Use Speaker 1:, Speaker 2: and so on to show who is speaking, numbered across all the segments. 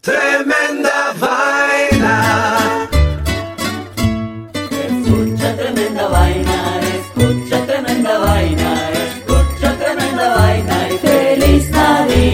Speaker 1: Tremenda vaina.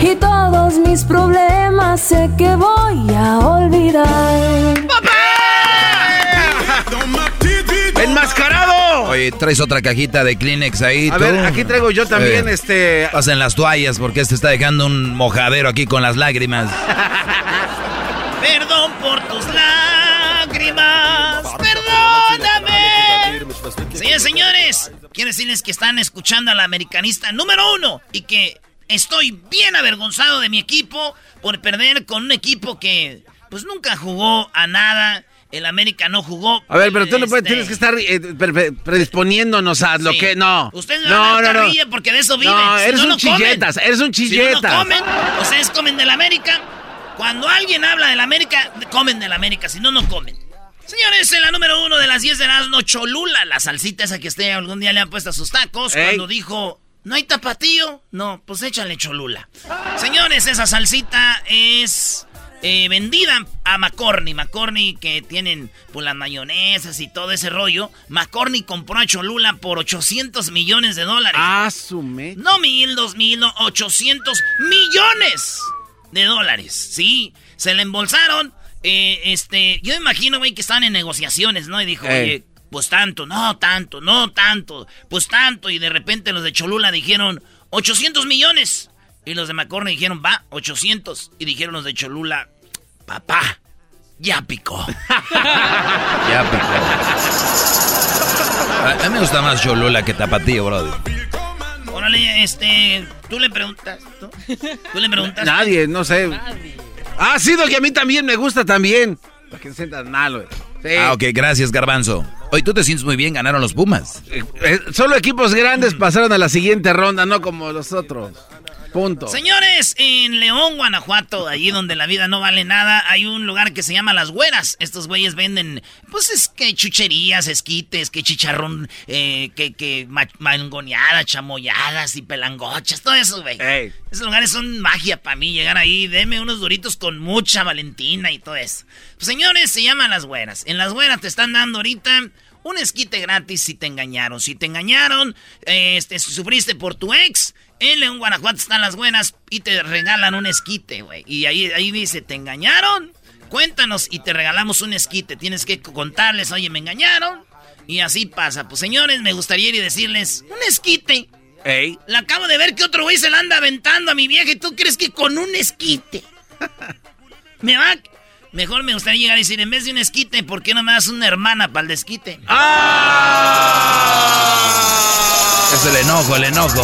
Speaker 2: Y todos mis problemas sé que voy a olvidar.
Speaker 3: ¡Enmascarado!
Speaker 4: Oye, traes otra cajita de Kleenex ahí.
Speaker 3: A
Speaker 4: tú?
Speaker 3: ver, aquí traigo yo también
Speaker 4: Eh,
Speaker 3: este.
Speaker 4: Pasen las toallas porque este está dejando un mojadero aquí con las lágrimas.
Speaker 5: Perdón por tus lágrimas. Perdóname. Señores, señores, quiero decirles que están escuchando a la americanista número uno y que estoy bien avergonzado de mi equipo por perder con un equipo que pues nunca jugó a nada. El América no jugó.
Speaker 3: A ver, pero tú no puedes,
Speaker 5: Este,
Speaker 3: tienes que estar eh, pre- pre- predisponiéndonos a lo
Speaker 5: Sí.
Speaker 3: que no.
Speaker 5: Ustedes
Speaker 3: no, no, no.
Speaker 5: porque de eso viven.
Speaker 3: No,
Speaker 5: Si
Speaker 3: eres
Speaker 5: no,
Speaker 3: un
Speaker 5: no comen.
Speaker 3: chilletas, eres un
Speaker 5: Si no,
Speaker 3: chilletas.
Speaker 5: no comen. Ustedes comen del América. Cuando alguien habla del América, comen del América. Si no, no comen. Señores, en la número uno de las 10 de Erasmo, Cholula, la salsita esa que usted algún día le han puesto a sus tacos,
Speaker 3: Ey.
Speaker 5: cuando dijo, ¿no hay tapatío? No, pues échale Cholula. Señores, esa salsita es eh, vendida a McCorney. McCorney que tienen pues, las mayonesas y todo ese rollo. McCorney compró a Cholula por 800 millones de dólares.
Speaker 3: Ah, su me.
Speaker 5: No mil, dos mil, no, 800 millones de dólares. Sí, se le embolsaron. eh, este, yo imagino, güey, que estaban en negociaciones, ¿no? Y dijo,
Speaker 3: Ey.
Speaker 5: oye, pues tanto, no tanto, no tanto, pues tanto. Y de repente los de Cholula dijeron, 800 millones. Y los de McCorney dijeron, va, 800. Y dijeron los de Cholula, papá, ya picó.
Speaker 4: Ya, pico. A, a mí me gusta más Cholula que Tapatío, brother.
Speaker 5: Órale, este, tú le preguntas, ¿tú? ¿Tú le preguntas?
Speaker 3: Nadie, no sé. Ah, sí, que a mí también me gusta también. Para que no sientan mal, güey. Sí.
Speaker 4: Ah, ok, gracias, Garbanzo. Hoy tú te sientes muy bien, ganaron los Pumas.
Speaker 3: Eh, eh, solo equipos grandes pasaron a la siguiente ronda, no como los otros. Punto.
Speaker 5: Señores, en León, Guanajuato, allí donde la vida no vale nada, hay un lugar que se llama Las Güeras. Estos güeyes venden, pues es que chucherías, esquites, que chicharrón, eh, que, que ma- mangoneadas, chamoyadas y pelangochas, todo eso, güey.
Speaker 3: Ey.
Speaker 5: Esos lugares son magia para mí, llegar ahí, deme unos duritos con mucha valentina y todo eso. Pues, señores, se llaman Las Güeras. En Las Güeras te están dando ahorita un esquite gratis si te engañaron. Si te engañaron, este, si sufriste por tu ex, en León, Guanajuato están Las Buenas y te regalan un esquite, güey. Y ahí, ahí dice, ¿te engañaron? Cuéntanos y te regalamos un esquite. Tienes que contarles, oye, me engañaron. Y así pasa. Pues señores, me gustaría ir y decirles, un esquite.
Speaker 3: Ey.
Speaker 5: La acabo de ver que otro güey se la anda aventando a mi vieja y tú crees que con un esquite. me va. Mejor me gustaría llegar y decir, en vez de un esquite, ¿por qué no me das una hermana para el desquite?
Speaker 4: Es el enojo, el enojo.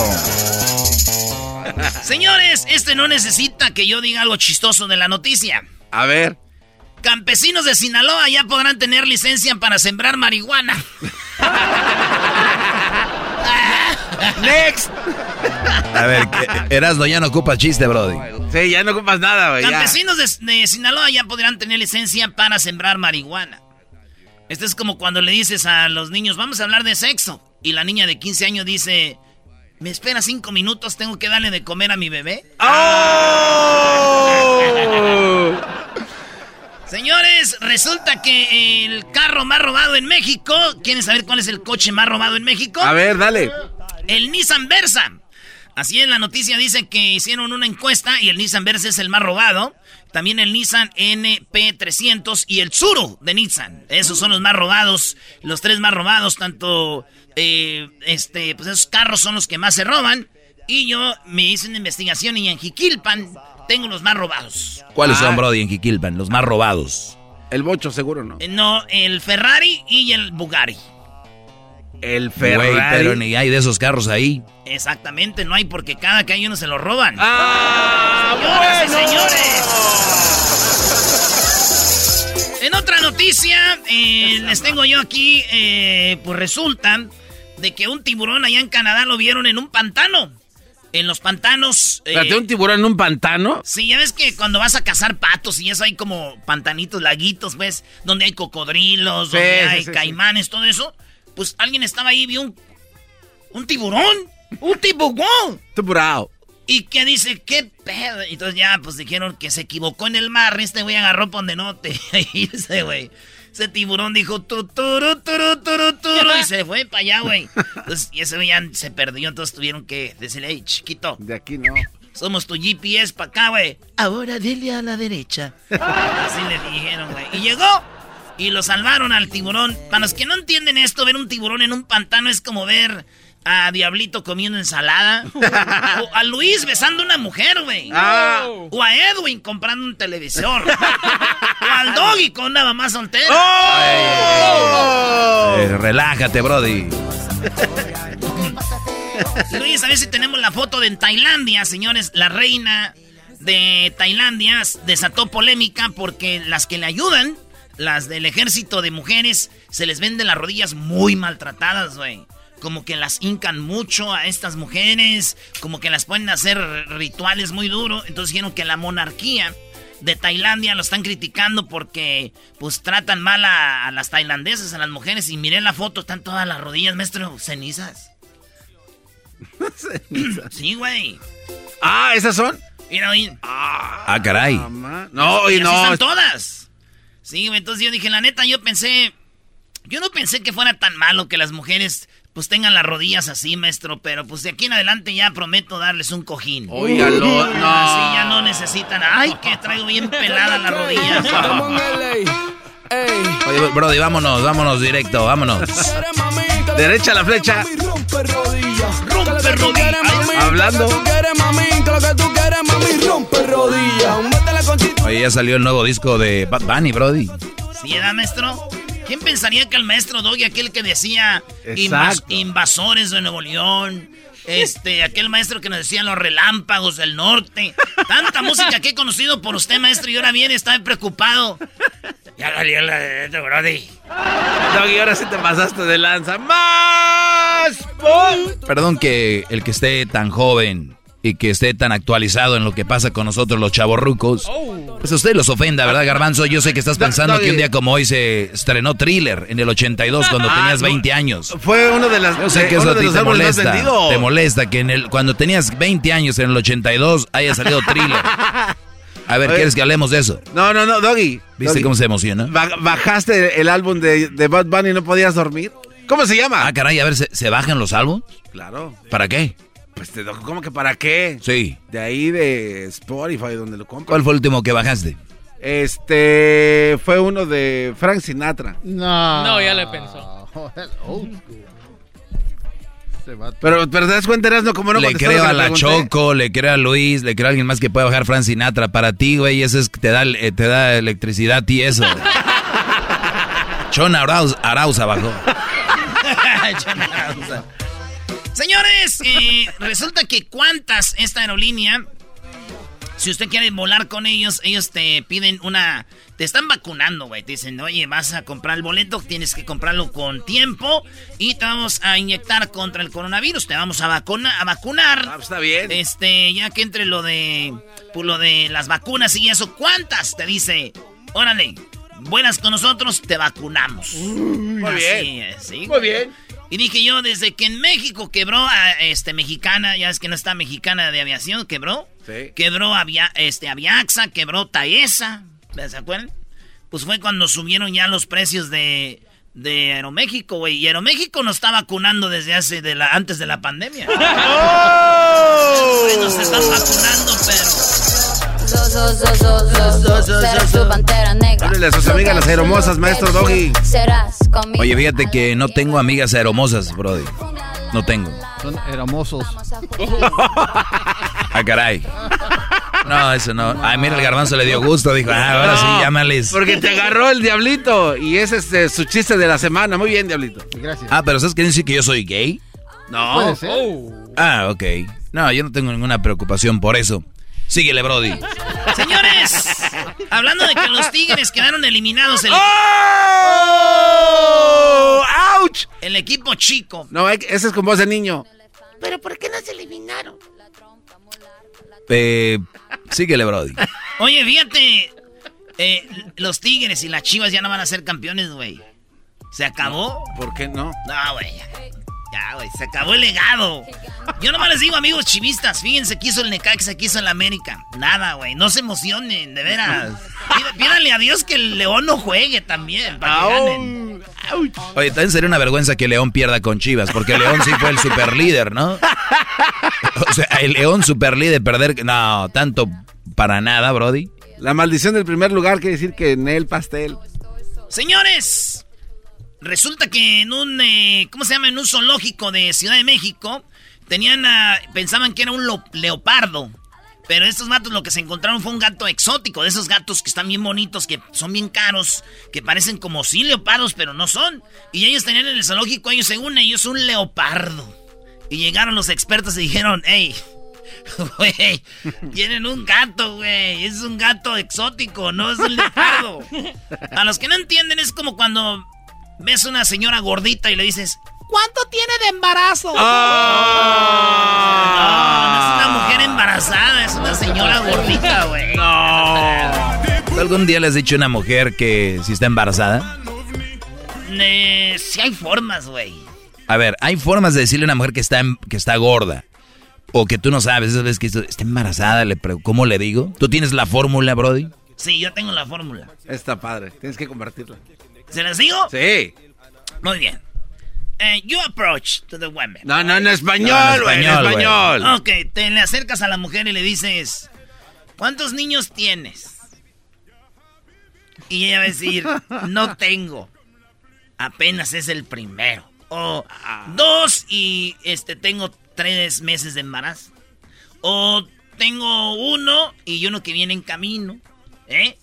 Speaker 5: Señores, este no necesita que yo diga algo chistoso de la noticia.
Speaker 3: A ver.
Speaker 5: Campesinos de Sinaloa ya podrán tener licencia para sembrar marihuana.
Speaker 3: Next.
Speaker 4: A ver, Erasmo ya no ocupa chiste, Brody.
Speaker 3: Sí, ya no ocupas nada, güey.
Speaker 5: Campesinos de, de Sinaloa ya podrán tener licencia para sembrar marihuana. Esto es como cuando le dices a los niños, vamos a hablar de sexo. Y la niña de 15 años dice, ¿me espera cinco minutos? ¿Tengo que darle de comer a mi bebé?
Speaker 3: ¡Oh!
Speaker 5: Señores, resulta que el carro más robado en México. ¿Quieren saber cuál es el coche más robado en México?
Speaker 3: A ver, dale.
Speaker 5: El Nissan Versa. Así en la noticia dice que hicieron una encuesta y el Nissan Versa es el más robado. También el Nissan NP300 y el Tsuru de Nissan. Esos son los más robados. Los tres más robados, tanto... eh, este, pues esos carros son los que más se roban. Y yo me hice una investigación y en Jiquilpan tengo los más robados.
Speaker 4: ¿Cuáles
Speaker 3: Ah.
Speaker 4: son, Brody, en Jiquilpan? Los más robados.
Speaker 3: El bocho, seguro no.
Speaker 5: Eh, No, el Ferrari y el Bugatti.
Speaker 3: El
Speaker 4: Güey,
Speaker 3: Ferrari.
Speaker 4: pero ni hay de esos carros ahí.
Speaker 5: Exactamente, no hay porque cada que hay uno se lo roban.
Speaker 3: ¡Ah!
Speaker 5: Señoras y señores. En otra noticia, eh, les tengo yo aquí, eh, pues resulta de que un tiburón allá en Canadá lo vieron en un pantano. En los pantanos... eh,
Speaker 3: Espérate, un tiburón en un pantano.
Speaker 5: Sí, ya ves que cuando vas a cazar patos y eso hay como pantanitos, laguitos, pues, donde hay cocodrilos,
Speaker 3: Sí,
Speaker 5: donde
Speaker 3: sí,
Speaker 5: hay
Speaker 3: sí, sí.
Speaker 5: caimanes, todo eso. Pues alguien estaba ahí y vio un, un tiburón. Un tiburón.
Speaker 3: Tiburón.
Speaker 5: Y que dice, ¿qué pedo? Entonces ya, pues dijeron que se equivocó en el mar. Este güey agarró por donde no te. Y ese güey. Ese tiburón dijo, tu, turu, turu, turu, turu, y se fue para allá, güey. Entonces, y ese güey ya se perdió. Entonces tuvieron que decirle, hey, chiquito,
Speaker 3: De aquí no.
Speaker 5: somos tu GPS para acá, güey. Ahora dele a la derecha. Así le dijeron, güey. Y llegó. Y lo salvaron al tiburón. Para los que no entienden esto, ver un tiburón en un pantano es como ver a Diablito comiendo ensalada. o a Luis besando a una mujer, güey.
Speaker 3: Ah.
Speaker 5: O a Edwin comprando un televisor. o al Doggy con una mamá soltera.
Speaker 3: ¡Oh!
Speaker 4: Eh, relájate, Brody.
Speaker 5: Luis, a ver si tenemos la foto de en Tailandia, señores. La reina de Tailandia desató polémica porque las que le ayudan, las del ejército de mujeres, se les venden las rodillas muy maltratadas, güey. Como que las hincan mucho a estas mujeres, como que las ponen a hacer rituales muy duros. Entonces dijeron que la monarquía de Tailandia lo están criticando porque pues tratan mal a, a las tailandesas, a las mujeres. Y miren la foto, están todas las rodillas, maestro, cenizas. Sí, güey.
Speaker 3: Ah, ¿esas son?
Speaker 5: Mira, oye.
Speaker 4: Ah, caray.
Speaker 3: Mamá. No,
Speaker 5: Y
Speaker 3: y
Speaker 5: así
Speaker 3: no.
Speaker 5: están todas. Sí, güey, entonces yo dije, la neta, yo pensé... Yo no pensé que fuera tan malo que las mujeres pues tengan las rodillas así, maestro, pero pues de aquí en adelante ya prometo darles un cojín.
Speaker 3: Óigalo, no.
Speaker 5: Así ya no necesitan... Ay, que traigo bien pelada las rodillas.
Speaker 4: Oye, Brody, vámonos, vámonos directo, vámonos.
Speaker 3: Derecha a la flecha.
Speaker 5: Rompe rodillas.
Speaker 3: Hablando.
Speaker 4: Oye, ya salió el nuevo disco de Bad Bunny, Brody.
Speaker 5: ¿Sí, edad, maestro? ¿Quién pensaría que el maestro Doggy, aquel que decía invas- invasores de Nuevo León, este, aquel maestro que nos decía los relámpagos del norte, tanta música que he conocido por usted, maestro, y ahora viene, estaba preocupado. Ya salió la de este Brody.
Speaker 3: Doggy, ahora sí te pasaste de lanza. ¡Más! ¡Pum!
Speaker 4: Perdón que el que esté tan joven y que esté tan actualizado en lo que pasa con nosotros los chavorrucos, pues a usted los ofenda, ¿verdad, Garbanzo? Yo sé que estás
Speaker 3: Do-
Speaker 4: pensando que un día como hoy se estrenó Thriller en el 82 cuando
Speaker 3: Ah,
Speaker 4: tenías
Speaker 3: no.
Speaker 4: 20 años.
Speaker 3: Fue uno de las.
Speaker 4: Yo sé que eso a ti te molesta. Te molesta que en el, cuando tenías 20 años en el 82 haya salido Thriller. A ver,
Speaker 3: Oye.
Speaker 4: ¿quieres que hablemos de eso?
Speaker 3: No, no, no, Doggy.
Speaker 4: ¿Viste
Speaker 3: Doggy,
Speaker 4: cómo se emociona?
Speaker 3: ba- ¿Bajaste el álbum de, de Bad Bunny y no podías dormir? ¿Cómo se llama?
Speaker 4: Ah, caray, a ver, ¿se, se bajan los álbumes?
Speaker 3: Claro.
Speaker 4: ¿Para qué?
Speaker 3: Pues te ¿cómo que para qué?
Speaker 4: Sí.
Speaker 3: De ahí de Spotify, donde lo compras.
Speaker 4: ¿Cuál fue el último que bajaste?
Speaker 3: Este fue uno de Frank Sinatra.
Speaker 6: No. No, ya le pensó.
Speaker 3: Pero, pero te das cuenta, Erasmo, como no
Speaker 4: le creo a la
Speaker 3: pregunté?
Speaker 4: Choco, le creo a Luis, le creo a alguien más que pueda bajar Frank Sinatra. Para ti, güey, eso es que te da, eh, te da electricidad a ti eso. Chon Arauz, Arauza bajó.
Speaker 5: Señores, eh, resulta que cuántas esta aerolínea, si usted quiere volar con ellos, ellos te piden una... Te están vacunando, güey. Te dicen, oye, vas a comprar el boleto, tienes que comprarlo con tiempo y te vamos a inyectar contra el coronavirus. Te vamos a, vacuna, a vacunar.
Speaker 3: Ah, está bien.
Speaker 5: Este, ya que entre lo de, pues, lo de las vacunas y eso, ¿cuántas? Te dice, órale, vuelas con nosotros, te vacunamos.
Speaker 3: Muy
Speaker 5: Así
Speaker 3: bien.
Speaker 5: es, ¿sí?
Speaker 3: Muy bien.
Speaker 5: Y dije yo, desde que en México quebró a este mexicana, ya es que no está mexicana de aviación, quebró.
Speaker 3: Sí.
Speaker 5: Quebró Avia, este, Aviaxa, quebró Taesa. ¿Se acuerdan? Pues fue cuando subieron ya los precios de, de Aeroméxico, güey. Y Aeroméxico nos está vacunando desde hace de la, antes de la pandemia. Güey, nos están vacunando,
Speaker 2: negra.
Speaker 3: Háblele a sus amigas las aeromosas, maestro Doggy.
Speaker 4: Oye, fíjate que no tengo amigas aeromosas, Brody. No tengo.
Speaker 7: Son hermosos.
Speaker 4: Ah, caray. No, eso no. Ay, mira, el garbanzo le dio gusto. Dijo, ah, ahora sí,
Speaker 3: No,
Speaker 4: llámales.
Speaker 3: Porque te agarró el diablito. Y ese es este, su chiste de la semana. Muy bien, diablito.
Speaker 7: Gracias.
Speaker 4: Ah, pero ¿sabes quieren decir que yo soy gay?
Speaker 3: No.
Speaker 7: Puede ser.
Speaker 4: Ah, ok. No, yo no tengo ninguna preocupación por eso. Síguele, Brody.
Speaker 5: Señores, hablando de que los Tigres quedaron eliminados el,
Speaker 3: ¡Oh! ¡Auch!
Speaker 5: el equipo chico.
Speaker 3: No, ese es con voz de niño.
Speaker 5: ¿Pero por qué no se eliminaron?
Speaker 4: Eh, síguele, Brody.
Speaker 5: Oye, fíjate, eh, los Tigres y las Chivas ya no van a ser campeones, güey. ¿Se acabó?
Speaker 3: ¿Por qué no?
Speaker 5: No, güey. Ya. Güey, se acabó el legado. Yo nomás les digo, amigos chivistas, fíjense que hizo el Necaxa, que hizo el América. Nada, güey, no se emocionen, de veras. Pí- Pídanle a Dios que el León no juegue también, para que ganen.
Speaker 4: Oye, también sería una vergüenza que León pierda con Chivas, porque León sí fue el super líder, ¿no? O sea, el León super líder perder. No, tanto para nada, Brody.
Speaker 3: La maldición del primer lugar quiere decir que en el pastel.
Speaker 5: Señores, resulta que en un, eh, ¿cómo se llama? En un zoológico de Ciudad de México, tenían a, pensaban que era un leopardo. Pero estos gatos lo que se encontraron fue un gato exótico, de esos gatos que están bien bonitos, que son bien caros, que parecen como sí leopardos, pero no son. Y ellos tenían en el zoológico, ellos según ellos, un leopardo. Y llegaron los expertos y dijeron, hey, güey, tienen un gato, güey, es un gato exótico, no es un leopardo. A los que no entienden es como cuando ves una señora gordita y le dices, ¿cuánto tiene de embarazo? No, no es una mujer embarazada, es una señora gordita, güey.
Speaker 4: ¿Tú algún día le has dicho a una mujer que si está embarazada?
Speaker 5: Eh, sí hay formas, güey.
Speaker 4: A ver, hay formas de decirle a una mujer que está, que está gorda. O que tú no sabes, esas veces que está embarazada, le ¿cómo le digo? ¿Tú tienes la fórmula, Brody?
Speaker 5: Sí, yo tengo la fórmula.
Speaker 3: Está padre. Tienes que compartirla.
Speaker 5: ¿Se las digo?
Speaker 3: Sí.
Speaker 5: Muy bien. Eh, you approach to the women.
Speaker 3: No, no, en
Speaker 4: No,
Speaker 3: español,
Speaker 4: en español,
Speaker 3: español.
Speaker 5: Ok, te le acercas a la mujer y le dices, ¿cuántos niños tienes? Y ella va a decir, no tengo. Apenas es el primero. O dos y este tengo tres meses de embarazo. O tengo uno y uno que viene en camino. ¿Eh?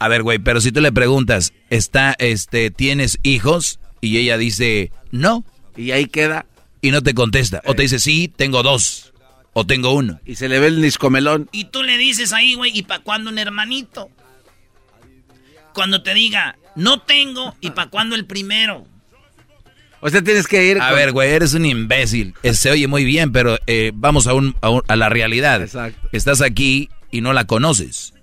Speaker 4: A ver, güey, pero si tú le preguntas, ¿está, este, tienes hijos? Y ella dice, no.
Speaker 3: Y ahí queda.
Speaker 4: Y no te contesta. O te dice, sí, tengo dos. O tengo uno.
Speaker 3: Y se le ve el niscomelón.
Speaker 5: Y tú le dices ahí, güey, ¿y para cuándo un hermanito? Cuando te diga, no tengo, ¿y para cuándo el primero?
Speaker 3: O sea, tienes que ir.
Speaker 4: A
Speaker 3: con-
Speaker 4: ver, güey, eres un imbécil. Eh, Se oye muy bien, pero eh, vamos a, un, a, un- a la realidad.
Speaker 3: Exacto.
Speaker 4: Estás aquí y no la conoces.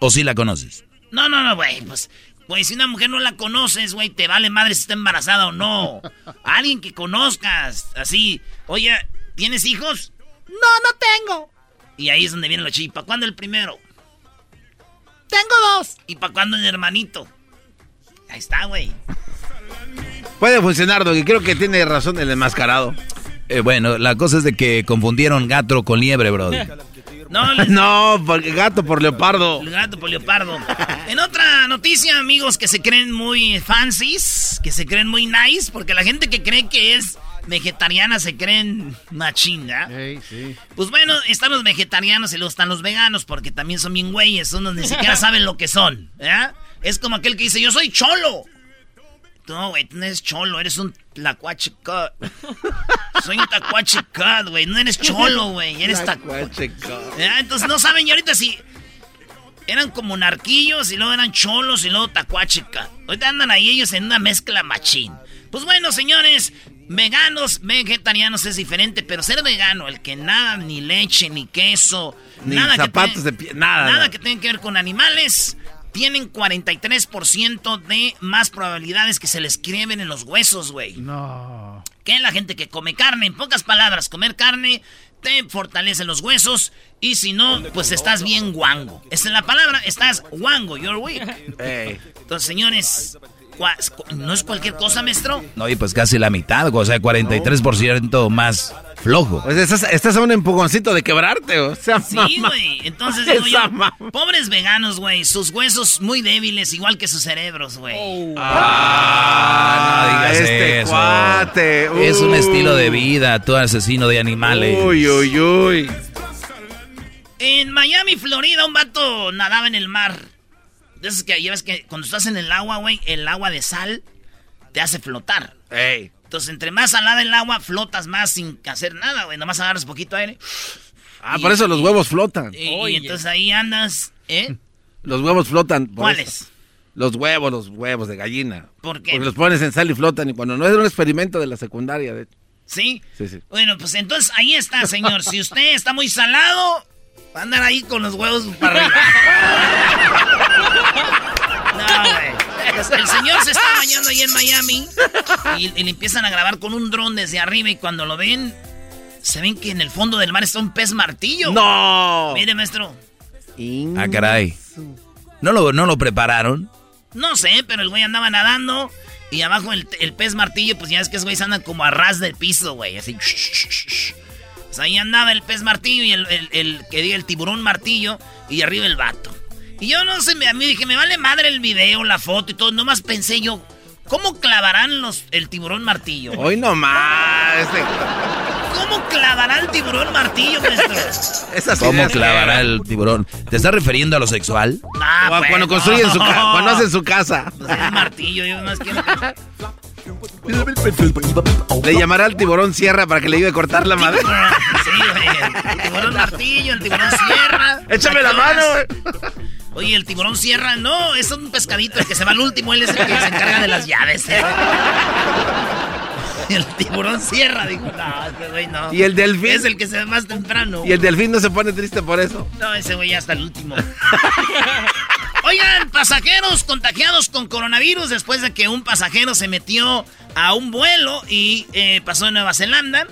Speaker 4: ¿O sí la conoces?
Speaker 5: No, no, no, güey, pues, güey, si una mujer no la conoces, güey, te vale madre si está embarazada o no. Alguien que conozcas, así, oye, ¿tienes hijos? No, no tengo. Y ahí es donde viene lo chido. ¿Para cuándo el primero? Tengo dos. ¿Y para cuándo el hermanito? Ahí está, güey.
Speaker 3: Puede funcionar, Doggy. Creo que tiene razón el enmascarado.
Speaker 4: Eh, bueno, la cosa es de que confundieron gato con liebre, brother.
Speaker 5: No, les-
Speaker 3: No, porque gato por leopardo.
Speaker 5: El gato por leopardo. En otra noticia, amigos que se creen muy fancies, que se creen muy nice, porque la gente que cree que es vegetariana se creen machinga.
Speaker 7: Ey, sí.
Speaker 5: Pues bueno, están los vegetarianos y luego están los veganos, porque también son bien güeyes, unos ni siquiera saben lo que son. Es como aquel que dice, yo soy cholo. No, güey, tú no eres cholo, eres un tlacuache cut. Soy un tacuache cut, güey, no eres cholo, güey, eres tacuache ¿Ya? Entonces no saben, y ahorita sí. Eran como narquillos y luego eran cholos y luego tacuachica. Ahorita andan ahí ellos en una mezcla machín. Pues bueno, señores, veganos, vegetarianos es diferente, pero ser vegano, el que nada, ni leche, ni queso,
Speaker 3: Ni
Speaker 5: nada
Speaker 3: zapatos
Speaker 5: que
Speaker 3: de pie, nada.
Speaker 5: nada que tenga que ver con animales, tienen 43% de más probabilidades que se les quiebren en los huesos, güey.
Speaker 3: No.
Speaker 5: Que la gente que come carne, en pocas palabras, comer carne te fortalece los huesos y si no, pues estás bien guango. Esa es la palabra, estás guango, you're weak. Entonces, señores, ¿no es cualquier cosa, maestro?
Speaker 4: No, y pues casi la mitad, o sea, 43% más flojo.
Speaker 3: Pues estás, estás a un empujoncito de quebrarte, o sea,
Speaker 5: Sí, güey. Entonces digo yo, pobres veganos, güey, sus huesos muy débiles, igual que sus cerebros, güey.
Speaker 4: Ah, no digas
Speaker 3: este
Speaker 4: eso.
Speaker 3: cuate.
Speaker 4: Es un estilo de vida, tú asesino de animales.
Speaker 3: Uy, uy, uy.
Speaker 5: En Miami, Florida, un vato nadaba en el mar. De esos que ya ves que cuando estás en el agua, güey, el agua de sal te hace flotar.
Speaker 3: Ey.
Speaker 5: Entonces, entre más salada el agua, flotas más sin hacer nada, güey. Nomás agarras poquito aire.
Speaker 3: Ah, por eso los huevos flotan.
Speaker 5: Y, y entonces ahí andas, ¿eh?
Speaker 3: Los huevos flotan.
Speaker 5: ¿Cuáles?
Speaker 3: Los huevos, los huevos de gallina.
Speaker 5: ¿Por qué?
Speaker 3: Porque los pones en sal y flotan. Y cuando no es un experimento de la secundaria, de hecho.
Speaker 5: ¿Sí?
Speaker 3: Sí, sí.
Speaker 5: Bueno, pues entonces ahí está, señor. Si usted está muy salado, va a andar ahí con los huevos para arriba. No, güey. Pues el señor se está bañando ahí en Miami y, y le empiezan a grabar con un dron desde arriba y cuando lo ven, se ven que en el fondo del mar está un pez martillo.
Speaker 3: ¡No!
Speaker 5: Mire, maestro.
Speaker 4: Ah, caray. ¿No lo, ¿No lo prepararon?
Speaker 5: No sé, pero el güey andaba nadando y abajo el, el pez martillo, pues ya es que esos güeyes andan como a ras del piso, güey, así. Pues ahí andaba el pez martillo y el, el- el- que diga el tiburón martillo y arriba el vato. Y yo no sé, me- a mí dije, me vale madre el video, la foto y todo. Nomás pensé yo, ¿cómo clavarán los, el tiburón martillo?
Speaker 3: Hoy no más. Este-
Speaker 5: ¿Cómo clavará el tiburón martillo, maestro?
Speaker 4: ¿Cómo clavará el tiburón? ¿Te estás refiriendo a lo sexual?
Speaker 5: Ah,
Speaker 3: O
Speaker 5: pues,
Speaker 3: cuando construyen su casa, cuando hacen su casa.
Speaker 5: Pues es martillo, yo más quiero que...
Speaker 3: Le llamará al tiburón sierra para que le ayude a cortar la madera.
Speaker 5: Sí, güey. El tiburón martillo, el tiburón sierra.
Speaker 3: Échame la mano,
Speaker 5: Oye, el tiburón sierra, no, es un pescadito el que se va al último, él es el que se encarga de las llaves. ¿eh? El tiburón sierra, dijo, no, este güey no.
Speaker 3: Y el delfín.
Speaker 5: Es el que se va más temprano.
Speaker 3: Y el delfín no se pone triste por eso.
Speaker 5: No, ese güey ya hasta el último. Oigan, pasajeros contagiados con coronavirus después de que un pasajero se metió a un vuelo y eh, pasó en Nueva Zelanda.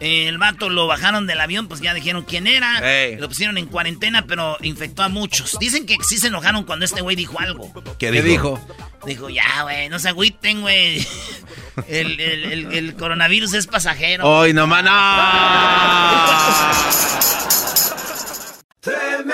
Speaker 5: Eh, el vato lo bajaron del avión, pues ya dijeron quién era. Lo pusieron en cuarentena, pero infectó a muchos. Dicen que sí se enojaron cuando este güey dijo algo.
Speaker 4: ¿Qué
Speaker 3: ¿Qué
Speaker 4: dijo?
Speaker 3: dijo?
Speaker 5: Ya, güey, no se agüiten, güey. El, el- el- el coronavirus es pasajero.
Speaker 3: Hoy no más.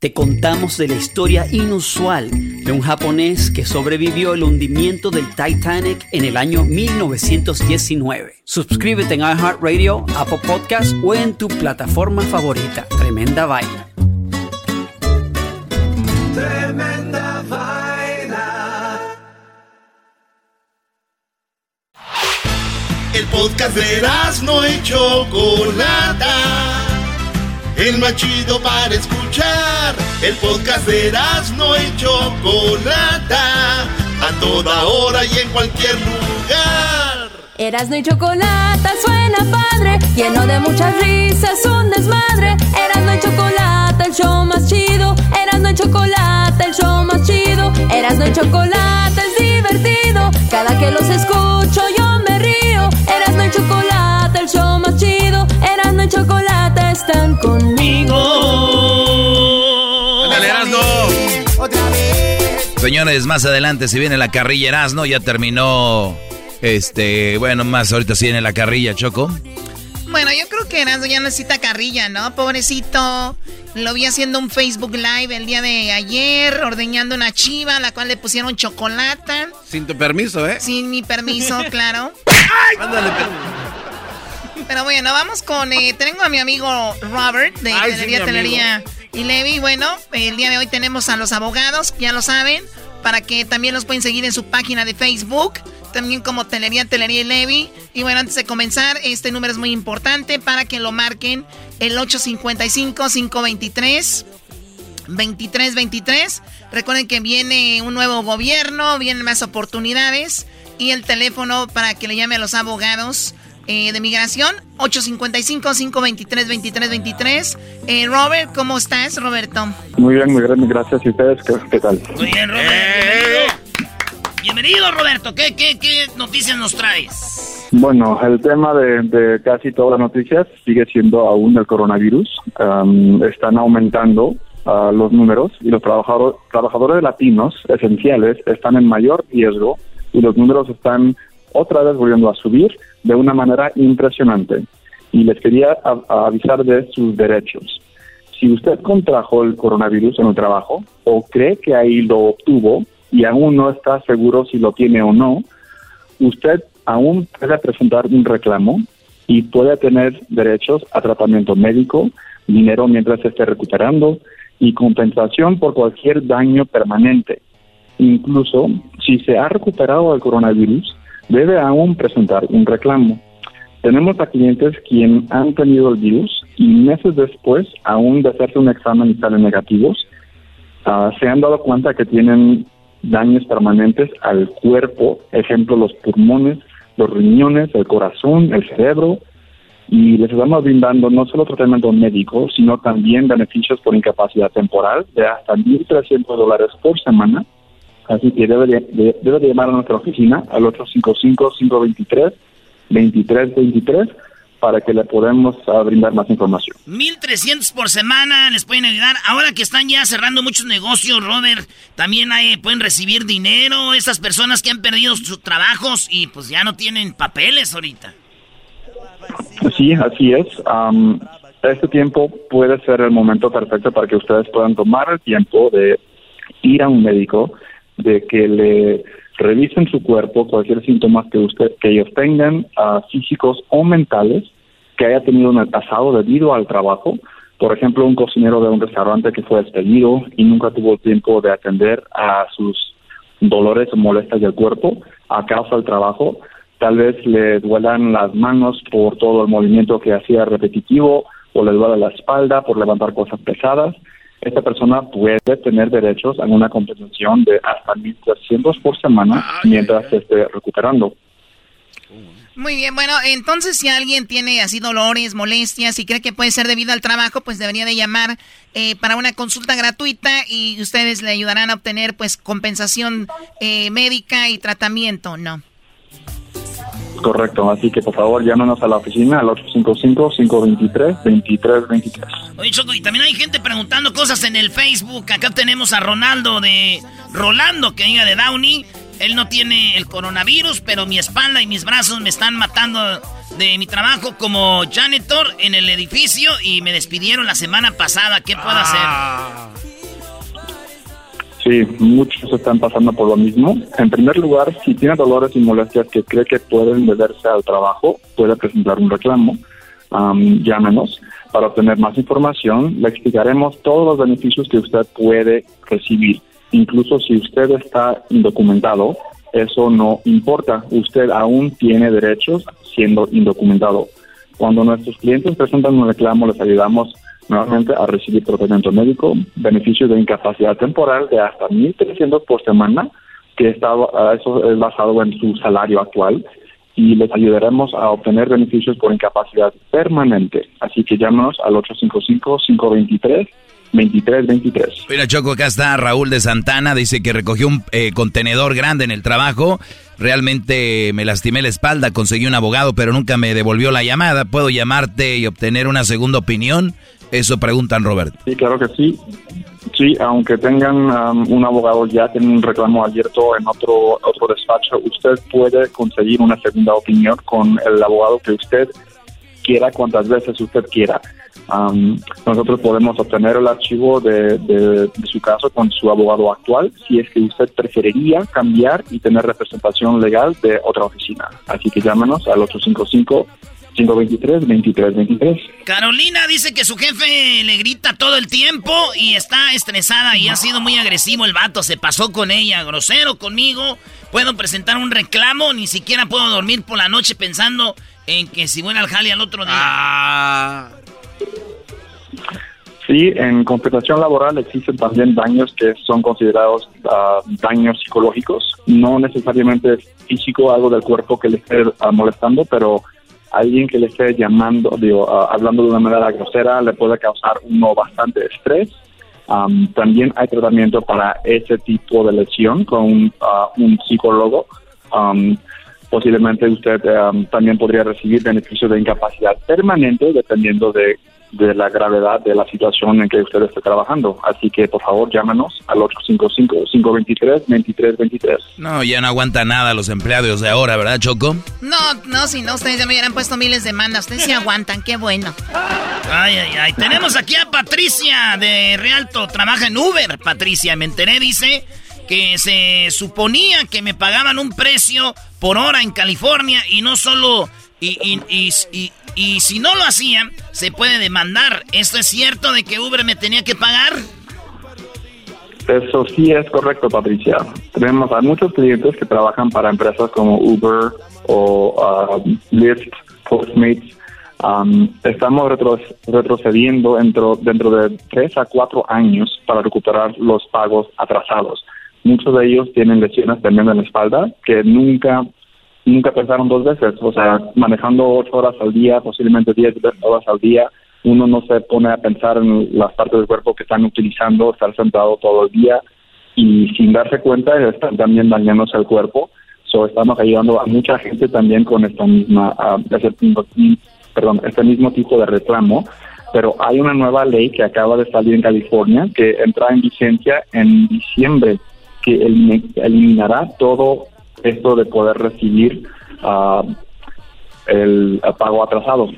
Speaker 8: te contamos de la historia inusual de un japonés que sobrevivió el hundimiento del Titanic en el año 1919. Suscríbete en iHeartRadio, Apple Podcast o en tu plataforma favorita. Tremenda vaina.
Speaker 1: Tremenda vaina.
Speaker 7: El podcast de no y Chocolata. El más chido para escuchar. El podcast de no y Chocolata. A toda hora y en cualquier lugar.
Speaker 2: Erasno y chocolate suena padre, lleno de muchas risas, un desmadre. Erasno y chocolate, el show más chido. Erasno y chocolate, el show más chido. Erasno y chocolate es divertido. Cada que los escucho yo me río. Erasno y chocolate, el show más chido. Erasno y chocolate están conmigo.
Speaker 3: Ándale, Erasno.
Speaker 1: Otra vez.
Speaker 4: Señores, más adelante si viene la carrilla Erasmo, ya terminó. Este, bueno, más ahorita si viene la carrilla, Choco.
Speaker 9: Bueno, yo creo que Erasmo ya necesita carrilla, ¿no? Pobrecito. Lo vi haciendo un Facebook Live el día de ayer, ordeñando una chiva, a la cual le pusieron chocolate.
Speaker 3: Sin tu permiso, ¿eh?
Speaker 9: Sin mi permiso, claro.
Speaker 3: Ándale,
Speaker 9: Pero bueno, vamos con. Eh, tengo a mi amigo Robert de Telería, Telería y Levi. Bueno, el día de hoy tenemos a los abogados, ya lo saben, para que también los pueden seguir en su página de Facebook. También como Telería, Telería y Levi. Y bueno, antes de comenzar, este número es muy importante para que lo marquen el 855-523. 2323. Recuerden que viene un nuevo gobierno, vienen más oportunidades y el teléfono para que le llame a los abogados eh, de migración 855-523-2323. Eh, Robert, ¿cómo estás, Roberto?
Speaker 10: Muy bien, muy bien, gracias. ¿Y ustedes qué, tal?
Speaker 5: Muy bien, Robert. Bienvenido. Bienvenido, Roberto. ¿Qué, qué, qué noticias nos traes?
Speaker 10: Bueno, el tema de, casi todas las noticias sigue siendo aún el coronavirus. están aumentando uh, los números y los trabajadores, trabajadores latinos esenciales están en mayor riesgo y los números están otra vez volviendo a subir de una manera impresionante. Y les quería avisar de sus derechos. Si usted contrajo el coronavirus en el trabajo o cree que ahí lo obtuvo y aún no está seguro si lo tiene o no, usted aún puede presentar un reclamo y puede tener derechos a tratamiento médico, dinero mientras esté recuperando y compensación por cualquier daño permanente. Incluso si se ha recuperado el coronavirus, debe aún presentar un reclamo. Tenemos a clientes quienes han tenido el virus y meses después, aún de hacerse un examen y salen negativos, ah, se han dado cuenta que tienen daños permanentes al cuerpo, ejemplo, los pulmones, los riñones, el corazón, el cerebro, y les estamos brindando no solo tratamiento médico, sino también beneficios por incapacidad temporal de hasta 1.300 dólares por semana Así que debe de, debe de llamar a nuestra oficina al 855-523-2323 para que le podamos ah, brindar más información.
Speaker 5: 1.300 por semana les pueden ayudar. Ahora que están ya cerrando muchos negocios, Robert, también hay, pueden recibir dinero esas personas que han perdido sus trabajos y pues ya no tienen papeles ahorita.
Speaker 10: Sí, así es. este tiempo puede ser el momento perfecto para que ustedes puedan tomar el tiempo de ir a un médico de que le revisen su cuerpo, cualquier síntoma que usted que ellos tengan, físicos o mentales, que haya tenido en el pasado debido al trabajo. Por ejemplo, un cocinero de un restaurante que fue despedido y nunca tuvo tiempo de atender a sus dolores o molestias del cuerpo a causa del trabajo. Tal vez le duelan las manos por todo el movimiento que hacía repetitivo o le duele la espalda por levantar cosas pesadas esta persona puede tener derechos a una compensación de hasta 1.300 por semana mientras se esté recuperando.
Speaker 9: Muy bien, bueno, entonces si alguien tiene así dolores, molestias y cree que puede ser debido al trabajo, pues debería de llamar eh, para una consulta gratuita y ustedes le ayudarán a obtener pues compensación eh, médica y tratamiento, ¿no?
Speaker 10: Correcto, así que por favor llámenos a la oficina al 855-523-2323.
Speaker 5: Oye, Choco, y también hay gente preguntando cosas en el Facebook. Acá tenemos a Ronaldo de Rolando, que diga de Downey. Él no tiene el coronavirus, pero mi espalda y mis brazos me están matando de mi trabajo como janitor en el edificio y me despidieron la semana pasada. ¿Qué puedo hacer?
Speaker 10: Sí, muchos están pasando por lo mismo. En primer lugar, si tiene dolores y molestias que cree que pueden deberse al trabajo, puede presentar un reclamo. llámenos para obtener más información. Le explicaremos todos los beneficios que usted puede recibir. Incluso si usted está indocumentado, eso no importa. Usted aún tiene derechos siendo indocumentado. Cuando nuestros clientes presentan un reclamo, les ayudamos nuevamente a recibir tratamiento médico, beneficios de incapacidad temporal de hasta 1.300 por semana, que está, eso es basado en su salario actual, y les ayudaremos a obtener beneficios por incapacidad permanente. Así que llámanos al 855-523. 2323.
Speaker 4: Mira, Choco, acá está Raúl de Santana. Dice que recogió un eh, contenedor grande en el trabajo. Realmente me lastimé la espalda, conseguí un abogado, pero nunca me devolvió la llamada. ¿Puedo llamarte y obtener una segunda opinión? Eso preguntan, Robert.
Speaker 10: Sí, claro que sí. Sí, aunque tengan um, un abogado ya, tienen un reclamo abierto en otro, otro despacho, usted puede conseguir una segunda opinión con el abogado que usted quiera, cuantas veces usted quiera. Um, nosotros podemos obtener el archivo de, su caso con su abogado actual si es que usted preferiría cambiar y tener representación legal de otra oficina. Así que llámenos al 855 855-523-2323.
Speaker 5: Carolina dice que su jefe le grita todo el tiempo y está estresada y ha sido muy agresivo el vato. Se pasó con ella, grosero conmigo. Puedo presentar un reclamo, ni siquiera puedo dormir por la noche pensando en que si voy al jale al otro día.
Speaker 3: Ah.
Speaker 10: Sí, en compensación laboral existen también daños que son considerados ah, daños psicológicos, no necesariamente físico, algo del cuerpo que le esté ah, molestando, pero alguien que le esté llamando, digo, ah, hablando de una manera grosera, le puede causar uno bastante estrés. Am, también hay tratamiento para ese tipo de lesión con un, ah, psicólogo. Am, posiblemente usted am, también podría recibir beneficios de incapacidad permanente dependiendo de, de la gravedad de la situación en que usted esté trabajando. Así que, por favor, llámanos al 855-523-2323.
Speaker 4: No, ya no aguanta nada los empleados de ahora, ¿verdad, Choco?
Speaker 9: No, no, si no, ustedes ya me hubieran puesto miles de demandas. Ustedes sí aguantan, qué bueno.
Speaker 5: Ay, ay, ay. Tenemos aquí a Patricia de Realto. Trabaja en Uber, Patricia. Me enteré, dice que se suponía que me pagaban un precio por hora en California y no solo... Y, y, y, y- si no lo hacían, se puede demandar. ¿Esto es cierto de que Uber me tenía que pagar?
Speaker 10: Eso sí es correcto, Patricia. Tenemos a muchos clientes que trabajan para empresas como Uber o um, Lyft, Postmates. Um, estamos retro- retrocediendo dentro, dentro de tres a cuatro años para recuperar los pagos atrasados. Muchos de ellos tienen lesiones también en la espalda que nunca nunca pensaron dos veces. O sea, manejando ocho horas al día, posiblemente diez horas al día, uno no se pone a pensar en las partes del cuerpo que están utilizando, estar sentado todo el día y sin darse cuenta están también dañándose el cuerpo. So, estamos ayudando a mucha gente también con esta misma, perdón, este mismo tipo de reclamo. Pero hay una nueva ley que acaba de salir en California que entra en vigencia en diciembre que elim- eliminará todo esto de poder recibir ah, el pago atrasado.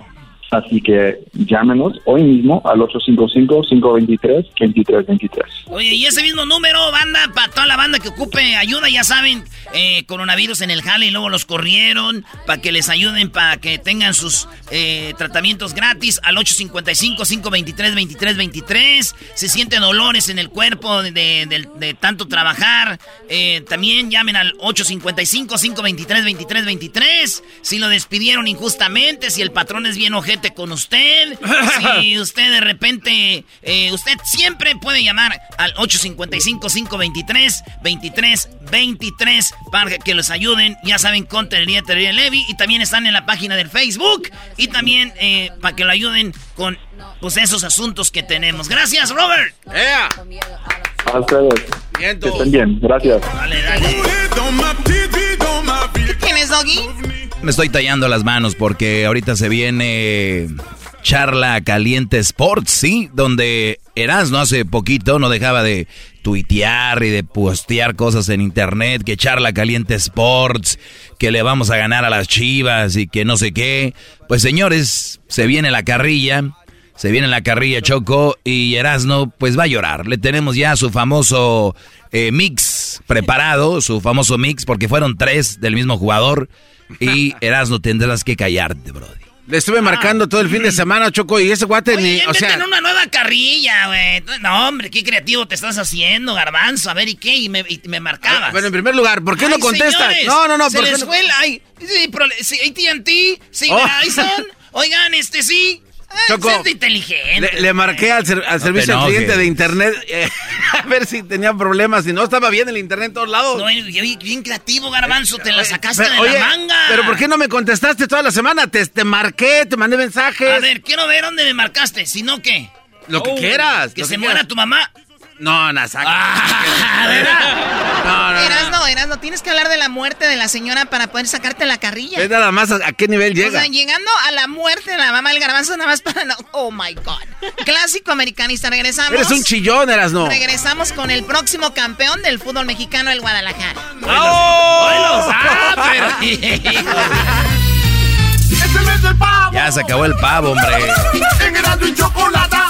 Speaker 10: Así que llámenos hoy mismo al 855-523-2323.
Speaker 5: Oye, y ese mismo número, banda, para toda la banda que ocupe ayuda, ya saben, eh, coronavirus en el jale y luego los corrieron, para que les ayuden, para que tengan sus eh, tratamientos gratis al 855-523-2323. Se sienten dolores en el cuerpo de, de- de- tanto trabajar, eh, también llamen al 855-523-2323. Si lo despidieron injustamente, si el patrón es bien ojete con usted, si usted de repente, eh, usted siempre puede llamar al 855-523-2323 para que los ayuden. Ya saben, con Telería, Telería Levy. Y también están en la página del Facebook. Y también eh, para que lo ayuden con pues, esos asuntos que tenemos. Gracias, Robert.
Speaker 10: A ustedes. Que estén bien. Gracias.
Speaker 9: ¿Quién es Doggy?
Speaker 4: Me estoy tallando las manos porque ahorita se viene charla caliente Sports, ¿sí? Donde Erasmo hace poquito no dejaba de tuitear y de postear cosas en internet, que charla caliente Sports, que le vamos a ganar a las chivas y que no sé qué. Pues señores, se viene la carrilla, se viene la carrilla Choco y Erasmo pues va a llorar. Le tenemos ya su famoso eh, mix preparado, su famoso mix, porque fueron tres del mismo jugador. Y Erasmo tendrás que callarte, bro.
Speaker 3: Le estuve marcando todo el fin de semana, Choco, y ese guate ni, o sea,
Speaker 5: una nueva carrilla, güey. No, hombre, qué creativo te estás haciendo, garbanzo. A ver, ¿y qué? Y me, y me marcabas.
Speaker 3: bueno, en primer lugar, ¿por qué no
Speaker 5: Ay,
Speaker 3: contestas?
Speaker 5: señores,
Speaker 3: No, no, no,
Speaker 5: Se
Speaker 3: ¿por qué
Speaker 5: les
Speaker 3: no-
Speaker 5: fue el... Ay, sí, AT&T, sí,
Speaker 3: Oh.
Speaker 5: Verizon. Oigan, este sí.
Speaker 3: Choco,
Speaker 5: sed inteligente.
Speaker 3: Le, le marqué al, ser- al
Speaker 4: te
Speaker 3: servicio al cliente de internet eh, a ver si tenía problemas. Si no, estaba bien el internet en todos lados.
Speaker 5: No, bien creativo, garbanzo. Te la sacaste
Speaker 3: Pero,
Speaker 5: de
Speaker 3: oye,
Speaker 5: la manga.
Speaker 3: Pero ¿por qué no me contestaste toda la semana? Te, te marqué, te mandé mensajes.
Speaker 5: A ver, quiero ver dónde me marcaste. Si no, ¿qué?
Speaker 3: Lo que
Speaker 5: Oh,
Speaker 3: quieras.
Speaker 5: Que se
Speaker 3: que
Speaker 5: muera
Speaker 3: quieras.
Speaker 5: tu mamá.
Speaker 3: No, no, saca.
Speaker 5: Ah,
Speaker 3: no, no,
Speaker 9: Eras no, Eras no. Tienes que hablar de la muerte de la señora para poder sacarte la carrilla.
Speaker 3: Es nada más a, a qué nivel
Speaker 9: O
Speaker 3: llega.
Speaker 9: sea, llegando a la muerte de la mamá del garbanzo nada más para no. Oh my God. Clásico americanista. Regresamos.
Speaker 3: Eres un chillón, eras no.
Speaker 9: Regresamos con el próximo campeón del fútbol mexicano, el Guadalajara.
Speaker 5: ¡Oh! ¡Ah, pero-
Speaker 1: Es el mes del pavo.
Speaker 4: Ya se acabó el pavo, hombre.
Speaker 1: En y Chocolata.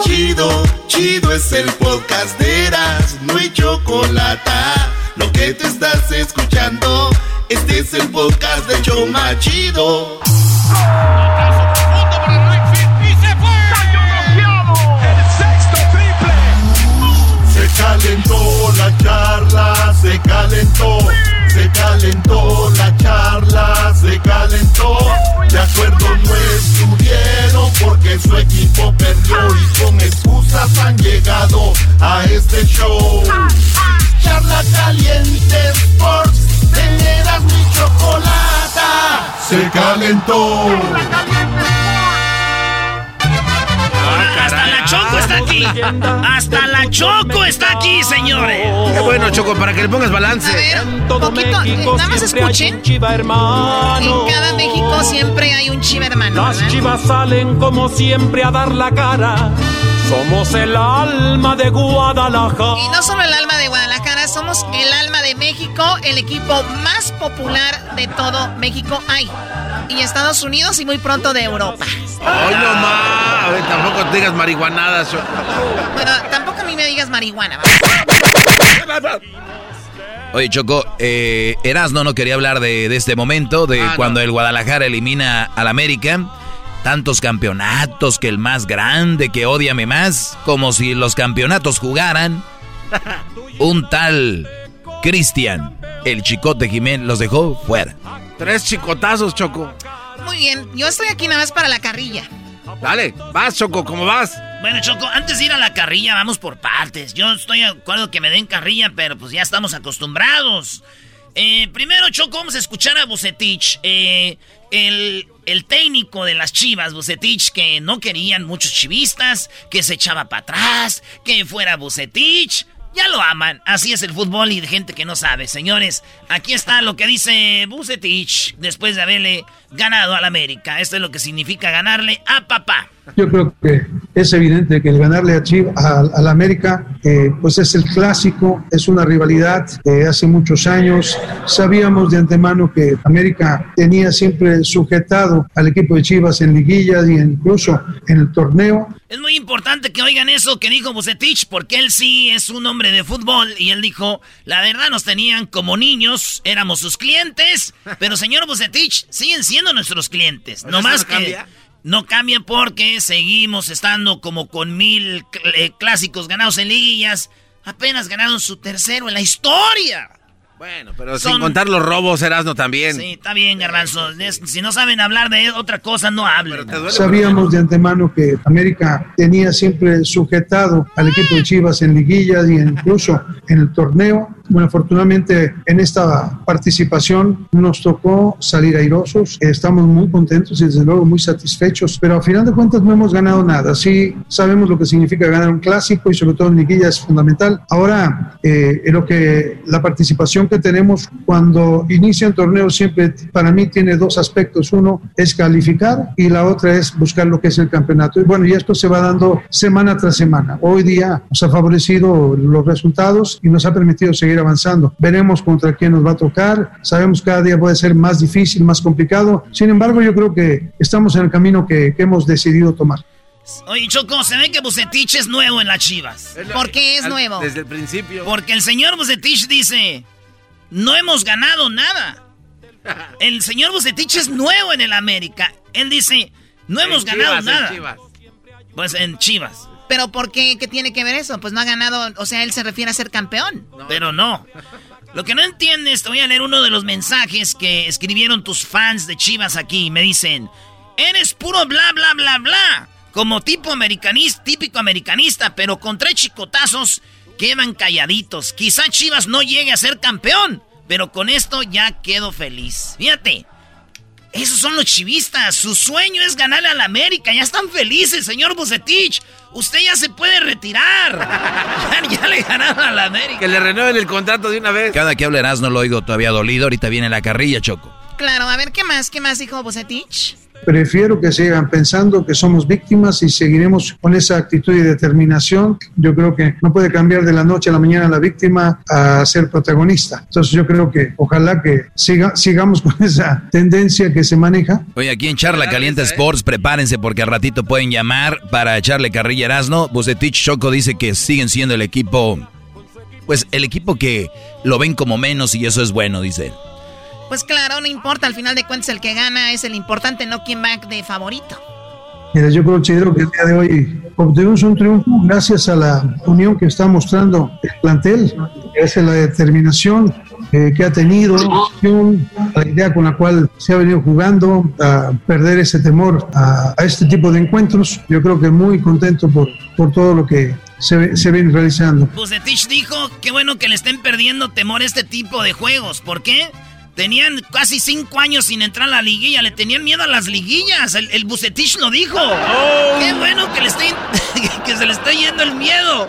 Speaker 1: Chido, chido es el podcast de Eras,
Speaker 7: no hay chocolate. Lo que te estás escuchando, este es el podcast de Choma Chido. Se calentó la charla, se calentó se calentó la charla, se calentó. De acuerdo no estuvieron porque su equipo perdió y con excusas han llegado a este show. Charla caliente Sports, tenerás mi chocolata. Se calentó.
Speaker 5: Hasta la Choco está aquí. Hasta la Choco está aquí, señores.
Speaker 3: Qué bueno, Choco, para que le pongas balance.
Speaker 9: A ver, poquito, eh, nada más escuchen. En cada México siempre hay un chiva hermano.
Speaker 11: Las chivas salen como siempre a dar la cara. Somos el alma de Guadalajara.
Speaker 9: Y no solo el alma de Guadalajara, somos el alma de México, el equipo más popular de todo México hay. Y Estados Unidos y muy pronto de Europa.
Speaker 3: Ay, no más. A ver, tampoco te digas marihuanadas.
Speaker 9: Bueno, tampoco a mí me digas marihuana. ¿va?
Speaker 4: Oye, Choco, eh, Erasno no quería hablar de, de este momento, de
Speaker 3: Ah,
Speaker 4: cuando
Speaker 3: no.
Speaker 4: el Guadalajara elimina al América. Tantos campeonatos, que el más grande, que odiame más, como si los campeonatos jugaran. Un tal Cristian, el chicote Jiménez, los dejó fuera.
Speaker 3: Tres chicotazos, Choco.
Speaker 9: Muy bien, yo estoy aquí nada más para la carrilla.
Speaker 3: Dale, vas, Choco, ¿cómo vas?
Speaker 5: Bueno, Choco, antes de ir a la carrilla, vamos por partes. Yo estoy de acuerdo que me den carrilla, pero pues ya estamos acostumbrados. Eh, primero, Choco, vamos a escuchar a Bucetich. Eh, el, el técnico de las chivas, Bucetich, que no querían muchos chivistas, que se echaba para atrás, que fuera Bucetich. Ya lo aman. Así es el fútbol y de gente que no sabe. Señores, aquí está lo que dice Bucetich después de haberle ganado al América. Esto es lo que significa ganarle a papá.
Speaker 12: Yo creo que es evidente que el ganarle a Chivas, al América, eh, pues es el clásico, es una rivalidad de hace muchos años. Sabíamos de antemano que América tenía siempre sujetado al equipo de Chivas en liguillas y incluso en el torneo.
Speaker 5: Es muy importante que oigan eso que dijo Bucetich, porque él sí es un hombre de fútbol y él dijo, la verdad nos tenían como niños, éramos sus clientes, pero señor Bucetich, siguen siendo nuestros clientes.
Speaker 3: ¿Pero
Speaker 5: No más que
Speaker 3: cambia?
Speaker 5: no cambia porque seguimos estando como con mil cl- eh, clásicos ganados en liguillas, apenas ganaron su tercero en la historia.
Speaker 3: Bueno, pero
Speaker 5: Son-
Speaker 3: sin contar los robos, Erasno también.
Speaker 5: Sí, está bien, garbanzo. Si no saben hablar de otra cosa, no hablen.
Speaker 12: Sabíamos de antemano que América tenía siempre sujetado al equipo de Chivas en liguillas y incluso en el torneo. Bueno, afortunadamente en esta participación nos tocó salir airosos. Estamos muy contentos y desde luego muy satisfechos, pero a final de cuentas no hemos ganado nada. Sí sabemos lo que significa ganar un clásico y sobre todo en liguilla es fundamental. Ahora, eh, lo que la participación que tenemos cuando inicia un torneo siempre para mí tiene dos aspectos. Uno es calificar y la otra es buscar lo que es el campeonato. Y bueno, y esto se va dando semana tras semana. Hoy día nos ha favorecido los resultados y nos ha permitido seguir avanzando. Veremos contra quién nos va a tocar. Sabemos que cada día puede ser más difícil, más complicado. Sin embargo, yo creo que estamos en el camino que, que hemos decidido tomar.
Speaker 5: Oye, Choco, se ve que Bucetich es nuevo en las chivas.
Speaker 9: ¿Por qué es nuevo?
Speaker 3: Desde el principio.
Speaker 5: Porque el señor Bucetich dice, no hemos ganado nada. El señor Bucetich es nuevo en el América. Él dice, no hemos
Speaker 3: En
Speaker 5: ganado
Speaker 3: Chivas, en
Speaker 5: nada.
Speaker 3: Chivas.
Speaker 5: Pues en Chivas.
Speaker 9: ¿Pero por qué? ¿Qué tiene que ver eso? Pues no ha ganado, o sea, él se refiere a ser campeón.
Speaker 5: Pero no. Lo que no entiendes, te voy a leer uno de los mensajes que escribieron tus fans de Chivas aquí. Me dicen, eres puro bla, bla, bla, bla. Como tipo americanista, típico americanista, pero con tres chicotazos quedan calladitos. Quizá Chivas no llegue a ser campeón, pero con esto ya quedo feliz. Fíjate, esos son los chivistas. Su sueño es ganarle al América. Ya están felices, señor Bucetich. Usted ya se puede retirar. ya, ya le ganaron al América.
Speaker 3: Que le renueven el contrato de una vez.
Speaker 4: Cada que habla Erasno lo oigo todavía dolido. Ahorita viene la carrilla, Choco.
Speaker 9: Claro, a ver, ¿qué más? ¿Qué más dijo Bucetich?
Speaker 12: Prefiero que sigan pensando que somos víctimas y seguiremos con esa actitud y determinación. Yo creo que no puede cambiar de la noche a la mañana la víctima a ser protagonista. Entonces yo creo que ojalá que siga, sigamos con esa tendencia que se maneja.
Speaker 4: Oye, aquí en Charla Caliente Sports, prepárense porque al ratito pueden llamar para echarle carrilla a Erasno. Bucetich Choco dice que siguen siendo el equipo pues el equipo que lo ven como menos y eso es bueno, dice él.
Speaker 9: Pues claro, no importa, al final de cuentas el que gana es el importante, no quien va de favorito.
Speaker 12: Mira, yo considero que el día de hoy obtuvimos un triunfo gracias a la unión que está mostrando el plantel, gracias a la determinación eh, que ha tenido, la idea con la cual se ha venido jugando, a perder ese temor a, este tipo de encuentros. Yo creo que muy contento por, por todo lo que se, se viene realizando.
Speaker 5: Bucetich dijo que bueno que le estén perdiendo temor a este tipo de juegos. ¿Por qué? Tenían casi cinco años sin entrar a la liguilla, le tenían miedo a las liguillas. El, el Bucetich lo dijo. Oh. Qué bueno que, le que se le está yendo el miedo.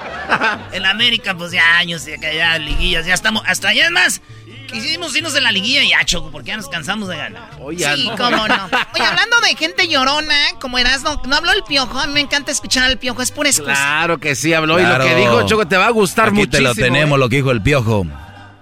Speaker 5: En América, pues ya años, ya, ya liguillas, ya estamos. Hasta allá es más. Quisimos irnos de la liguilla y ya choco, porque ya nos cansamos de ganar. sí, cómo no. Oye, hablando de gente llorona, como eras, no, no habló el piojo. A mí me encanta escuchar al piojo, es pura excusa.
Speaker 3: Claro que sí habló y lo que dijo, Choco, te va a gustar
Speaker 4: Aquí
Speaker 3: muchísimo.
Speaker 4: te lo tenemos,
Speaker 3: ¿eh?
Speaker 4: lo que dijo el piojo.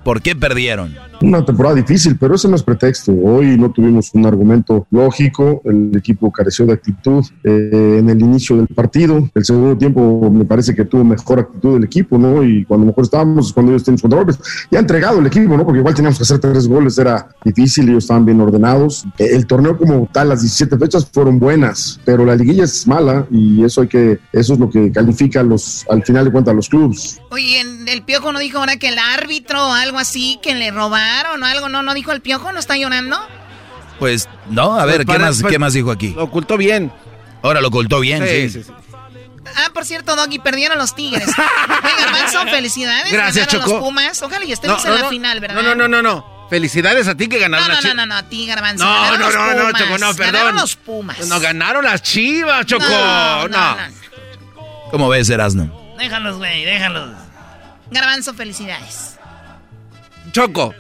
Speaker 4: ¿Por qué perdieron?
Speaker 13: Una temporada difícil, pero ese no es pretexto. Hoy no tuvimos un argumento lógico, el equipo careció de actitud eh, en el inicio del partido. El segundo tiempo me parece que tuvo mejor actitud el equipo, ¿no? Y cuando mejor estábamos, cuando ellos tenían contragolpes, ya entregado el equipo, ¿no? Porque igual teníamos que hacer tres goles, era difícil, ellos estaban bien ordenados. Eh, El torneo como tal, las 17 fechas fueron buenas, pero la liguilla es mala y eso hay que, eso es lo que califica los, al final de cuentas a los clubes.
Speaker 9: Oye, el piojo no dijo ahora que el árbitro o algo así, que le robaron o algo, no, no dijo el piojo, no está llorando.
Speaker 4: Pues no, a ver, ¿qué,
Speaker 3: Pues para-
Speaker 4: más, ¿qué más dijo aquí?
Speaker 3: Lo ocultó bien.
Speaker 4: Ahora lo ocultó bien, sí.
Speaker 3: Sí, sí, sí.
Speaker 9: Ah, por cierto, Doggy, perdieron los Tigres. Venga, Manso, felicidades.
Speaker 3: Gracias,
Speaker 9: Ganaron
Speaker 3: Choco.
Speaker 9: los Pumas. Ojalá y estemos en la final, ¿verdad?
Speaker 3: No, no, no, no, no. Felicidades a ti que
Speaker 9: No,
Speaker 3: ganaron
Speaker 9: no,
Speaker 3: las
Speaker 9: no,
Speaker 3: Chivas.
Speaker 9: no, no, a ti, Garbanzo.
Speaker 3: No,
Speaker 9: Ganaron
Speaker 3: no,
Speaker 9: los
Speaker 3: no, no,
Speaker 9: Pumas.
Speaker 3: Choco, no, perdón.
Speaker 9: Ganaron los Pumas.
Speaker 3: No, ganaron las chivas, Choco.
Speaker 9: No,
Speaker 3: No,
Speaker 9: no,
Speaker 4: ¿Cómo ves, Erasno?
Speaker 5: Déjalos, güey, déjalos.
Speaker 9: Garbanzo, felicidades.
Speaker 3: Choco.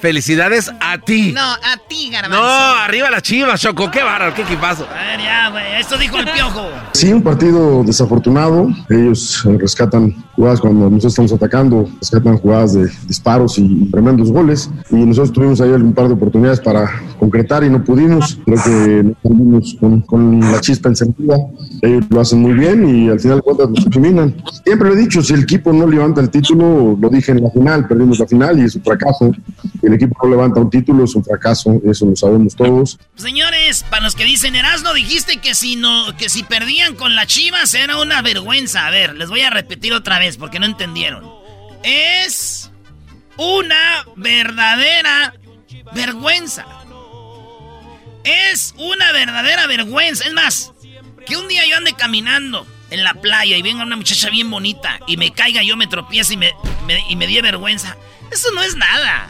Speaker 3: Felicidades a ti.
Speaker 9: No, a ti, Garbanzo.
Speaker 3: No, arriba las chivas, Choco. Qué bárbaro, qué equipazo.
Speaker 5: A ver, ya, güey, esto dijo el piojo.
Speaker 13: Sí, un partido desafortunado. Ellos eh, rescatan jugadas cuando nosotros estamos atacando, rescatan jugadas de disparos y tremendos goles. Y nosotros tuvimos ahí un par de oportunidades para concretar y no pudimos. Creo que no salimos con, con la chispa encendida. Ellos lo hacen muy bien y al final de cuentas nos eliminan. Siempre lo he dicho, si el equipo no levanta el título, lo dije en la final, perdimos la final y es un fracaso. El equipo no levanta un título, es un fracaso, eso lo sabemos todos.
Speaker 5: Señores, para los que dicen Erasno, dijiste que si no, que si perdían con las chivas era una vergüenza. A ver, les voy a repetir otra vez porque no entendieron. Es una verdadera vergüenza. Es una verdadera vergüenza. Es más, que un día yo ande caminando en la playa y venga una muchacha bien bonita y me caiga, yo me tropiece y me, y me dé vergüenza. Eso no es nada.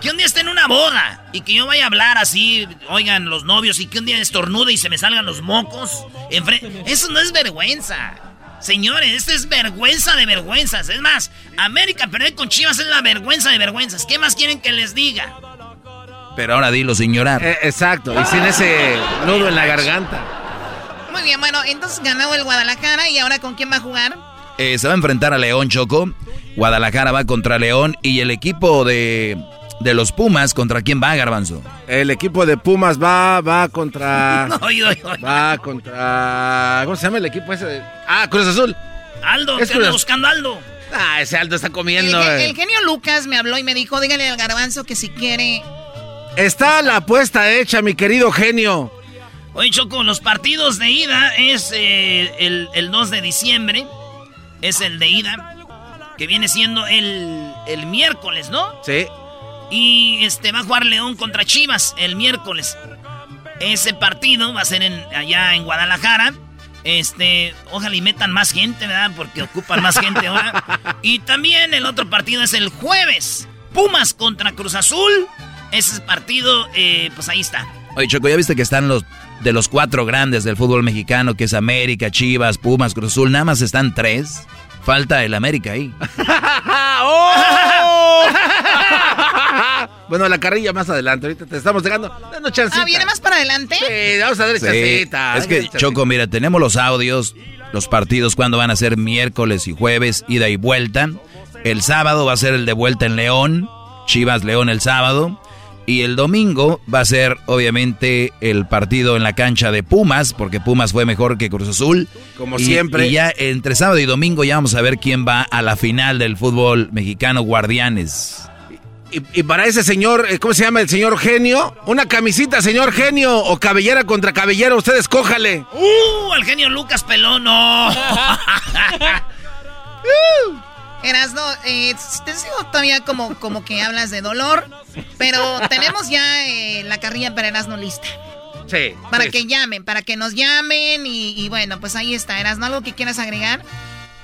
Speaker 5: Que un día esté en una boda y que yo vaya a hablar así, oigan los novios, y que un día estornude y se me salgan los mocos. enfre- Eso no es vergüenza. Señores, esto es vergüenza de vergüenzas. Es más, América perder con Chivas es la vergüenza de vergüenzas. ¿Qué más quieren que les diga?
Speaker 4: Pero ahora dilo sin llorar.
Speaker 3: Eh, exacto, y sin ese nudo en la garganta.
Speaker 9: Muy bien, bueno, entonces ganó el Guadalajara y ahora con quién va a jugar?
Speaker 4: Eh, se va a enfrentar a León Choco. Guadalajara va contra León. Y el equipo de, de los Pumas, ¿contra quién va, Garbanzo?
Speaker 3: El equipo de Pumas va, va contra.
Speaker 5: No, oye, oye.
Speaker 3: Va contra. ¿Cómo se llama el equipo ese? de- Ah, Cruz Azul.
Speaker 5: Aldo,
Speaker 3: Es
Speaker 5: ¿qué anda
Speaker 3: Cruz-
Speaker 5: buscando Aldo?
Speaker 3: Ah, ese Aldo está comiendo. eh.
Speaker 9: el genio Lucas me habló y me dijo, dígale al garbanzo que si quiere...
Speaker 3: Está la apuesta hecha, mi querido genio.
Speaker 5: Oye, Choco, los partidos de ida es eh, el, el 2 de diciembre. Es el de ida. Que viene siendo el, el miércoles, ¿no?
Speaker 3: Sí.
Speaker 5: Y este va a jugar León contra Chivas el miércoles. Ese partido va a ser en, allá en Guadalajara. Este, ojalá y metan más gente, ¿verdad? Porque ocupan más gente ahora. Y también el otro partido es el jueves. Pumas contra Cruz Azul. Ese partido, eh, pues ahí está.
Speaker 4: Oye, Choco, ¿ya viste que están los de los cuatro grandes del fútbol mexicano, que es América, Chivas, Pumas, Cruz Azul? Nada más están tres. Falta el América ahí.
Speaker 3: ¡Oh! bueno, la carrilla más adelante. Ahorita te estamos dejando. Dando chancita.
Speaker 9: Ah, ¿viene más para adelante?
Speaker 3: Sí, vamos a dar
Speaker 4: Sí,
Speaker 3: chancita.
Speaker 4: es que,
Speaker 3: Chancita.
Speaker 4: Choco, mira, tenemos los audios, los partidos cuando van a ser miércoles y jueves, ida y vuelta. El sábado va a ser el de vuelta en León, Chivas León el sábado. Y el domingo va a ser obviamente el partido en la cancha de Pumas, porque Pumas fue mejor que Cruz Azul.
Speaker 3: Como
Speaker 4: Y-
Speaker 3: siempre.
Speaker 4: Y ya entre sábado y domingo ya vamos a ver quién va a la final del fútbol mexicano Guardianes.
Speaker 3: Y, y para ese señor, eh, ¿cómo se llama el señor genio? Una camisita, señor genio, o cabellera contra cabellera, usted escójale.
Speaker 5: ¡Uh! El genio Lucas Pelón, no.
Speaker 9: Erasno, eh, te sigo todavía como, como que hablas de dolor, pero tenemos ya eh, la carrilla para Erasno lista.
Speaker 3: Sí.
Speaker 9: Para
Speaker 3: sí.
Speaker 9: que llamen, para que nos llamen y, y bueno, pues ahí está. Erasno, ¿algo que quieras agregar?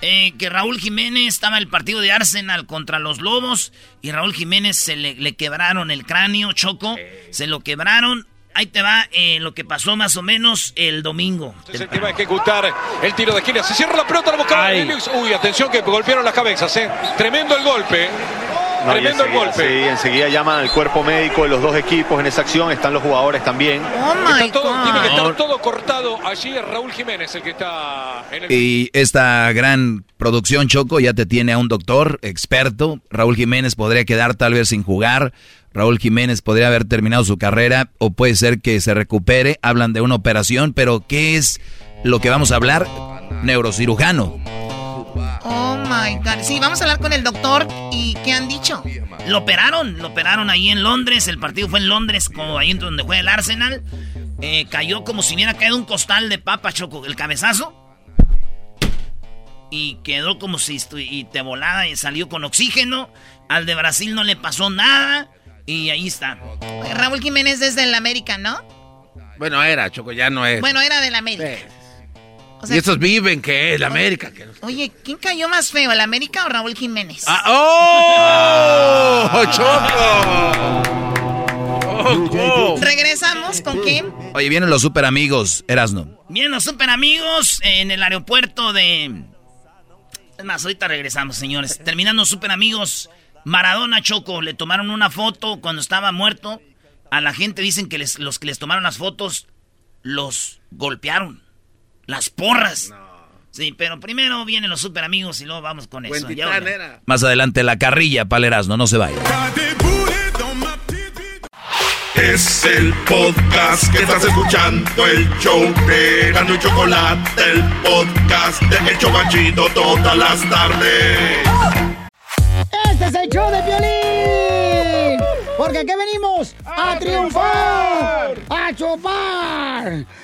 Speaker 5: Eh, que Raúl Jiménez estaba en el partido de Arsenal contra los Lobos y Raúl Jiménez se le, le quebraron el cráneo, Choco. Se lo quebraron. Ahí te va eh, lo que pasó más o menos el domingo.
Speaker 14: Es el que va a ejecutar el tiro de esquina. Se cierra la pelota, la buscaba. Uy, atención que golpearon las cabezas. ¿eh? Tremendo el golpe.
Speaker 15: No, y
Speaker 14: Tremendo el
Speaker 15: enseguida,
Speaker 14: golpe.
Speaker 15: Sí, enseguida llaman al cuerpo médico de los dos equipos en esa acción. Están los jugadores también.
Speaker 14: Está todo- tiene que estar todo cortado. Allí es Raúl Jiménez el que está en el.
Speaker 4: Y esta gran producción, Choco, ya te tiene a un doctor experto. Raúl Jiménez podría quedar tal vez sin jugar. Raúl Jiménez podría haber terminado su carrera o puede ser que se recupere. Hablan de una operación, pero ¿qué es lo que vamos a hablar? Neurocirujano.
Speaker 9: Oh my God. Sí, vamos a hablar con el doctor y ¿qué han dicho?
Speaker 5: Lo operaron, lo operaron ahí en Londres. El partido fue en Londres, como ahí donde juega el Arsenal. Eh, cayó como si hubiera caído un costal de papa, Choco, el cabezazo. Y quedó como si y te volada y salió con oxígeno. Al de Brasil no le pasó nada. Y ahí está.
Speaker 9: Raúl Jiménez desde el América, ¿no?
Speaker 3: Bueno, era, Choco, ya no es.
Speaker 9: Bueno, era del América. O sea,
Speaker 3: y estos viven que es la América. que-
Speaker 9: Oye, ¿quién cayó más feo, el América o Raúl Jiménez?
Speaker 3: ¡Ah, ¡Oh! ¡Choco!
Speaker 9: Regresamos con quién?
Speaker 4: Oye, vienen los super amigos, Erasno.
Speaker 5: Bien, los super amigos en el aeropuerto de. Es más, ahorita regresamos, señores. Terminando super amigos, Maradona Choco, le tomaron una foto cuando estaba muerto. A la gente dicen que les- los que les tomaron las fotos los golpearon. Las porras. Sí, pero primero vienen los super amigos y luego vamos con eso.
Speaker 3: Era.
Speaker 4: Más adelante la carrilla Erasno, no se vaya.
Speaker 7: Es el podcast que estás escuchando, el show de Gano y Chocolate, el podcast de El Chocachito todas las tardes.
Speaker 16: Este es el show de violín. Porque aquí venimos a, triunfar, a chupar.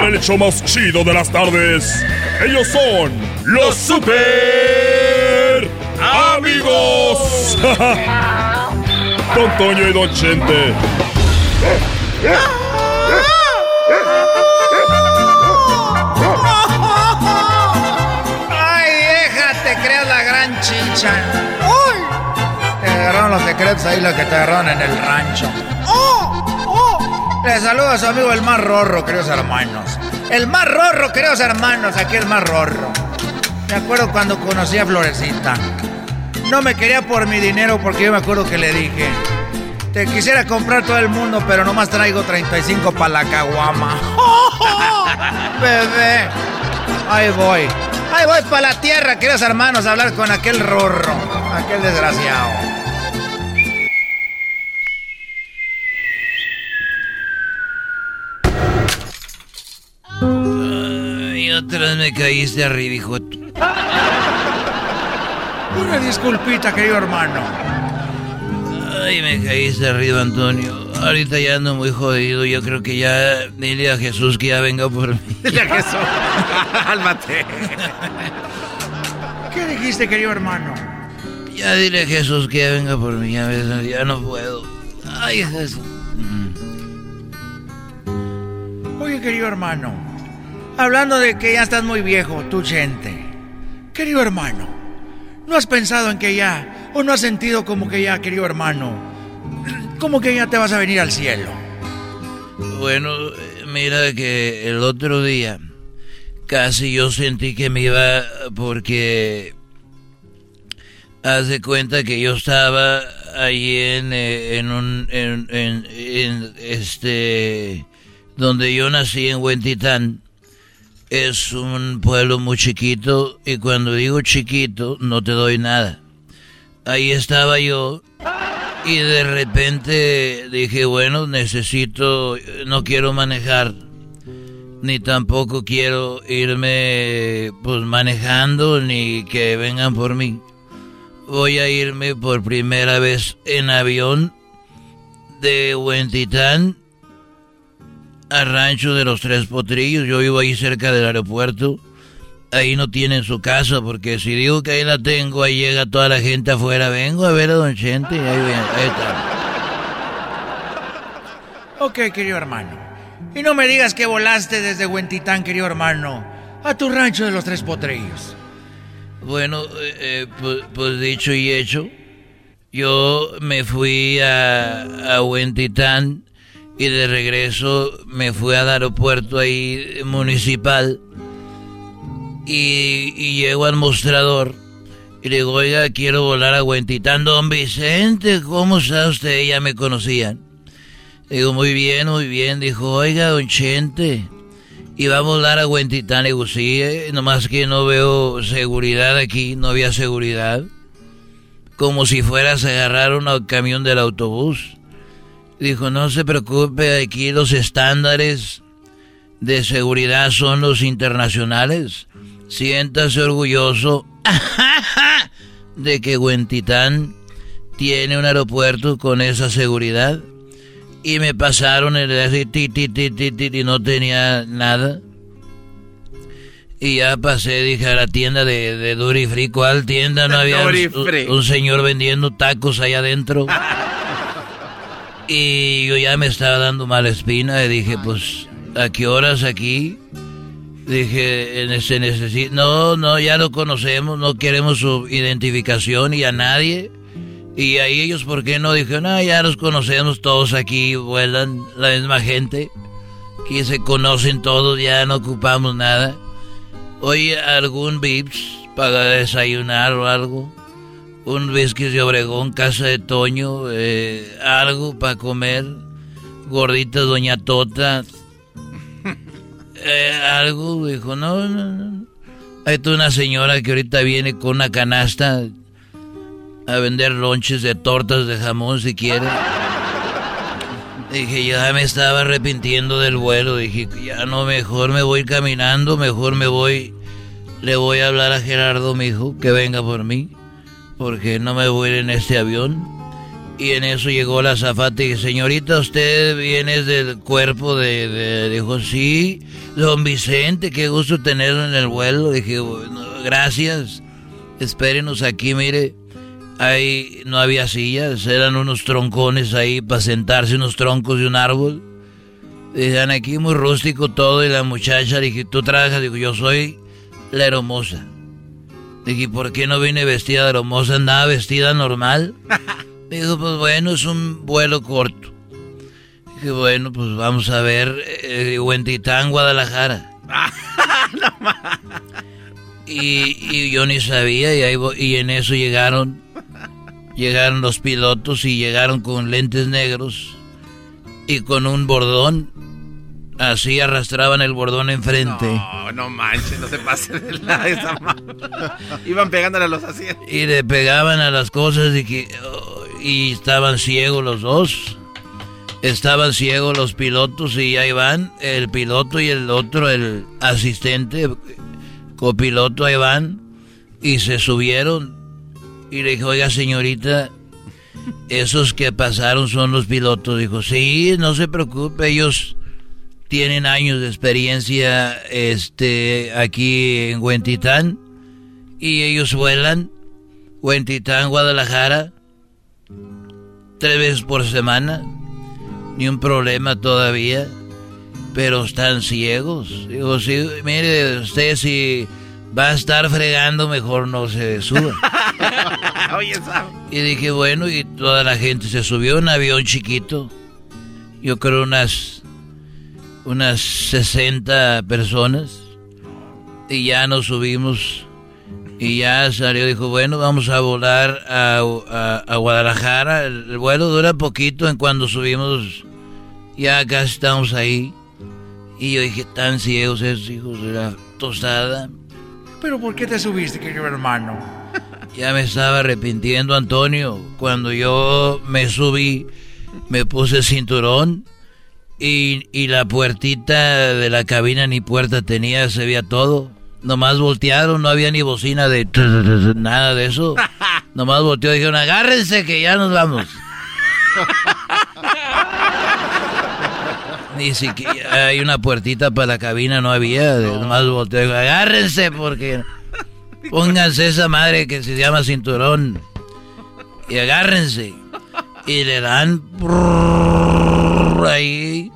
Speaker 17: para el hecho más chido de las tardes. Ellos son los super amigos. Don Toño y Don Chente.
Speaker 18: Ay, déjate, creas la gran chicha. ¡Uy! Te agarraron los secretos ahí, los que te agarraron en el rancho. ¡Oh! ¡Oh! Le saluda a su amigo el más rorro, queridos hermanos. El más rorro, queridos hermanos, aquí el más rorro. Me acuerdo cuando conocí a Florecita. No me quería por mi dinero porque yo me acuerdo que le dije. Te quisiera comprar todo el mundo, pero nomás traigo 35 para la caguama. Bebé, ahí voy. Ahí voy para la tierra, queridos hermanos, a hablar con aquel rorro, aquel desgraciado.
Speaker 4: Vez me caíste arriba, hijo.
Speaker 18: Una disculpita, querido hermano.
Speaker 4: Ay, me caíste arriba, Antonio. Ahorita ya ando muy jodido. Yo creo que ya dile a Jesús que ya venga por mí.
Speaker 18: Dile a Jesús. Cálmate. ¿Qué dijiste, querido hermano?
Speaker 4: Ya dile a Jesús que ya venga por mí. Ya, ya no puedo. Ay, Jesús.
Speaker 18: Oye, querido hermano, hablando de que ya estás muy viejo, tu gente. Querido hermano, ¿no has pensado en que ya, o no has sentido como que ya, querido hermano, como que ya te vas a venir al cielo?
Speaker 4: Bueno, mira que el otro día casi yo sentí que me iba porque haz de cuenta que yo estaba ahí en, eh, en un en, en- en, este donde yo nací en Huentitán es un pueblo muy chiquito y cuando digo chiquito no te doy nada ahí estaba yo y de repente dije bueno necesito no quiero manejar ni tampoco quiero irme pues manejando ni que vengan por mí. Voy a irme por primera vez en avión de Huentitán a Rancho de los Tres Potrillos. Yo vivo ahí cerca del aeropuerto. Ahí no tienen su casa porque si digo que ahí la tengo, ahí llega toda la gente afuera. Vengo a ver a Don Chente y ahí, ahí está.
Speaker 18: Ok, querido hermano. Y no me digas que volaste desde Huentitán, querido hermano, a tu rancho de los Tres Potrillos.
Speaker 4: Bueno, eh, eh, pues, pues dicho y hecho, yo me fui a, a Huentitán y de regreso me fui al aeropuerto ahí municipal y, llego al mostrador y le digo, oiga, quiero volar a Huentitán. Don Vicente, ¿cómo está usted? Ya me conocían. Digo, muy bien, muy bien. Dijo, oiga, don Chente, y va a volar a Huentitán. Digo, sí, eh, nomás que no veo seguridad aquí, no había seguridad. Como si fueras a agarrar un camión del autobús. Dijo, no se preocupe, aquí los estándares de seguridad son los internacionales. Siéntase orgulloso de que Huentitán tiene un aeropuerto con esa seguridad. Y me pasaron el así, ti, ti, ti, ti, ti, y no tenía nada. Y ya pasé, dije, a la tienda de, de Duty Free. ¿Cuál tienda? No había un, un señor vendiendo tacos allá adentro. y yo ya me estaba dando mala espina. Y dije, pues, ¿a qué horas aquí? Dije, "En- se necesita... No, no, ya lo conocemos, no queremos su identificación y a nadie. Y ahí ellos, ¿por qué no? Dijeron, ah, ya los conocemos todos aquí, vuelan la misma gente. Aquí se conocen todos, ya no ocupamos nada. Oye, ¿algún Vips para desayunar o algo? Un whisky de Obregón, casa de Toño, eh, algo para comer. Gordita Doña Tota. Eh, algo, dijo, no, no, no. Hay toda una señora que ahorita viene con una canasta a vender lonches de tortas de jamón si quiere. Dije, ya me estaba arrepintiendo del vuelo. Dije, ya no, mejor me voy caminando, mejor me voy. Le voy a hablar a Gerardo, mi hijo, que venga por mí, porque no me voy a ir en este avión. Y en eso llegó la azafata y dije, señorita, usted viene del cuerpo de, de- Dijo, sí, don Vicente, qué gusto tenerlo en el vuelo. Dije, "Bueno, gracias, espérenos aquí, mire. Ahí no había sillas, eran unos troncones ahí para sentarse, unos troncos de un árbol. Dijeron, aquí muy rústico todo, y la muchacha, dije, ¿tú trabajas? Digo, yo soy la hermosa. Dije, ¿por qué no vine vestida de hermosa? Andaba vestida normal. Dijo, pues bueno, es un vuelo corto. Dije, bueno, pues vamos a ver, eh, Huentitán, Guadalajara. y, y yo ni sabía, y, ahí y en eso llegaron, llegaron los pilotos y llegaron con lentes negros y con un bordón Así arrastraban el bordón enfrente.
Speaker 3: No, no manches, no se pase de la esa mano. Iban pegándole a los asientos.
Speaker 4: Y le pegaban a las cosas y, que, oh, y estaban ciegos los dos. Estaban ciegos los pilotos y ahí van, el piloto y el otro, el asistente, copiloto, ahí van. Y se subieron y le dijo, oiga señorita, esos que pasaron son los pilotos. Dijo, sí, no se preocupe, ellos tienen años de experiencia este, aquí en Huentitán y ellos vuelan Huentitán, Guadalajara, tres veces por semana, ni un problema todavía, pero están ciegos. Digo, sí, mire, usted si va a estar fregando, mejor no se suba. Y dije, bueno, y toda la gente se subió un avión chiquito. Yo creo unas unas 60 personas. Y ya nos subimos. Y ya salió, dijo, bueno, vamos a volar a, a, Guadalajara. El, vuelo dura poquito en cuando subimos. Ya casi estamos ahí. Y yo dije, tan ciegos esos hijos de la tostada.
Speaker 18: ¿Pero por qué te subiste, querido hermano?
Speaker 4: Ya me estaba arrepintiendo, Antonio. Cuando yo me subí, me puse cinturón y, y la puertita de la cabina ni puerta tenía, se veía todo. Nomás voltearon, no había ni bocina de nada de eso. Nomás volteó y dijeron, agárrense que ya nos vamos. Ni siquiera hay una puertita para la cabina, no había. Nomás volteó y dijo, agárrense porque pónganse esa madre que se llama cinturón. Y agárrense. Y le dan ahí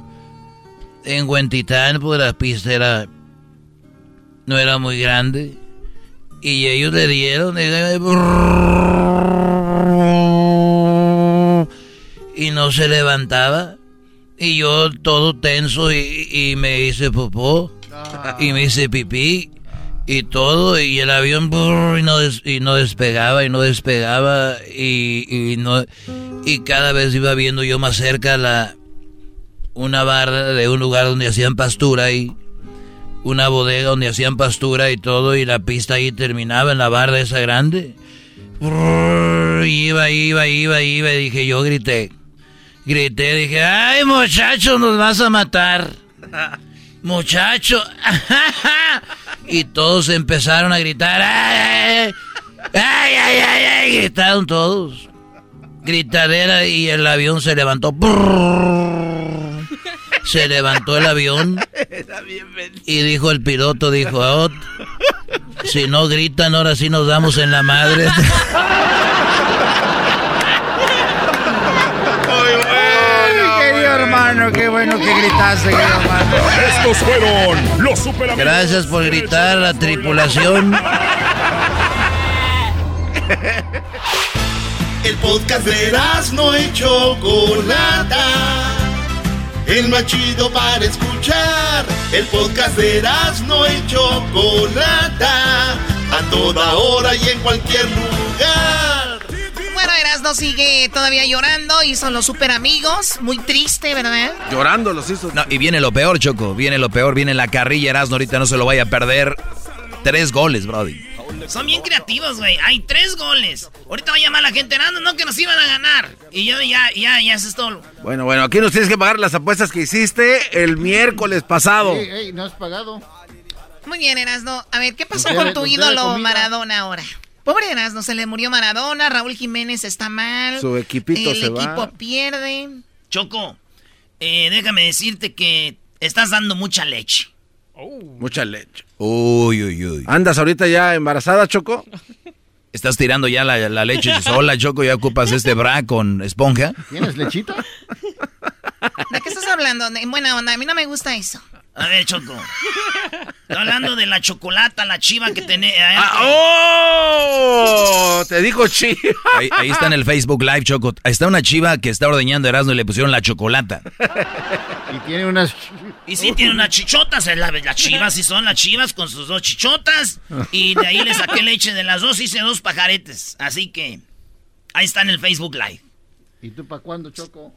Speaker 4: en Huentitán, pues la pista era, no era muy grande. Y ellos le dieron y no se levantaba. Y yo todo tenso y, me hice popó y me hice pipí y todo y el avión y no, y no despegaba y no despegaba y, y, no y cada vez iba viendo yo más cerca la una barra de un lugar donde hacían pastura y una bodega donde hacían pastura y todo y la pista ahí terminaba en la barra esa grande. iba, iba, iba, iba y dije, yo grité. Grité, dije, ay muchacho, nos vas a matar. Muchacho. y todos empezaron a gritar, ay, ay, ay, ay, ay, gritaron todos. Gritadera y el avión se levantó. Se levantó el avión y dijo el piloto, dijo, oh, si no gritan, ahora sí nos damos en la madre.
Speaker 18: hermano, qué bueno que gritaste, querido hermano.
Speaker 17: Estos fueron los super
Speaker 4: Gracias por gritar, la tripulación.
Speaker 7: El podcast de no hecho Chocolata el más chido para escuchar. El podcast de no y Chocolata, a toda hora y en cualquier lugar.
Speaker 9: Bueno, Erasno sigue todavía llorando y son los super amigos. Muy triste, ¿verdad?
Speaker 3: Llorando los hizo.
Speaker 4: No, y viene lo peor, Choco. Viene lo peor, viene la carrilla Erasno. Ahorita no se lo vaya a perder. Tres goles, Brody.
Speaker 5: Son bien creativos, güey. Hay tres goles. Ahorita va a llamar la gente, no, no, que nos iban a ganar. Y yo ya, ya, ya, eso es todo.
Speaker 3: Bueno, bueno, aquí nos tienes que pagar las apuestas que hiciste el miércoles pasado.
Speaker 18: Ey, ey, no has pagado.
Speaker 9: Muy bien, Erasno. A ver, ¿qué pasó con tu ídolo Maradona ahora? Pobre Erasno, se le murió Maradona, Raúl Jiménez está mal.
Speaker 3: Su equipito
Speaker 9: el
Speaker 3: se va.
Speaker 9: Equipo pierde.
Speaker 5: Choco, eh, déjame decirte que estás dando mucha leche.
Speaker 3: Mucha leche.
Speaker 4: Uy, uy, uy.
Speaker 3: ¿Andas ahorita ya embarazada, Choco?
Speaker 4: Estás tirando ya la, leche sola, Choco, ya ocupas este bra con esponja.
Speaker 18: ¿Tienes lechita?
Speaker 9: ¿De qué estás hablando? En buena onda, a mí no me gusta eso.
Speaker 5: A ver, Choco. Estoy hablando de la chocolata, la chiva que tenés.
Speaker 3: Ah, ¡Oh! Te digo chiva.
Speaker 4: Ahí, está en el Facebook Live, Choco. Ahí está una chiva que está ordeñando Erasmo y le pusieron la chocolata.
Speaker 18: Y tiene unas...
Speaker 5: Y sí, tiene unas chichotas. Las chivas sí son las chivas con sus dos chichotas. Y de ahí le saqué leche de las dos. Hice dos pajaretes. Así que ahí está en el Facebook Live.
Speaker 18: ¿Y tú para cuándo, Choco?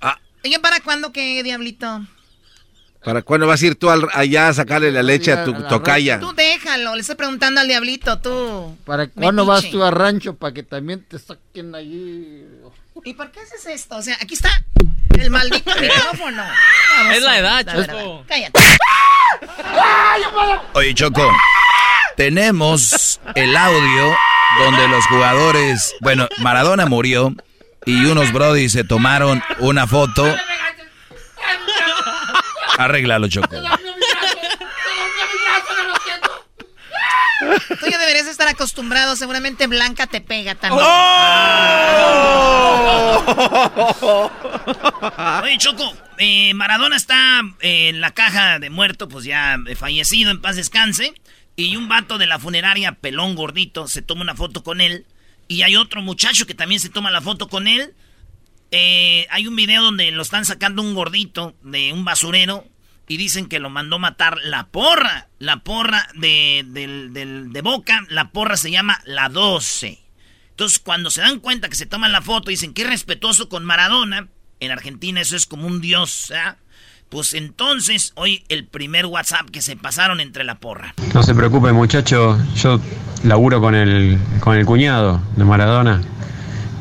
Speaker 9: Ah. ¿Y yo para cuándo qué, Diablito?
Speaker 3: ¿Para cuándo vas a ir tú al- allá a sacarle la leche a tu
Speaker 19: a
Speaker 3: tocaya?
Speaker 9: Tú déjalo, le estoy preguntando al diablito, tú.
Speaker 19: ¿Para cuándo vas tú a rancho para que también te saquen allí?
Speaker 9: ¿Y por qué haces esto? O sea, aquí está el maldito micrófono. Vamos
Speaker 6: Es la edad,
Speaker 9: verdad.
Speaker 6: Choco.
Speaker 9: Cállate.
Speaker 4: Oye, Choco, tenemos el audio donde los jugadores, bueno, Maradona murió y unos brody se tomaron una foto. Arréglalo, Choco.
Speaker 9: Tú ya deberías estar acostumbrado, seguramente Blanca te pega también. Oye, Choco, eh, Maradona está eh, en la caja de muerto, pues ya eh, fallecido, en paz descanse. Y un vato de la funeraria, pelón gordito, se toma una foto con él. Y hay otro muchacho que también se toma la foto con él. Eh, hay un video donde lo están sacando un gordito de un basurero y dicen que lo mandó matar la porra. La porra de, del- de Boca, la porra se llama la 12. Entonces, cuando se dan cuenta que se toman la foto, dicen que es respetuoso con Maradona. En Argentina eso es como un dios, ¿ah? Pues entonces, hoy el primer WhatsApp que se pasaron entre la porra.
Speaker 20: No se preocupe, muchacho. Yo laburo con el, con el cuñado de Maradona.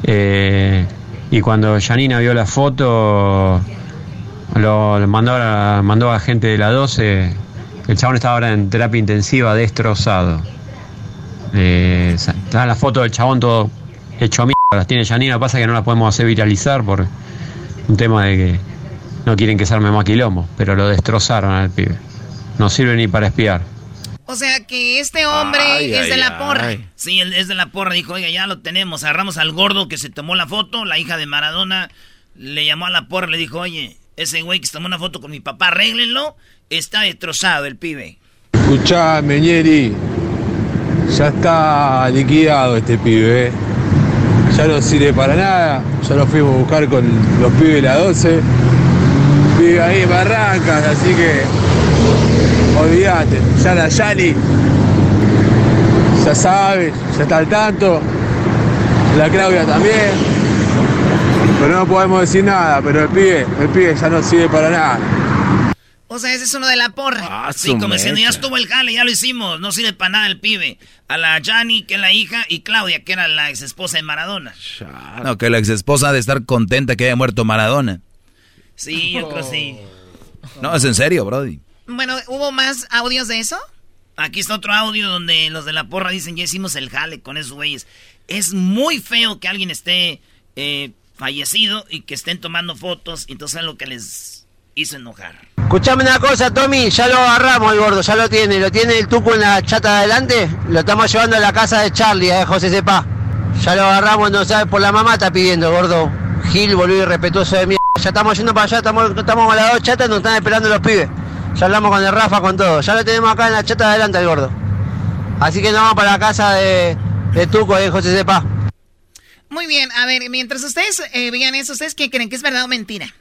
Speaker 20: Eh, y cuando Janina vio la foto, lo, mandó, a, mandó a gente de la 12. El chabón estaba ahora en terapia intensiva, destrozado. Eh, está la foto del chabón todo hecho mierda. Las tiene Janina, pasa que no las podemos hacer viralizar por un tema de que no quieren que se arme más quilombo. Pero lo destrozaron al pibe. No sirve ni para espiar.
Speaker 9: O sea que este hombre
Speaker 20: Ay,
Speaker 9: es
Speaker 20: ay,
Speaker 9: de la porra.
Speaker 20: ay.
Speaker 9: Sí, él es de la porra. Dijo, oiga, ya lo tenemos. Agarramos al gordo que se tomó la foto. La hija de Maradona le llamó a la porra. Le dijo, oye, ese güey que se tomó una foto con mi papá, arréglenlo. Está destrozado el pibe.
Speaker 21: Escuchá, Meñeri, ya está liquidado este pibe. ¿eh? Ya no sirve para nada. Ya lo fuimos a buscar con los pibes de la 12. Vive ahí en Barrancas, así que olvídate. Ya la Yali ya sabe, ya está al tanto. La Claudia también. Pero no podemos decir nada, pero el pibe, el pibe ya no sirve para nada.
Speaker 9: O sea, ese es uno de la porra. sí,
Speaker 21: su
Speaker 9: como diciendo, ya
Speaker 21: mecha.
Speaker 9: estuvo el jale, ya lo hicimos. No sirve para nada el pibe. A la Jani, que es la hija, y Claudia, que era la ex esposa de Maradona.
Speaker 4: No, que la ex esposa ha de estar contenta que haya muerto Maradona.
Speaker 9: Sí, yo creo sí.
Speaker 4: No, es en serio, Brody.
Speaker 9: Bueno, ¿hubo más audios de eso? Aquí está otro audio donde los de la porra dicen, ya hicimos el jale con esos güeyes. Es muy feo que alguien esté eh, fallecido y que estén tomando fotos, y entonces es lo que les hizo enojar.
Speaker 22: Escuchame una cosa, Tommy, ya lo agarramos el gordo, ya lo tiene, lo tiene el tuco en la chata de adelante, lo estamos llevando a la casa de Charlie, eh, José Sepa. Ya lo agarramos, no sabe, por la mamá está pidiendo, gordo. Gil, boludo, irrespetuoso de mierda. Ya estamos yendo para allá, estamos, estamos con las dos chatas, nos están esperando los pibes. Ya hablamos con el Rafa, con todo. Ya lo tenemos acá en la chata de adelante el gordo. Así que nos vamos para la casa de, de Tuco, de José Sepa.
Speaker 9: Muy bien, a ver, mientras ustedes eh, vean eso, ¿ustedes qué creen que es verdad o mentira?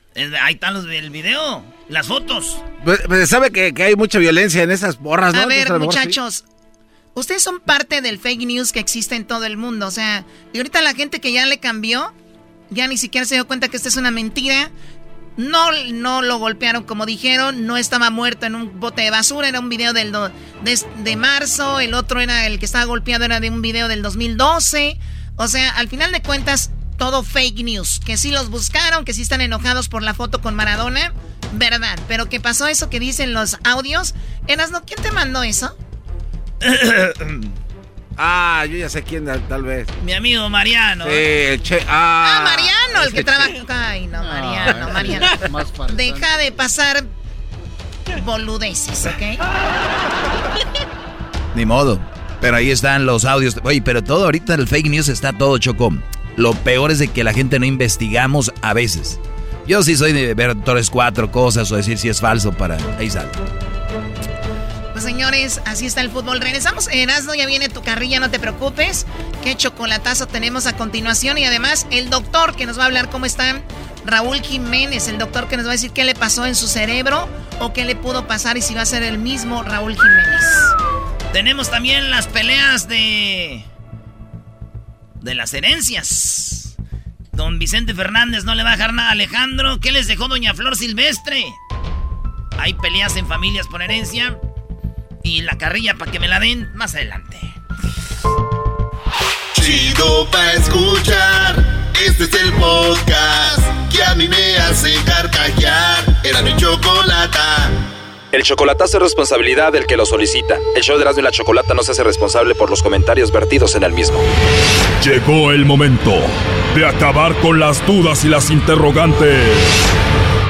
Speaker 9: ahí están los del video, las fotos.
Speaker 3: Pues, pues, sabe que, que hay mucha violencia en esas borras, ¿no?
Speaker 9: A ver,
Speaker 3: Entonces, mejor sí.
Speaker 9: muchachos, ustedes son parte del fake news que existe en todo el mundo. O sea, y ahorita la gente que ya le cambió, ya ni siquiera se dio cuenta que esta es una mentira. No, no lo golpearon como dijeron, no estaba muerto en un bote de basura, era un video del de, de marzo, el otro era el que estaba golpeado, era de un video del 2012. O sea, al final de cuentas, todo fake news. Que sí los buscaron, que sí están enojados por la foto con Maradona, verdad. Pero que pasó eso que dicen los audios. Erasno, ¿quién te mandó eso?
Speaker 3: ah, yo ya sé quién, tal, vez.
Speaker 9: Mi amigo Mariano.
Speaker 3: Sí, el che. Ah,
Speaker 9: Ah, Mariano, el que trabaja. Ay, no, Mariano, Mariano. Deja de pasar boludeces, ¿ok?
Speaker 4: Ni modo. Pero ahí están los audios. Oye, pero todo ahorita el fake news está todo chocó. Lo peor es de que la gente no investigamos a veces. Yo sí soy de ver tres, cuatro cosas o decir si es falso para... Ahí sale.
Speaker 9: Pues señores, así está el fútbol. Regresamos. Erasno, ya viene tu carrilla, no te preocupes. Qué chocolatazo tenemos a continuación. Y además, el doctor que nos va a hablar cómo está Raúl Jiménez, el doctor que nos va a decir qué le pasó en su cerebro o qué le pudo pasar y si va a ser el mismo Raúl Jiménez. Tenemos también las peleas de. de las herencias. Don Vicente Fernández no le va a dejar nada a Alejandro. ¿Qué les dejó Doña Flor Silvestre?
Speaker 5: Hay peleas en familias por herencia. Y la carrilla para que me la den más adelante.
Speaker 7: Chido pa' escuchar. Este es el podcast que a mí me hace carcajear. Era mi chocolata.
Speaker 23: El chocolatazo es responsabilidad del que lo solicita. El show de Erasmo y la Chocolata no se hace responsable por los comentarios vertidos en el mismo.
Speaker 17: Llegó el momento de acabar con las dudas y las interrogantes.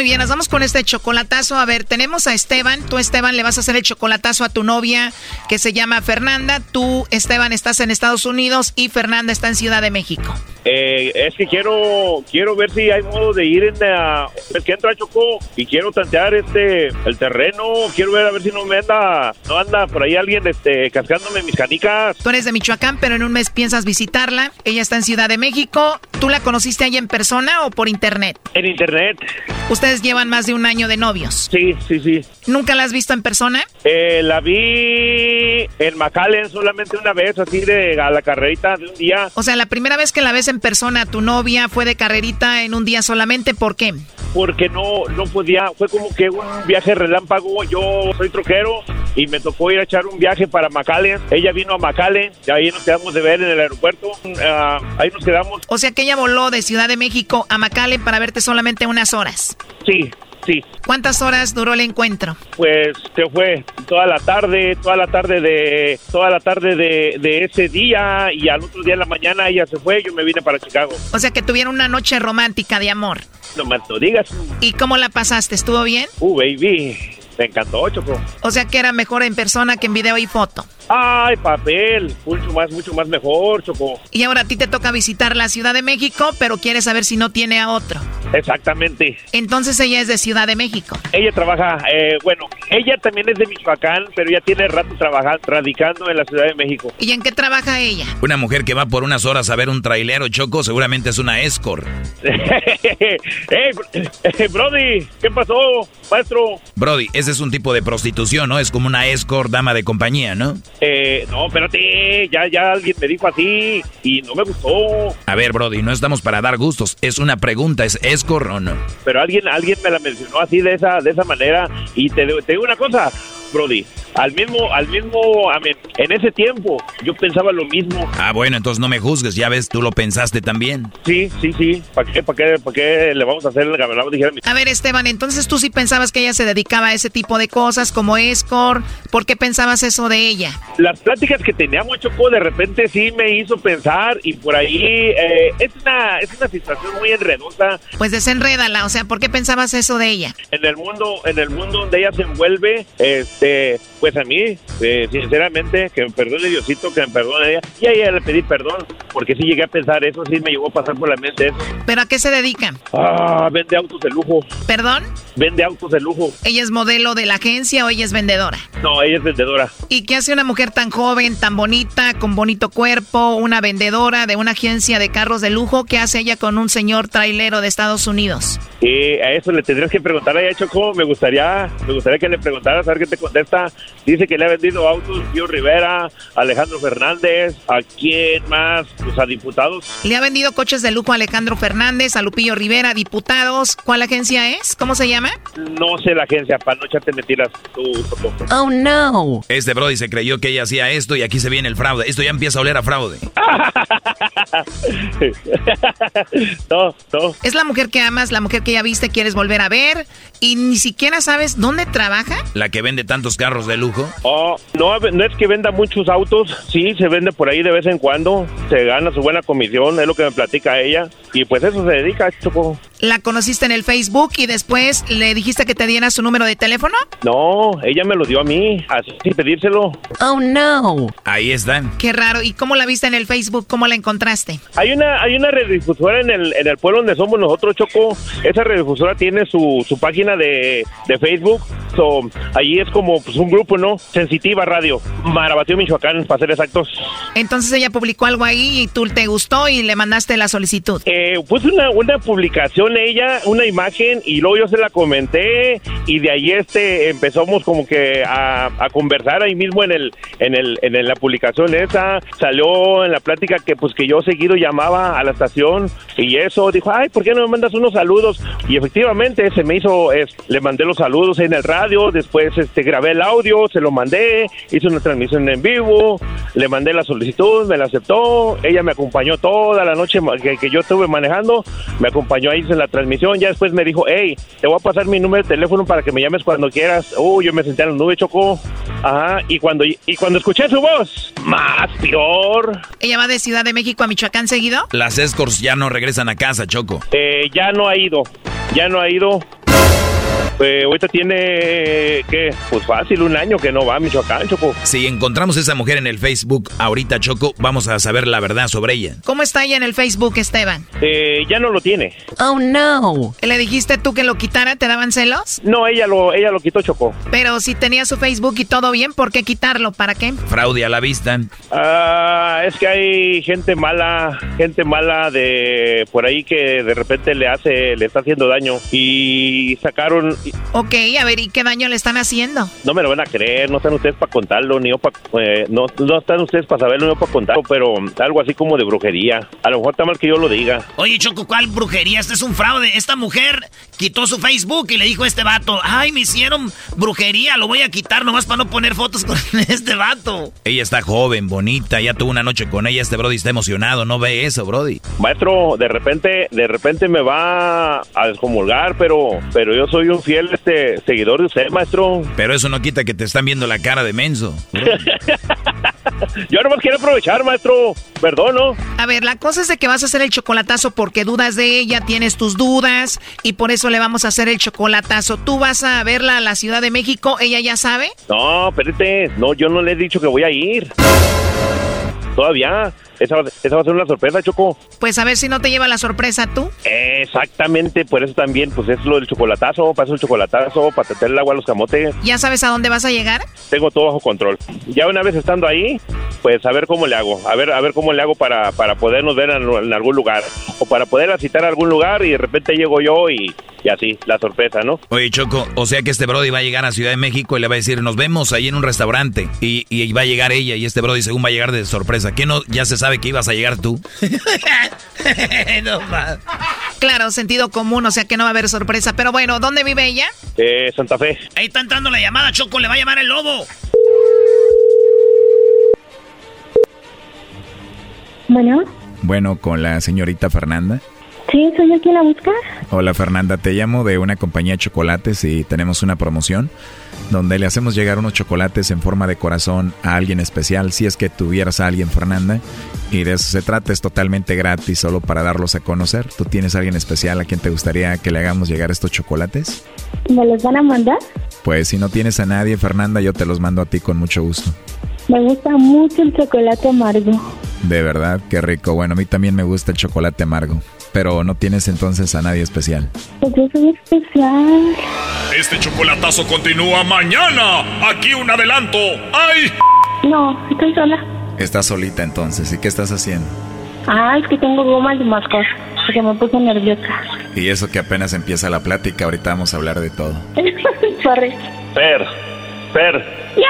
Speaker 9: Muy bien, nos vamos con este chocolatazo. A ver, tenemos a Esteban. Tú, Esteban, le vas a hacer el chocolatazo a tu novia que se llama Fernanda. Tú, Esteban, estás en Estados Unidos y Fernanda está en Ciudad de México.
Speaker 24: Eh, es que quiero quiero ver si hay modo de ir en la, es que entro a Chocó y quiero tantear este el terreno, quiero ver a ver si no me anda no anda por ahí alguien este cascándome mis canicas.
Speaker 9: Tú eres de Michoacán, pero en un mes piensas visitarla. Ella está en Ciudad de México. ¿Tú la conociste ahí en persona o por internet?
Speaker 24: En internet.
Speaker 9: Ustedes llevan más de un año de novios.
Speaker 24: Sí, sí, sí.
Speaker 9: ¿Nunca la has visto en persona?
Speaker 24: Eh, la vi en McAllen solamente una vez, así de a la carrerita de un día.
Speaker 9: O sea, la primera vez que la ves en persona, tu novia fue de carrerita en un día solamente, ¿por qué?
Speaker 24: Porque no, no podía, fue como que un viaje relámpago, yo soy troquero y me tocó ir a echar un viaje para McAllen, ella vino a McAllen, y ahí nos quedamos de ver en el aeropuerto, ah, ahí nos quedamos.
Speaker 9: O sea que ella voló de Ciudad de México a McAllen para verte solamente unas horas.
Speaker 24: Sí, sí.
Speaker 9: ¿Cuántas horas duró el encuentro?
Speaker 24: Pues se fue toda la tarde, toda la tarde de, toda la tarde de, de ese día y al otro día en la mañana ella se fue, yo me vine para Chicago.
Speaker 9: O sea que tuvieron una noche romántica de amor.
Speaker 24: No me lo digas.
Speaker 9: ¿Y cómo la pasaste? ¿Estuvo bien?
Speaker 24: Uh, baby, me encantó, Choco.
Speaker 9: O sea que era mejor en persona que en video y foto.
Speaker 24: Ay, papel, mucho más, mucho más mejor, Choco.
Speaker 9: Y ahora a ti te toca visitar la Ciudad de México, pero quieres saber si no tiene a otro.
Speaker 24: Exactamente.
Speaker 9: Entonces ella es de Ciudad de México.
Speaker 24: Ella trabaja, eh, bueno, ella también es de Michoacán, pero ya tiene rato trabajando, radicando en la Ciudad de México.
Speaker 9: ¿Y en qué trabaja ella?
Speaker 4: Una mujer que va por unas horas a ver un trailero choco seguramente es una escort.
Speaker 24: ¡Eh, eh, Brody! ¿Qué pasó, maestro?
Speaker 4: Brody, ese es un tipo de prostitución, ¿no? Es como una escort, dama de compañía, ¿no?
Speaker 24: Eh, no, espérate, ya, ya alguien me dijo así y no me gustó.
Speaker 4: A ver, Brody, no estamos para dar gustos. Es una pregunta, ¿es o no?
Speaker 24: Pero alguien, alguien me la mencionó así de esa, de esa manera y te, te digo una cosa, Brody. Al mismo, al mismo, a mí, en ese tiempo yo pensaba lo mismo.
Speaker 4: Ah, bueno, entonces no me juzgues, ya ves, tú lo pensaste también.
Speaker 24: Sí, sí, sí. ¿Para qué, para qué, para qué le vamos a hacer el gamelado?
Speaker 9: A ver, Esteban, entonces tú sí pensabas que ella se dedicaba a ese tipo de cosas como escort. ¿Por qué pensabas eso de ella?
Speaker 24: Las pláticas que teníamos, Choco, de repente sí me hizo pensar y por ahí eh, es, una, es una situación muy enredosa.
Speaker 9: Pues desenrédala, o sea, ¿por qué pensabas eso de ella?
Speaker 24: En el mundo, en el mundo donde ella se envuelve, este, pues a mí, eh, sinceramente, que me perdone Diosito, que me perdone ella. Y a ella le pedí perdón, porque sí llegué a pensar eso, sí me llegó a pasar por la mente eso.
Speaker 9: ¿Pero a qué se dedica?
Speaker 24: Ah, vende autos de lujo.
Speaker 9: ¿Perdón?
Speaker 24: Vende autos de lujo.
Speaker 9: ¿Ella es modelo de la agencia o ella es vendedora?
Speaker 24: No, ella es vendedora.
Speaker 9: ¿Y qué hace una mujer tan joven, tan bonita, con bonito cuerpo, una vendedora de una agencia de carros de lujo? ¿Qué hace ella con un señor trailero de Estados Unidos?
Speaker 24: Y a eso le tendrías que preguntar a ella, Choco. Me gustaría, me gustaría que le preguntaras a ver qué te contesta. Dice que le ha vendido autos Pío Rivera, Alejandro Fernández, ¿a quién más? Pues a diputados.
Speaker 9: Le ha vendido coches de lujo a Alejandro Fernández, a Lupillo Rivera, diputados. ¿Cuál agencia es? ¿Cómo se llama?
Speaker 24: No sé la agencia, para no echarte mentiras tú.
Speaker 9: Oh, no.
Speaker 4: Este Brody se creyó que ella hacía esto y aquí se viene el fraude. Esto ya empieza a oler a fraude.
Speaker 24: no, no.
Speaker 9: Es la mujer que amas, la mujer que ya viste, quieres volver a ver y ni siquiera sabes dónde trabaja.
Speaker 4: La que vende tantos carros de lujo.
Speaker 24: Oh, no, no es que venda muchos autos, sí, se vende por ahí de vez en cuando, se gana su buena comisión, es lo que me platica ella, y pues eso se dedica, Choco.
Speaker 9: La conociste en el Facebook y después le dijiste que te diera su número de teléfono.
Speaker 24: No, ella me lo dio a mí, así sin pedírselo.
Speaker 9: Oh, no.
Speaker 4: Ahí está.
Speaker 9: Qué raro. ¿Y cómo la viste en el Facebook? ¿Cómo la encontraste?
Speaker 24: Hay una, hay una radiodifusora en el, en el pueblo donde somos nosotros, Choco. Esa radiodifusora tiene su, su página de, de Facebook So, allí es como pues, un grupo, ¿no? Sensitiva Radio, Marabatío, Michoacán, para ser exactos.
Speaker 9: Entonces ella publicó algo ahí y tú te gustó y le mandaste la solicitud.
Speaker 24: Eh, pues una, una publicación ella, una imagen y luego yo se la comenté y de ahí este empezamos como que a, a conversar ahí mismo en el en el en la publicación esa. Salió en la plática que pues que yo seguido llamaba a la estación y eso dijo ay por qué no me mandas unos saludos y efectivamente se me hizo es, le mandé los saludos en el radio después este grabé el audio se lo mandé hice una transmisión en vivo le mandé la solicitud me la aceptó ella me acompañó toda la noche que, que yo estuve manejando me acompañó ahí en la transmisión ya después me dijo hey te voy a pasar mi número de teléfono para que me llames cuando quieras. Uh yo me senté en la nube chocó ajá y cuando y cuando escuché su voz más peor.
Speaker 9: Ella va de Ciudad de México a Michoacán seguido
Speaker 4: las escorts ya no regresan a casa Choco.
Speaker 24: Eh, ya no ha ido ya no ha ido eh, ahorita tiene, ¿qué? Pues fácil, un año que no va a Michoacán, Choco.
Speaker 4: Si encontramos a esa mujer en el Facebook ahorita, Choco, vamos a saber la verdad sobre ella.
Speaker 9: ¿Cómo está ella en el Facebook, Esteban?
Speaker 24: Eh, ya no lo tiene.
Speaker 9: Oh, no. ¿Le dijiste tú que lo quitara? ¿Te daban celos?
Speaker 24: No, ella lo, ella lo quitó, Choco.
Speaker 9: Pero si tenía su Facebook y todo bien, ¿por qué quitarlo? ¿Para qué?
Speaker 4: Fraude a la vista.
Speaker 24: Ah, es que hay gente mala, gente mala de por ahí que de repente le hace, le está haciendo daño. Y sacaron,
Speaker 9: Ok, a ver, ¿y qué daño le están haciendo?
Speaker 24: No me lo van a creer, no están ustedes para contarlo, ni yo para... Eh, no, no están ustedes para saberlo, ni yo para contarlo, pero algo así como de brujería. A lo mejor está mal que yo lo diga.
Speaker 5: Oye, Choco, ¿cuál brujería? Este es un fraude. Esta mujer quitó su Facebook y le dijo a este vato, ay, me hicieron brujería, lo voy a quitar nomás para no poner fotos con este vato.
Speaker 4: Ella está joven, bonita, ya tuvo una noche con ella, este Brody está emocionado, no ve eso, Brody.
Speaker 24: Maestro, de repente, de repente me va a descomulgar, pero, pero yo soy un fiel este seguidor de usted, maestro.
Speaker 4: Pero eso no quita que te están viendo la cara de menso.
Speaker 24: Yo nomás quiero aprovechar, maestro. Perdón, ¿no?
Speaker 9: A ver, la cosa es de que vas a hacer el chocolatazo porque dudas de ella, tienes tus dudas y por eso le vamos a hacer el chocolatazo. ¿Tú vas a verla a la Ciudad de México? ¿Ella ya sabe?
Speaker 24: No, espérate. No, yo no le he dicho que voy a ir. Todavía. Esa, esa, va a ser una sorpresa, Choco.
Speaker 9: Pues a ver si no te lleva la sorpresa tú.
Speaker 24: Exactamente, por eso también, pues es lo del chocolatazo, para eso el chocolatazo, para tener el agua a los camotes.
Speaker 9: ¿Ya sabes a dónde vas a llegar?
Speaker 24: Tengo todo bajo control. Ya una vez estando ahí, pues a ver cómo le hago, a ver, a ver cómo le hago para, para podernos ver en, en algún lugar, o para poder citar a algún lugar y de repente llego yo y, y así, la sorpresa, ¿no?
Speaker 4: Oye, Choco, o sea que este Brody va a llegar a Ciudad de México y le va a decir, nos vemos ahí en un restaurante, y, y va a llegar ella, y este Brody según va a llegar de sorpresa. ¿Qué no? Ya se sabe que ibas a llegar tú.
Speaker 9: no, claro, sentido común, o sea que no va a haber sorpresa. Pero bueno, ¿dónde vive ella?
Speaker 24: Eh, Santa Fe.
Speaker 5: Ahí está entrando la llamada, Choco, le va a llamar el lobo.
Speaker 25: Bueno.
Speaker 26: Bueno, con la señorita Fernanda.
Speaker 25: Sí, soy yo quien la busca.
Speaker 26: Hola Fernanda, te llamo de una compañía de chocolates y tenemos una promoción donde le hacemos llegar unos chocolates en forma de corazón a alguien especial, si es que tuvieras a alguien Fernanda, y de eso se trata, es totalmente gratis, solo para darlos a conocer. ¿Tú tienes a alguien especial a quien te gustaría que le hagamos llegar estos chocolates?
Speaker 25: ¿Me los van a mandar?
Speaker 26: Pues si no tienes a nadie Fernanda, yo te los mando a ti con mucho gusto.
Speaker 25: Me gusta mucho el chocolate amargo.
Speaker 26: De verdad, qué rico. Bueno, a mí también me gusta el chocolate amargo. Pero no tienes entonces a nadie especial.
Speaker 25: Pues yo soy especial.
Speaker 17: Este chocolatazo continúa mañana. Aquí un adelanto. ¡Ay!
Speaker 25: No, estoy sola.
Speaker 26: Estás solita entonces. ¿Y qué estás haciendo?
Speaker 25: Ah, es que tengo gomas de mascar. Porque me puse nerviosa.
Speaker 26: Y eso que apenas empieza la plática. Ahorita vamos a hablar de todo.
Speaker 25: Sorry.
Speaker 24: Per, Per.
Speaker 25: ¡Mi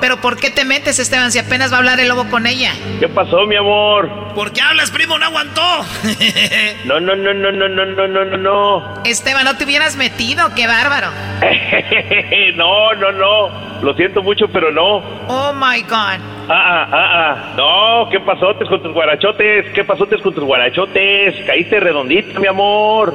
Speaker 9: ¿Pero por qué te metes, Esteban, si apenas va a hablar el lobo con ella?
Speaker 24: ¿Qué pasó, mi amor?
Speaker 5: ¿Por qué hablas, primo? No aguantó.
Speaker 24: no, no, no, no, no, no, no, no, no, no.
Speaker 9: Esteban, no te hubieras metido, qué bárbaro.
Speaker 24: no, no, no. Lo siento mucho, pero no.
Speaker 9: Oh my God.
Speaker 24: Ah, ah, ah, ah. No, ¿qué pasotes con tus guarachotes? ¿Qué pasotes con tus guarachotes? Caíste redondita, mi amor.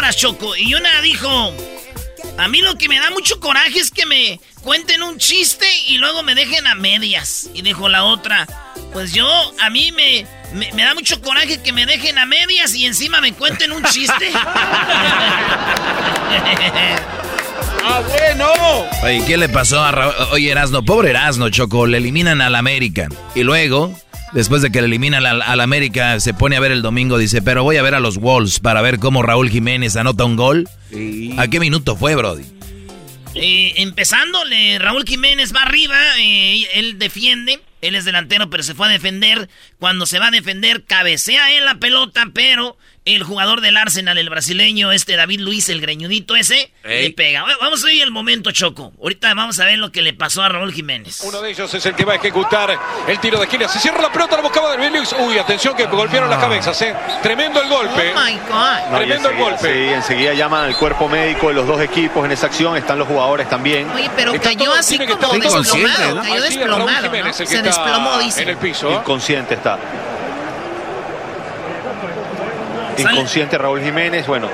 Speaker 5: Señoras, Choco, y una dijo, a mí lo que me da mucho coraje es que me cuenten un chiste y luego me dejen a medias. Y dijo la otra, pues yo, a mí me, me, me da mucho coraje que me dejen a medias y encima me cuenten un chiste.
Speaker 3: ¡Ah, bueno!
Speaker 4: Oye, ¿qué le pasó a Raúl? Oye, Erasno, pobre Erasno, Choco, le eliminan al América. Y luego, después de que le eliminan al, al América, se pone a ver el domingo, dice, pero voy a ver a los Wolves para ver cómo Raúl Jiménez anota un gol. ¿A qué minuto fue, Brody?
Speaker 5: Eh, empezándole, Raúl Jiménez va arriba, eh, él defiende, él es delantero, pero se fue a defender. Cuando se va a defender, cabecea en la pelota, pero el jugador del Arsenal, el brasileño, este David Luis, el greñudito ese,
Speaker 14: Ey.
Speaker 5: le pega. Vamos a ver el momento, Choco. Ahorita vamos a ver lo que le pasó a Raúl Jiménez.
Speaker 14: Uno de ellos es el que va a ejecutar el tiro de esquina. Se cierra la pelota, la buscaba de Luis. Uy, atención que golpearon las cabezas, ¿eh? Tremendo el golpe.
Speaker 9: Oh my God.
Speaker 15: No, y
Speaker 14: Tremendo el golpe.
Speaker 15: Sí, enseguida llaman al cuerpo médico de los dos equipos en esa acción. Están los jugadores también.
Speaker 9: Oye, pero
Speaker 15: Está
Speaker 9: cayó
Speaker 15: todo-
Speaker 9: así como desplomado.
Speaker 15: ¿no?
Speaker 9: Cayó desplomado, Se desplomó, dice.
Speaker 14: en el piso.
Speaker 15: Inconsciente está. Inconsciente Raúl Jiménez, bueno.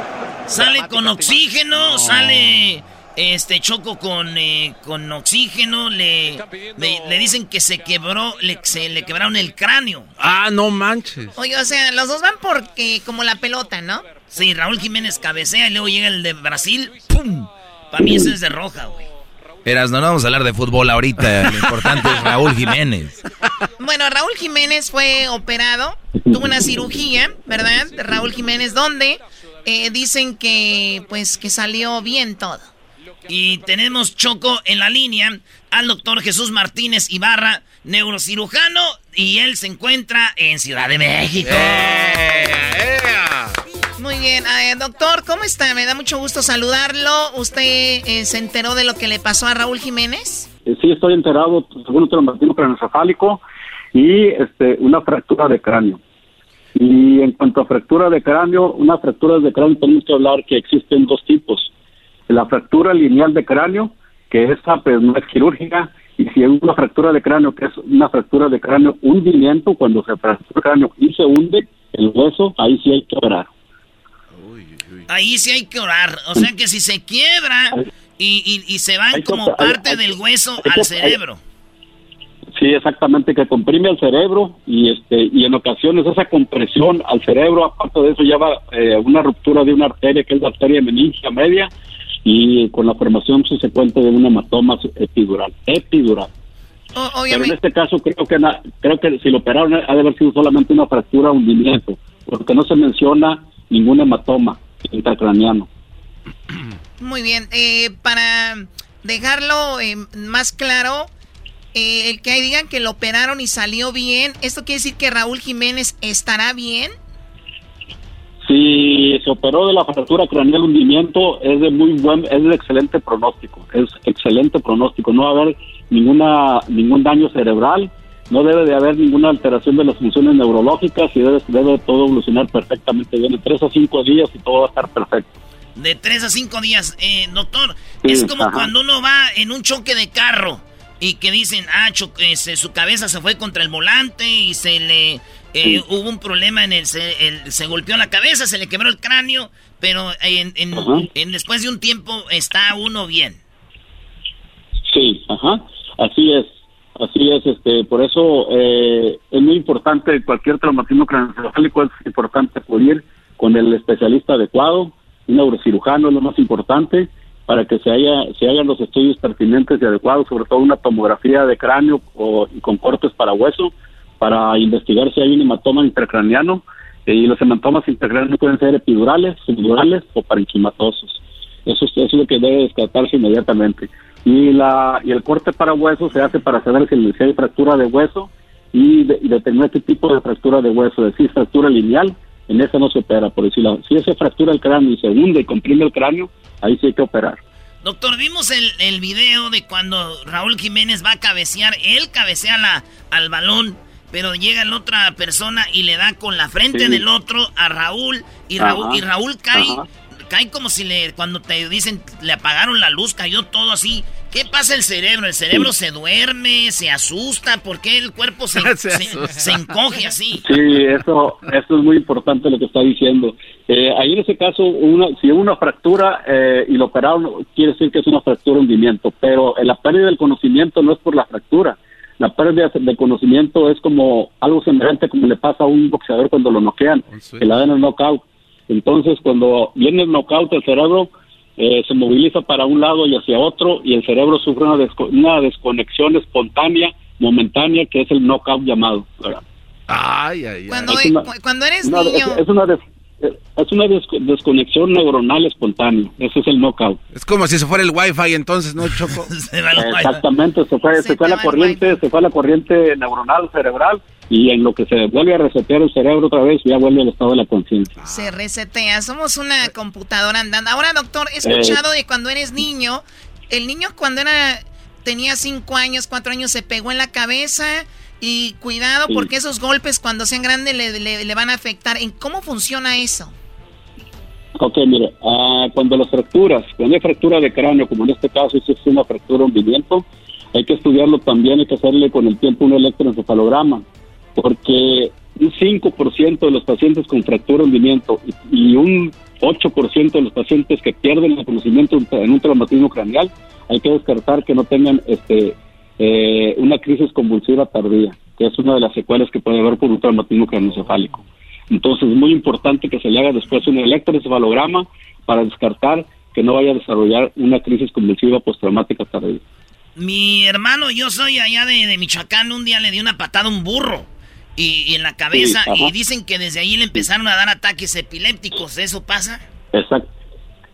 Speaker 5: Sale con oxígeno, sale este Choco con, eh, con oxígeno, le, le, le dicen que se quebró, le, se le quebraron el cráneo.
Speaker 3: Ah, no manches.
Speaker 9: Oye, o sea, los dos van porque como la pelota, ¿no?
Speaker 5: Sí, Raúl Jiménez cabecea y luego llega el de Brasil, ¡pum! Para mí ese es de roja, güey.
Speaker 4: Erasno, no vamos a hablar de fútbol ahorita. Lo importante es Raúl Jiménez.
Speaker 9: Bueno, Raúl Jiménez fue operado, tuvo una cirugía, ¿verdad? Raúl Jiménez, donde eh, dicen que, pues, que salió bien todo.
Speaker 5: Y tenemos Choco en la línea al doctor Jesús Martínez Ibarra, neurocirujano, y él se encuentra en Ciudad de México.
Speaker 9: Muy bien, eh, doctor, ¿cómo está? Me da mucho gusto saludarlo. ¿Usted eh, se enteró de lo que le pasó a Raúl Jiménez?
Speaker 27: Eh, Sí, estoy enterado, según un traumatismo craneoencefálico y este, una fractura de cráneo. Y en cuanto a fractura de cráneo, una fractura de cráneo tenemos que hablar que existen dos tipos. La fractura lineal de cráneo, que esa pues no es quirúrgica, y si hay una fractura de cráneo, que es una fractura de cráneo hundimiento, cuando se fractura el cráneo y se hunde el hueso, ahí sí hay que operar.
Speaker 5: Ahí sí hay que orar. O sea que si se quiebra y, y- y se van
Speaker 27: Hay
Speaker 5: como parte
Speaker 27: hay-
Speaker 5: del hueso al cerebro.
Speaker 27: Sí, exactamente, que comprime el cerebro y este y en ocasiones esa compresión al cerebro, aparte de eso, lleva eh, una ruptura de una arteria que es la arteria meningia media y con la formación subsecuente de un hematoma epidural. Epidural. Pero en este caso creo que na- creo que si lo operaron ha de haber sido solamente una fractura hundimiento, porque no se menciona ningún hematoma intracraniano.
Speaker 9: Muy bien, eh, para dejarlo eh, más claro, eh, el que digan que lo operaron y salió bien, ¿esto quiere decir que Raúl Jiménez estará bien?
Speaker 27: Si se operó de la fractura craneal hundimiento, es de muy buen, es de excelente pronóstico, es excelente pronóstico. No va a haber ninguna ningún daño cerebral, no debe de haber ninguna alteración de las funciones neurológicas y debe, debe todo evolucionar perfectamente bien. En tres a cinco días y todo va a estar perfecto.
Speaker 5: De tres a cinco días. Eh, doctor,
Speaker 27: Sí,
Speaker 5: es como
Speaker 27: ajá.
Speaker 5: cuando uno va en un choque de carro y que dicen, ah, cho- eh, se- su cabeza se fue contra el volante y se le... eh,
Speaker 27: Sí.
Speaker 5: Hubo un problema en el se, el- se golpeó la cabeza, se le quebró el cráneo, pero en, en- después de un tiempo está uno bien.
Speaker 27: Sí, ajá, así es, así es, este, por eso eh, es muy importante cualquier traumatismo craneoencefálico es importante acudir con el especialista adecuado, un neurocirujano es lo más importante para que se haya se hagan los estudios pertinentes y adecuados, sobre todo una tomografía de cráneo o con cortes para hueso para investigar si hay un hematoma intracraniano eh, y los hematomas intracraneanos pueden ser epidurales, subdurales o parenquimatosos. Eso es, eso es lo que debe descartarse inmediatamente. Y, la, y el corte para hueso se hace para saber si, si hay fractura de hueso y, de, y determinar qué tipo de fractura de hueso. Es decir, fractura lineal, en esa no se opera. Por decirlo, si ese fractura el cráneo y se hunde y comprime el cráneo, ahí sí hay que operar.
Speaker 5: Doctor, vimos el, el video de cuando Raúl Jiménez va a cabecear. Él cabecea la, al balón, pero llega la otra persona y le da con la frente
Speaker 27: Sí.
Speaker 5: del otro a Raúl. Y Raúl,
Speaker 27: Ajá.
Speaker 5: y Raúl cae,
Speaker 27: Ajá.
Speaker 5: cae como si le, cuando te dicen le apagaron la luz, cayó todo así. ¿Qué pasa el cerebro? ¿El cerebro se duerme, se asusta? ¿Por qué el cuerpo se,
Speaker 27: Se
Speaker 5: se- encoge así?
Speaker 27: Sí, eso, eso es muy importante lo que está diciendo. Eh, ahí en ese caso, una, si hubo una fractura eh, y lo operaron, quiere decir que es una fractura hundimiento, pero la pérdida del conocimiento no es por la fractura. La pérdida de conocimiento es como algo semejante como le pasa a un boxeador cuando lo noquean, que le dan el knockout. Entonces, cuando viene el knockout, el cerebro eh, se moviliza para un lado y hacia otro y el cerebro sufre una, desco- una desconexión espontánea, momentánea, que es el knockout llamado. ¿verdad?
Speaker 3: Ay, ay, ay.
Speaker 9: Cuando,
Speaker 27: Es una-
Speaker 9: cu- cuando eres
Speaker 27: Una-
Speaker 9: niño...
Speaker 27: Es, es una, des- es una des- desconexión neuronal espontánea. Ese es el knockout.
Speaker 3: Es como si se fuera el wifi entonces, ¿no, Choco?
Speaker 27: Exactamente, se fue, se fue la corriente, se fue la corriente neuronal cerebral y en lo que se vuelve a resetear el cerebro otra vez ya vuelve al estado de la conciencia.
Speaker 9: Se resetea, somos una computadora andando. Ahora, doctor, he escuchado de cuando eres niño, el niño cuando era tenía cinco años, cuatro años, se pegó en la cabeza y cuidado porque esos golpes cuando sean grandes le, le- le van a afectar. ¿En cómo funciona eso?
Speaker 27: Ok, mire, ah, cuando las fracturas, cuando hay fractura de cráneo, como en este caso, si es una fractura de hundimiento, hay que estudiarlo también, hay que hacerle con el tiempo un electroencefalograma, porque un 5% de los pacientes con fractura de hundimiento y, y un 8% de los pacientes que pierden el conocimiento en un traumatismo craneal, hay que descartar que no tengan este eh, una crisis convulsiva tardía, que es una de las secuelas que puede haber por un traumatismo craneoencefálico. Entonces es muy importante que se le haga después un electroencefalograma para descartar que no vaya a desarrollar una crisis convulsiva postraumática tardía.
Speaker 5: Mi hermano, yo soy allá de, de Michoacán, un día le di una patada a un burro y, y en la cabeza
Speaker 27: Sí,
Speaker 5: y dicen que desde ahí le empezaron a dar ataques epilépticos. ¿Eso pasa?
Speaker 27: Exacto.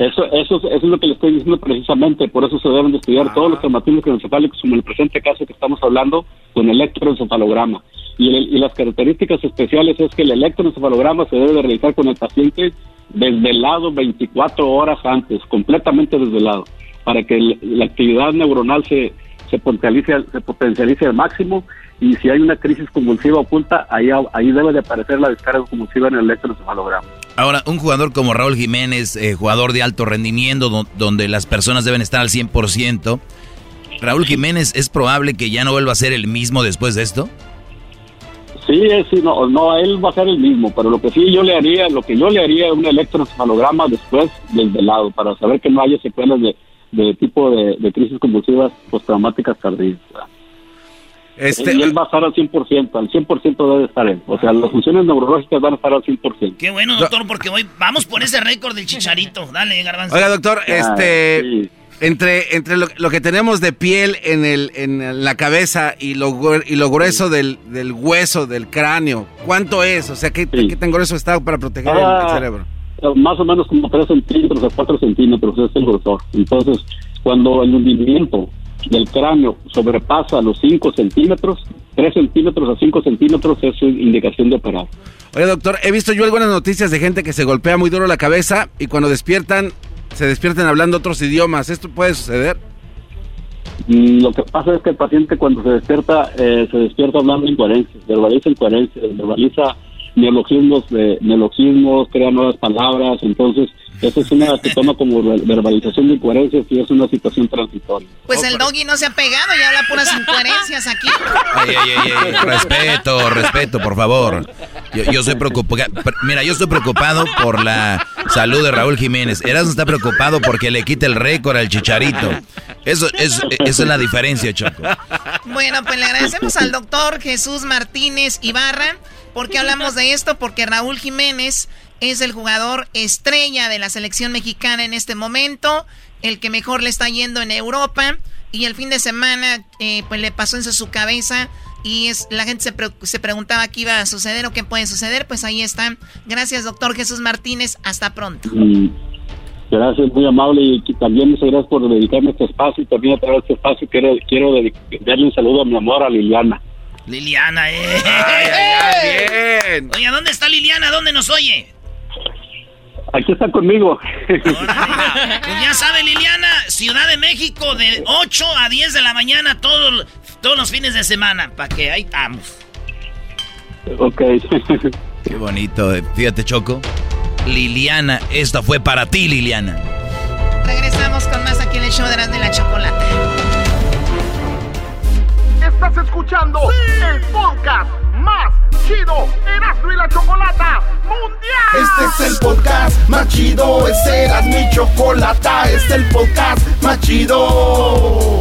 Speaker 27: Eso, eso, es- eso es lo que le estoy diciendo precisamente, por eso se deben de estudiar todos los traumatismos craneoencefálicos, como el presente caso que estamos hablando, con electroencefalograma. Y, el- y las características especiales es que el electroencefalograma se debe de realizar con el paciente desvelado 24 horas antes, completamente desvelado, para que el- la actividad neuronal se, se, potencialice, al- se potencialice al máximo y si hay una crisis convulsiva oculta, ahí, ahí debe de aparecer la descarga convulsiva en el electroencefalograma.
Speaker 4: Ahora, un jugador como Raúl Jiménez, eh, jugador de alto rendimiento, do- donde las personas deben estar al 100%, Raúl Jiménez, ¿es probable que ya no vuelva a ser el mismo después de esto?
Speaker 27: Sí, sí, no, no, él va a ser el mismo, pero lo que sí yo le haría, lo que yo le haría es un electroencefalograma después del velado, para saber que no haya secuelas de, de tipo de, de crisis convulsivas postraumáticas tardías.
Speaker 3: Este-
Speaker 27: Y él va a estar al 100%, al 100% debe estar él. O sea, las funciones neurológicas van a estar al 100%.
Speaker 5: Qué bueno, doctor, porque voy, vamos por ese récord del chicharito. Dale, garbanzo.
Speaker 3: Oiga, doctor,
Speaker 27: Ah,
Speaker 3: este... Entre, entre lo, lo que tenemos de piel en, el, en la cabeza y lo, y lo grueso del, del hueso, del cráneo, ¿cuánto es? O sea, ¿qué, qué tan grueso está para proteger el- el,
Speaker 27: Ah,
Speaker 3: cerebro?
Speaker 27: Más o menos como 3 centímetros a 4 centímetros es el grosor. Entonces, cuando el hundimiento del cráneo sobrepasa los 5 centímetros, 3 centímetros a 5 centímetros es su indicación de operar.
Speaker 3: Oye, doctor, he visto yo algunas noticias de gente que se golpea muy duro la cabeza y cuando despiertan, se despiertan hablando otros idiomas. ¿Esto puede suceder?
Speaker 27: Mm, Lo que pasa es que el paciente cuando se despierta, eh, se despierta hablando incoherencias, verbaliza incoherencias, verbaliza neologismos, de, neologismos, crea nuevas palabras, entonces eso es una se toma como ver- verbalización de incoherencias y es una situación transitoria.
Speaker 9: Pues el doggy no se ha pegado y habla puras incoherencias aquí.
Speaker 4: Ay, ay, ay, ay, respeto, respeto, por favor. Yo, yo soy preocupado. Mira, yo estoy preocupado por la salud de Raúl Jiménez. Erasmo está preocupado porque le quita el récord al chicharito. Eso, es, esa es la diferencia, Choco.
Speaker 9: Bueno, pues le agradecemos al doctor Jesús Martínez Ibarra. ¿Por qué hablamos de esto? Porque Raúl Jiménez es el jugador estrella de la selección mexicana en este momento, el que mejor le está yendo en Europa. Y el fin de semana, eh, pues le pasó en su cabeza y es, la gente se, pre- se preguntaba qué iba a suceder o qué puede suceder. Pues ahí está. Gracias, doctor Jesús Martínez. Hasta pronto.
Speaker 27: Mm, Gracias, muy amable y también muchas gracias por dedicarme este espacio y también a través de este espacio quiero, quiero darle un saludo a mi amor, a Liliana.
Speaker 5: Liliana, eh.
Speaker 3: bien.
Speaker 5: Oye, ¿dónde está Liliana? ¿Dónde nos oye?
Speaker 27: Aquí está conmigo.
Speaker 5: Pues ya sabe, Liliana, Ciudad de México, de 8 a 10 de la mañana, todos, todos los fines de semana, para que ahí estamos.
Speaker 27: ok.
Speaker 4: Qué bonito. eh. Fíjate, Choco. Liliana, esta fue para ti, Liliana.
Speaker 9: Regresamos con más aquí en el show de las de la chocolate.
Speaker 7: Estás escuchando el podcast más chido Erasmo Chocolata Mundial.
Speaker 28: Este es el podcast más chido, este era mi chocolata, este es el podcast más chido.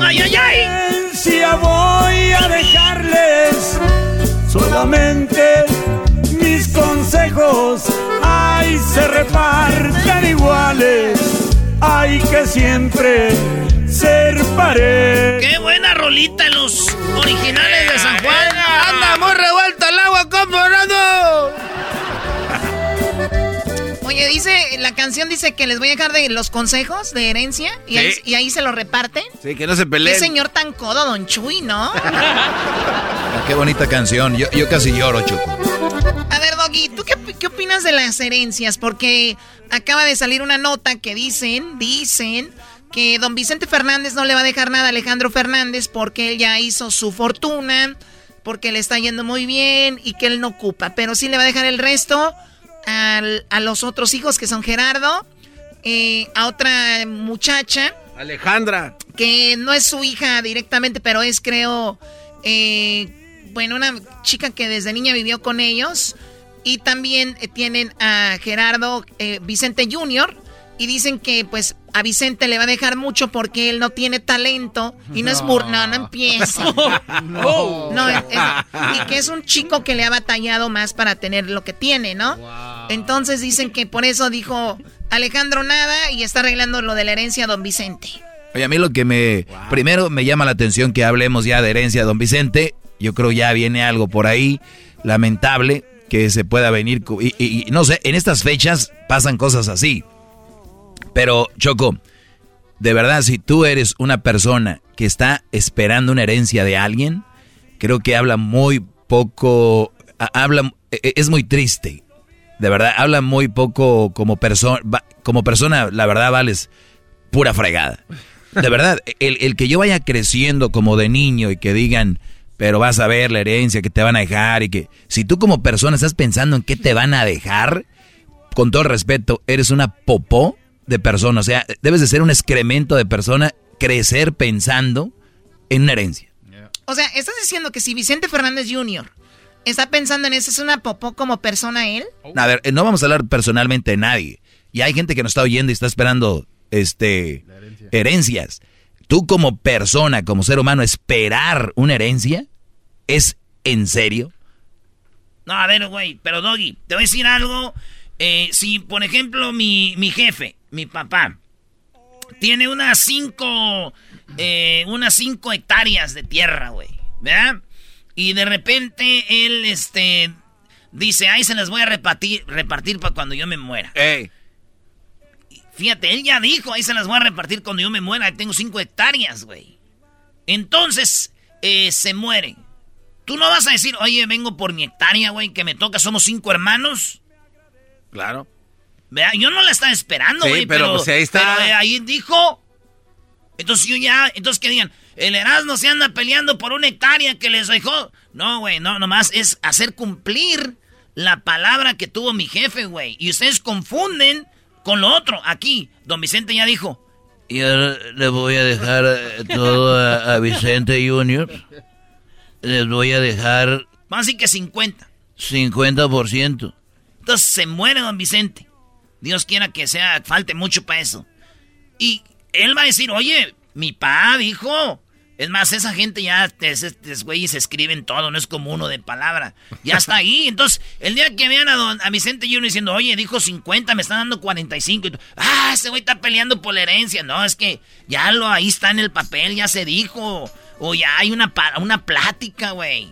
Speaker 5: ¡Ay, ay, ay!
Speaker 29: voy a dejarles solamente mis consejos. Ay, se reparten iguales. Hay que siempre ser pared.
Speaker 5: ¡Qué buena rolita los originales
Speaker 9: la canción dice que les voy a dejar de los consejos de herencia y, ahí,
Speaker 3: Sí.
Speaker 9: y ahí se lo reparten.
Speaker 3: Sí, que no se
Speaker 9: Qué
Speaker 3: peleen.
Speaker 9: señor tan codo, don Chuy, ¿no?
Speaker 4: Ah, Qué bonita canción. Yo, yo casi lloro, Choco.
Speaker 9: A ver, Doggy, ¿tú qué, qué opinas de las herencias? Porque acaba de salir una nota que dicen, dicen que don Vicente Fernández no le va a dejar nada a Alejandro Fernández porque él ya hizo su fortuna, porque le está yendo muy bien y que él no ocupa, pero sí le va a dejar el resto al- a los otros hijos que son Gerardo, eh, a otra muchacha
Speaker 3: Alejandra.
Speaker 9: que no es su hija directamente, pero es, creo, eh, bueno, una chica que desde niña vivió con ellos. Y también eh, tienen a Gerardo Vicente Jr. Y dicen que pues a Vicente le va a dejar mucho porque él no tiene talento. Y no, es bur... No, no empiece.
Speaker 5: No.
Speaker 9: No, es- es- y que es un chico que le ha batallado más para tener lo que tiene, ¿no? Entonces dicen que por eso dijo Alejandro nada y está arreglando lo de la herencia a don Vicente.
Speaker 4: Oye, a mí lo que me... Primero me llama la atención que hablemos ya de herencia de don Vicente. Yo creo ya viene algo por ahí lamentable que se pueda venir... y- y no sé, en estas fechas pasan cosas así. Pero, Choco, de verdad, si tú eres una persona que está esperando una herencia de alguien, creo que habla muy poco... Habla, e- e- es muy triste. De verdad, habla muy poco como persona. Como persona, la verdad, vales pura fregada. De verdad, el, el que yo vaya creciendo como de niño y que digan, pero vas a ver la herencia que te van a dejar y que si tú como persona estás pensando en qué te van a dejar, con todo el respeto, eres una popó de persona. O sea, debes de ser un excremento de persona, crecer pensando en una herencia.
Speaker 9: O sea, estás diciendo que si Vicente Fernández Jr. está pensando en eso, ¿es una popó como persona él?
Speaker 4: A ver, eh, no vamos a hablar personalmente de nadie. Y hay gente que nos está oyendo y está esperando este herencias. Tú como persona, como ser humano, esperar una herencia, ¿es en serio?
Speaker 5: No, a ver, güey, pero Doggy, te voy a decir algo. Eh, si, por ejemplo, mi, mi jefe, mi papá, tiene unas cinco, eh, unas cinco hectáreas de tierra, güey, ¿verdad? Y de repente él, este, dice, ay, se las voy a repartir, repartir para cuando yo me muera. Fíjate, él ya dijo, ahí se las voy a repartir cuando yo me muera, tengo cinco hectáreas, güey. Entonces, eh, se muere. Tú no vas a decir, oye, vengo por mi hectárea, güey, que me toca, somos cinco hermanos.
Speaker 3: Claro.
Speaker 5: Vea, yo no la estaba esperando,
Speaker 3: Sí,
Speaker 5: güey,
Speaker 3: pero,
Speaker 5: pero,
Speaker 3: pues, ahí está.
Speaker 5: pero, eh, ahí dijo. Entonces yo ya, entonces que digan, el Erasmo se anda peleando por una hectárea que les dejó. No, güey, no, nomás es hacer cumplir la palabra que tuvo mi jefe, güey. Y ustedes confunden con lo otro. Aquí, don Vicente ya dijo.
Speaker 30: Y ahora le voy a dejar eh, todo a, a Vicente Junior. Les voy a dejar
Speaker 5: Vamos a decir que 50.
Speaker 30: 50%.
Speaker 5: Entonces se muere don Vicente. Dios quiera que sea, falte mucho para eso. Y él va a decir, oye, mi pa dijo. Es más, esa gente ya, estos güeyes escriben todo, no es como uno de palabra. Ya está ahí. Entonces, el día que vean a, don, a Vicente Junior diciendo, oye, dijo 50, me están dando 45. Y ah, ese güey está peleando por la herencia. No, es que ya lo ahí está en el papel, ya se dijo. O ya hay una, una plática, güey.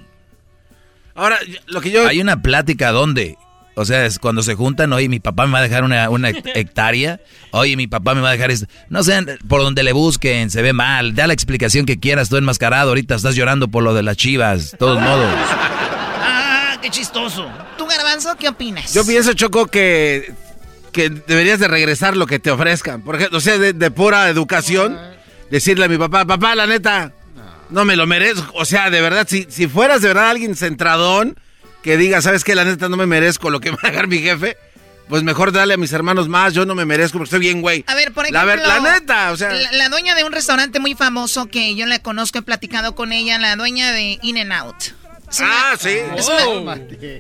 Speaker 3: Ahora, lo que yo...
Speaker 4: Hay una plática, ¿dónde? O sea, es cuando se juntan, oye, mi papá me va a dejar una, hectárea, oye, mi papá me va a dejar esto. No sé, por donde le busquen, se ve mal, da la explicación que quieras, tú enmascarado, ahorita estás llorando por lo de las chivas, de todos modos.
Speaker 5: Ah, qué chistoso. ¿Tú, Garbanzo, qué opinas?
Speaker 3: Yo pienso, Choco, que, que deberías de regresar lo que te ofrezcan. Por ejemplo, o sea, de, pura educación, decirle a mi papá, papá, la neta, no me lo merezco. O sea, de verdad, si, si fueras de verdad alguien centradón que diga, ¿sabes qué? La neta no me merezco lo que me va a dejar mi jefe. Pues mejor dale a mis hermanos más, yo no me merezco porque estoy bien, güey.
Speaker 9: A ver, por ejemplo.
Speaker 3: La, neta, o sea.
Speaker 9: La, dueña de un restaurante muy famoso que yo la conozco, he platicado con ella, la dueña de In and Out.
Speaker 3: ah, sí.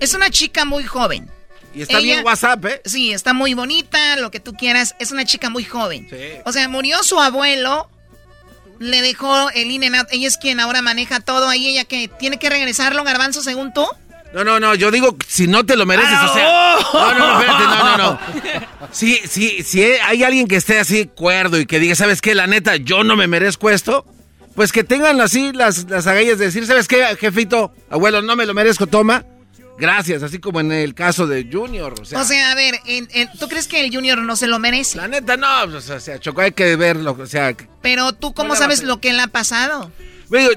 Speaker 9: Es, una, chica muy joven.
Speaker 3: Y está bien WhatsApp, ¿eh?
Speaker 9: Sí, está muy bonita, lo que tú quieras. Es una chica muy joven. Sí. O sea, murió su abuelo, le dejó el In and Out. Ella es quien ahora maneja todo ahí. Ella que tiene que regresarlo, Garbanzo, según tú.
Speaker 3: No, no, no, yo digo, si no te lo mereces, o sea...
Speaker 5: Ah,
Speaker 3: oh. No, no, no, espérate, no, no, no. Sí, sí, si hay alguien que esté así cuerdo y que diga, ¿sabes qué? La neta, yo no me merezco esto, pues que tengan así las, las agallas de decir, ¿sabes qué, jefito? Abuelo, no me lo merezco, toma. Gracias, así como en el caso de Junior. O sea,
Speaker 9: o sea a ver, ¿tú crees que el Junior no se lo merece?
Speaker 3: La neta, no, pues, o sea, Choco, hay que verlo, o sea...
Speaker 9: Pero tú, ¿cómo sabes lo que le ha pasado?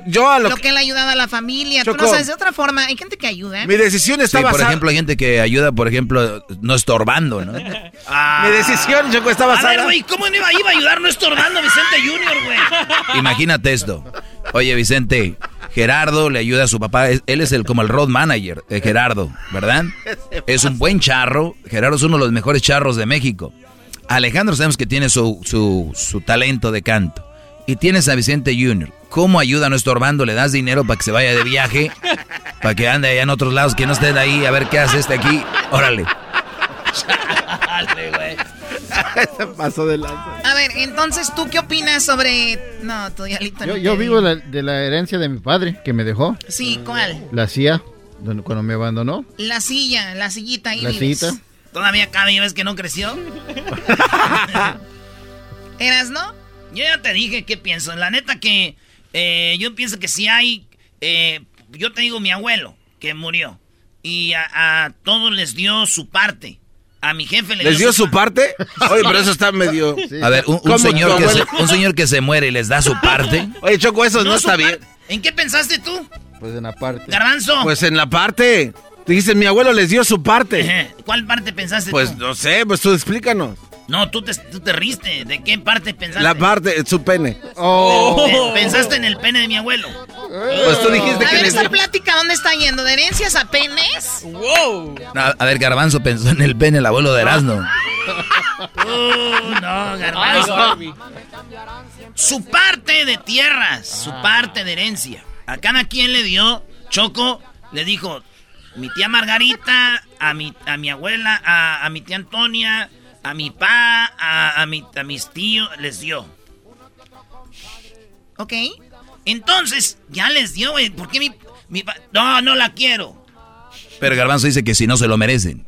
Speaker 3: Yo a
Speaker 9: lo, que... él ha ayudado a la familia. Tú no sabes de otra forma. Hay gente que ayuda.
Speaker 3: Mi decisión está
Speaker 4: sí,
Speaker 3: basada...
Speaker 4: por ejemplo, hay gente que ayuda, por ejemplo, no estorbando, ¿no?
Speaker 3: Ah. Mi decisión, Choco, está basada...
Speaker 5: A ver, güey, ¿cómo iba, iba a ayudar no estorbando a Vicente Junior, güey?
Speaker 4: Imagínate esto. Oye, Vicente, Gerardo le ayuda a su papá. Él es el como el road manager de Gerardo, ¿verdad? Es un buen charro. Gerardo es uno de los mejores charros de México. Alejandro sabemos que tiene su, su, su talento de canto. Y tienes a Vicente Junior. ¿Cómo ayuda a nuestro Orbando? ¿Le das dinero para que se vaya de viaje? Para que ande allá en otros lados, que no esté ahí, a ver qué hace este aquí. Órale.
Speaker 3: Güey. Se pasó de lanza.
Speaker 9: A ver, entonces, ¿tú qué opinas sobre...? No, tu
Speaker 31: dialito Yo, yo vivo de la herencia de mi padre, que me dejó.
Speaker 9: Sí, ¿cuál?
Speaker 31: La CIA, cuando me abandonó.
Speaker 9: La silla, la sillita ahí
Speaker 31: La sillita.
Speaker 5: ¿Todavía cabe y ves que no creció?
Speaker 9: ¿Eras, no?
Speaker 5: Yo ya te dije qué pienso. La neta que eh, yo pienso que si hay... Eh, yo te digo mi abuelo, que murió. Y a, todos les dio su parte. A mi jefe le
Speaker 3: ¿Les dio, su, parte? Oye, pero eso está medio...
Speaker 4: A ver, un, señor que se, un, señor que se, muere y les da su parte.
Speaker 3: Oye, Choco, eso no, está bien.
Speaker 5: ¿En qué pensaste tú?
Speaker 31: Pues en la parte.
Speaker 5: Garbanzo.
Speaker 3: Pues en la parte. Dijiste, mi abuelo les dio su parte.
Speaker 5: ¿Cuál parte pensaste
Speaker 3: pues,
Speaker 5: tú?
Speaker 3: Pues no sé, pues tú explícanos.
Speaker 5: No, tú te, tú te riste. ¿De qué parte pensaste?
Speaker 3: La parte, su pene.
Speaker 5: Oh. Pensaste en el pene de mi abuelo.
Speaker 3: Pues tú dijiste
Speaker 9: a
Speaker 3: que...
Speaker 9: A ver, esa plática, ¿dónde está yendo? ¿De herencias a penes?
Speaker 5: ¡Wow!
Speaker 4: a ver, Garbanzo pensó en el pene el abuelo de Erasmo.
Speaker 5: Uh, no, Garbanzo. Su parte de tierras, su parte de herencia. A cada quien le dio, Choco le dijo, mi tía Margarita, a mi, a mi abuela, a, a mi tía Antonia a mi pa, a, a, mi, a mis tíos, les dio. ¿Ok? Entonces, ya les dio, güey. ¿Por qué mi, mi pa? No, no la quiero.
Speaker 4: Pero Garbanzo dice que si no se lo merecen.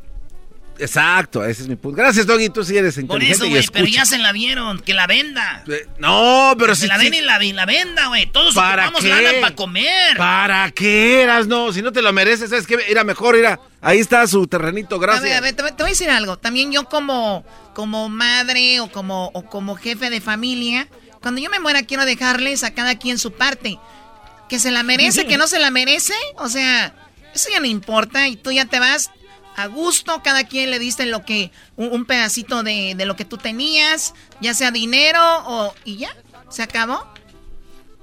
Speaker 3: Exacto, ese es mi punto. Gracias, Doggy, tú sí eres inteligente Por eso, güey,
Speaker 5: pero ya se la vieron, que la venda.
Speaker 3: Eh, no, pero si...
Speaker 5: Se la ven y la, la venda, güey. Todos ¿Para qué? lana para comer.
Speaker 3: ¿Para qué eras? No, si no te lo mereces, es que era mejor, era... Ahí está su terrenito, gracias. A
Speaker 9: ver, a ver, te, voy a decir algo. También yo como, como madre o como, o como jefe de familia, cuando yo me muera quiero dejarles a cada quien su parte. Que se la merece, que no se la merece, o sea... Eso ya no importa y tú ya te vas, a gusto, cada quien le diste lo que, un, pedacito de, lo que tú tenías, ya sea dinero o, y ya, se acabó.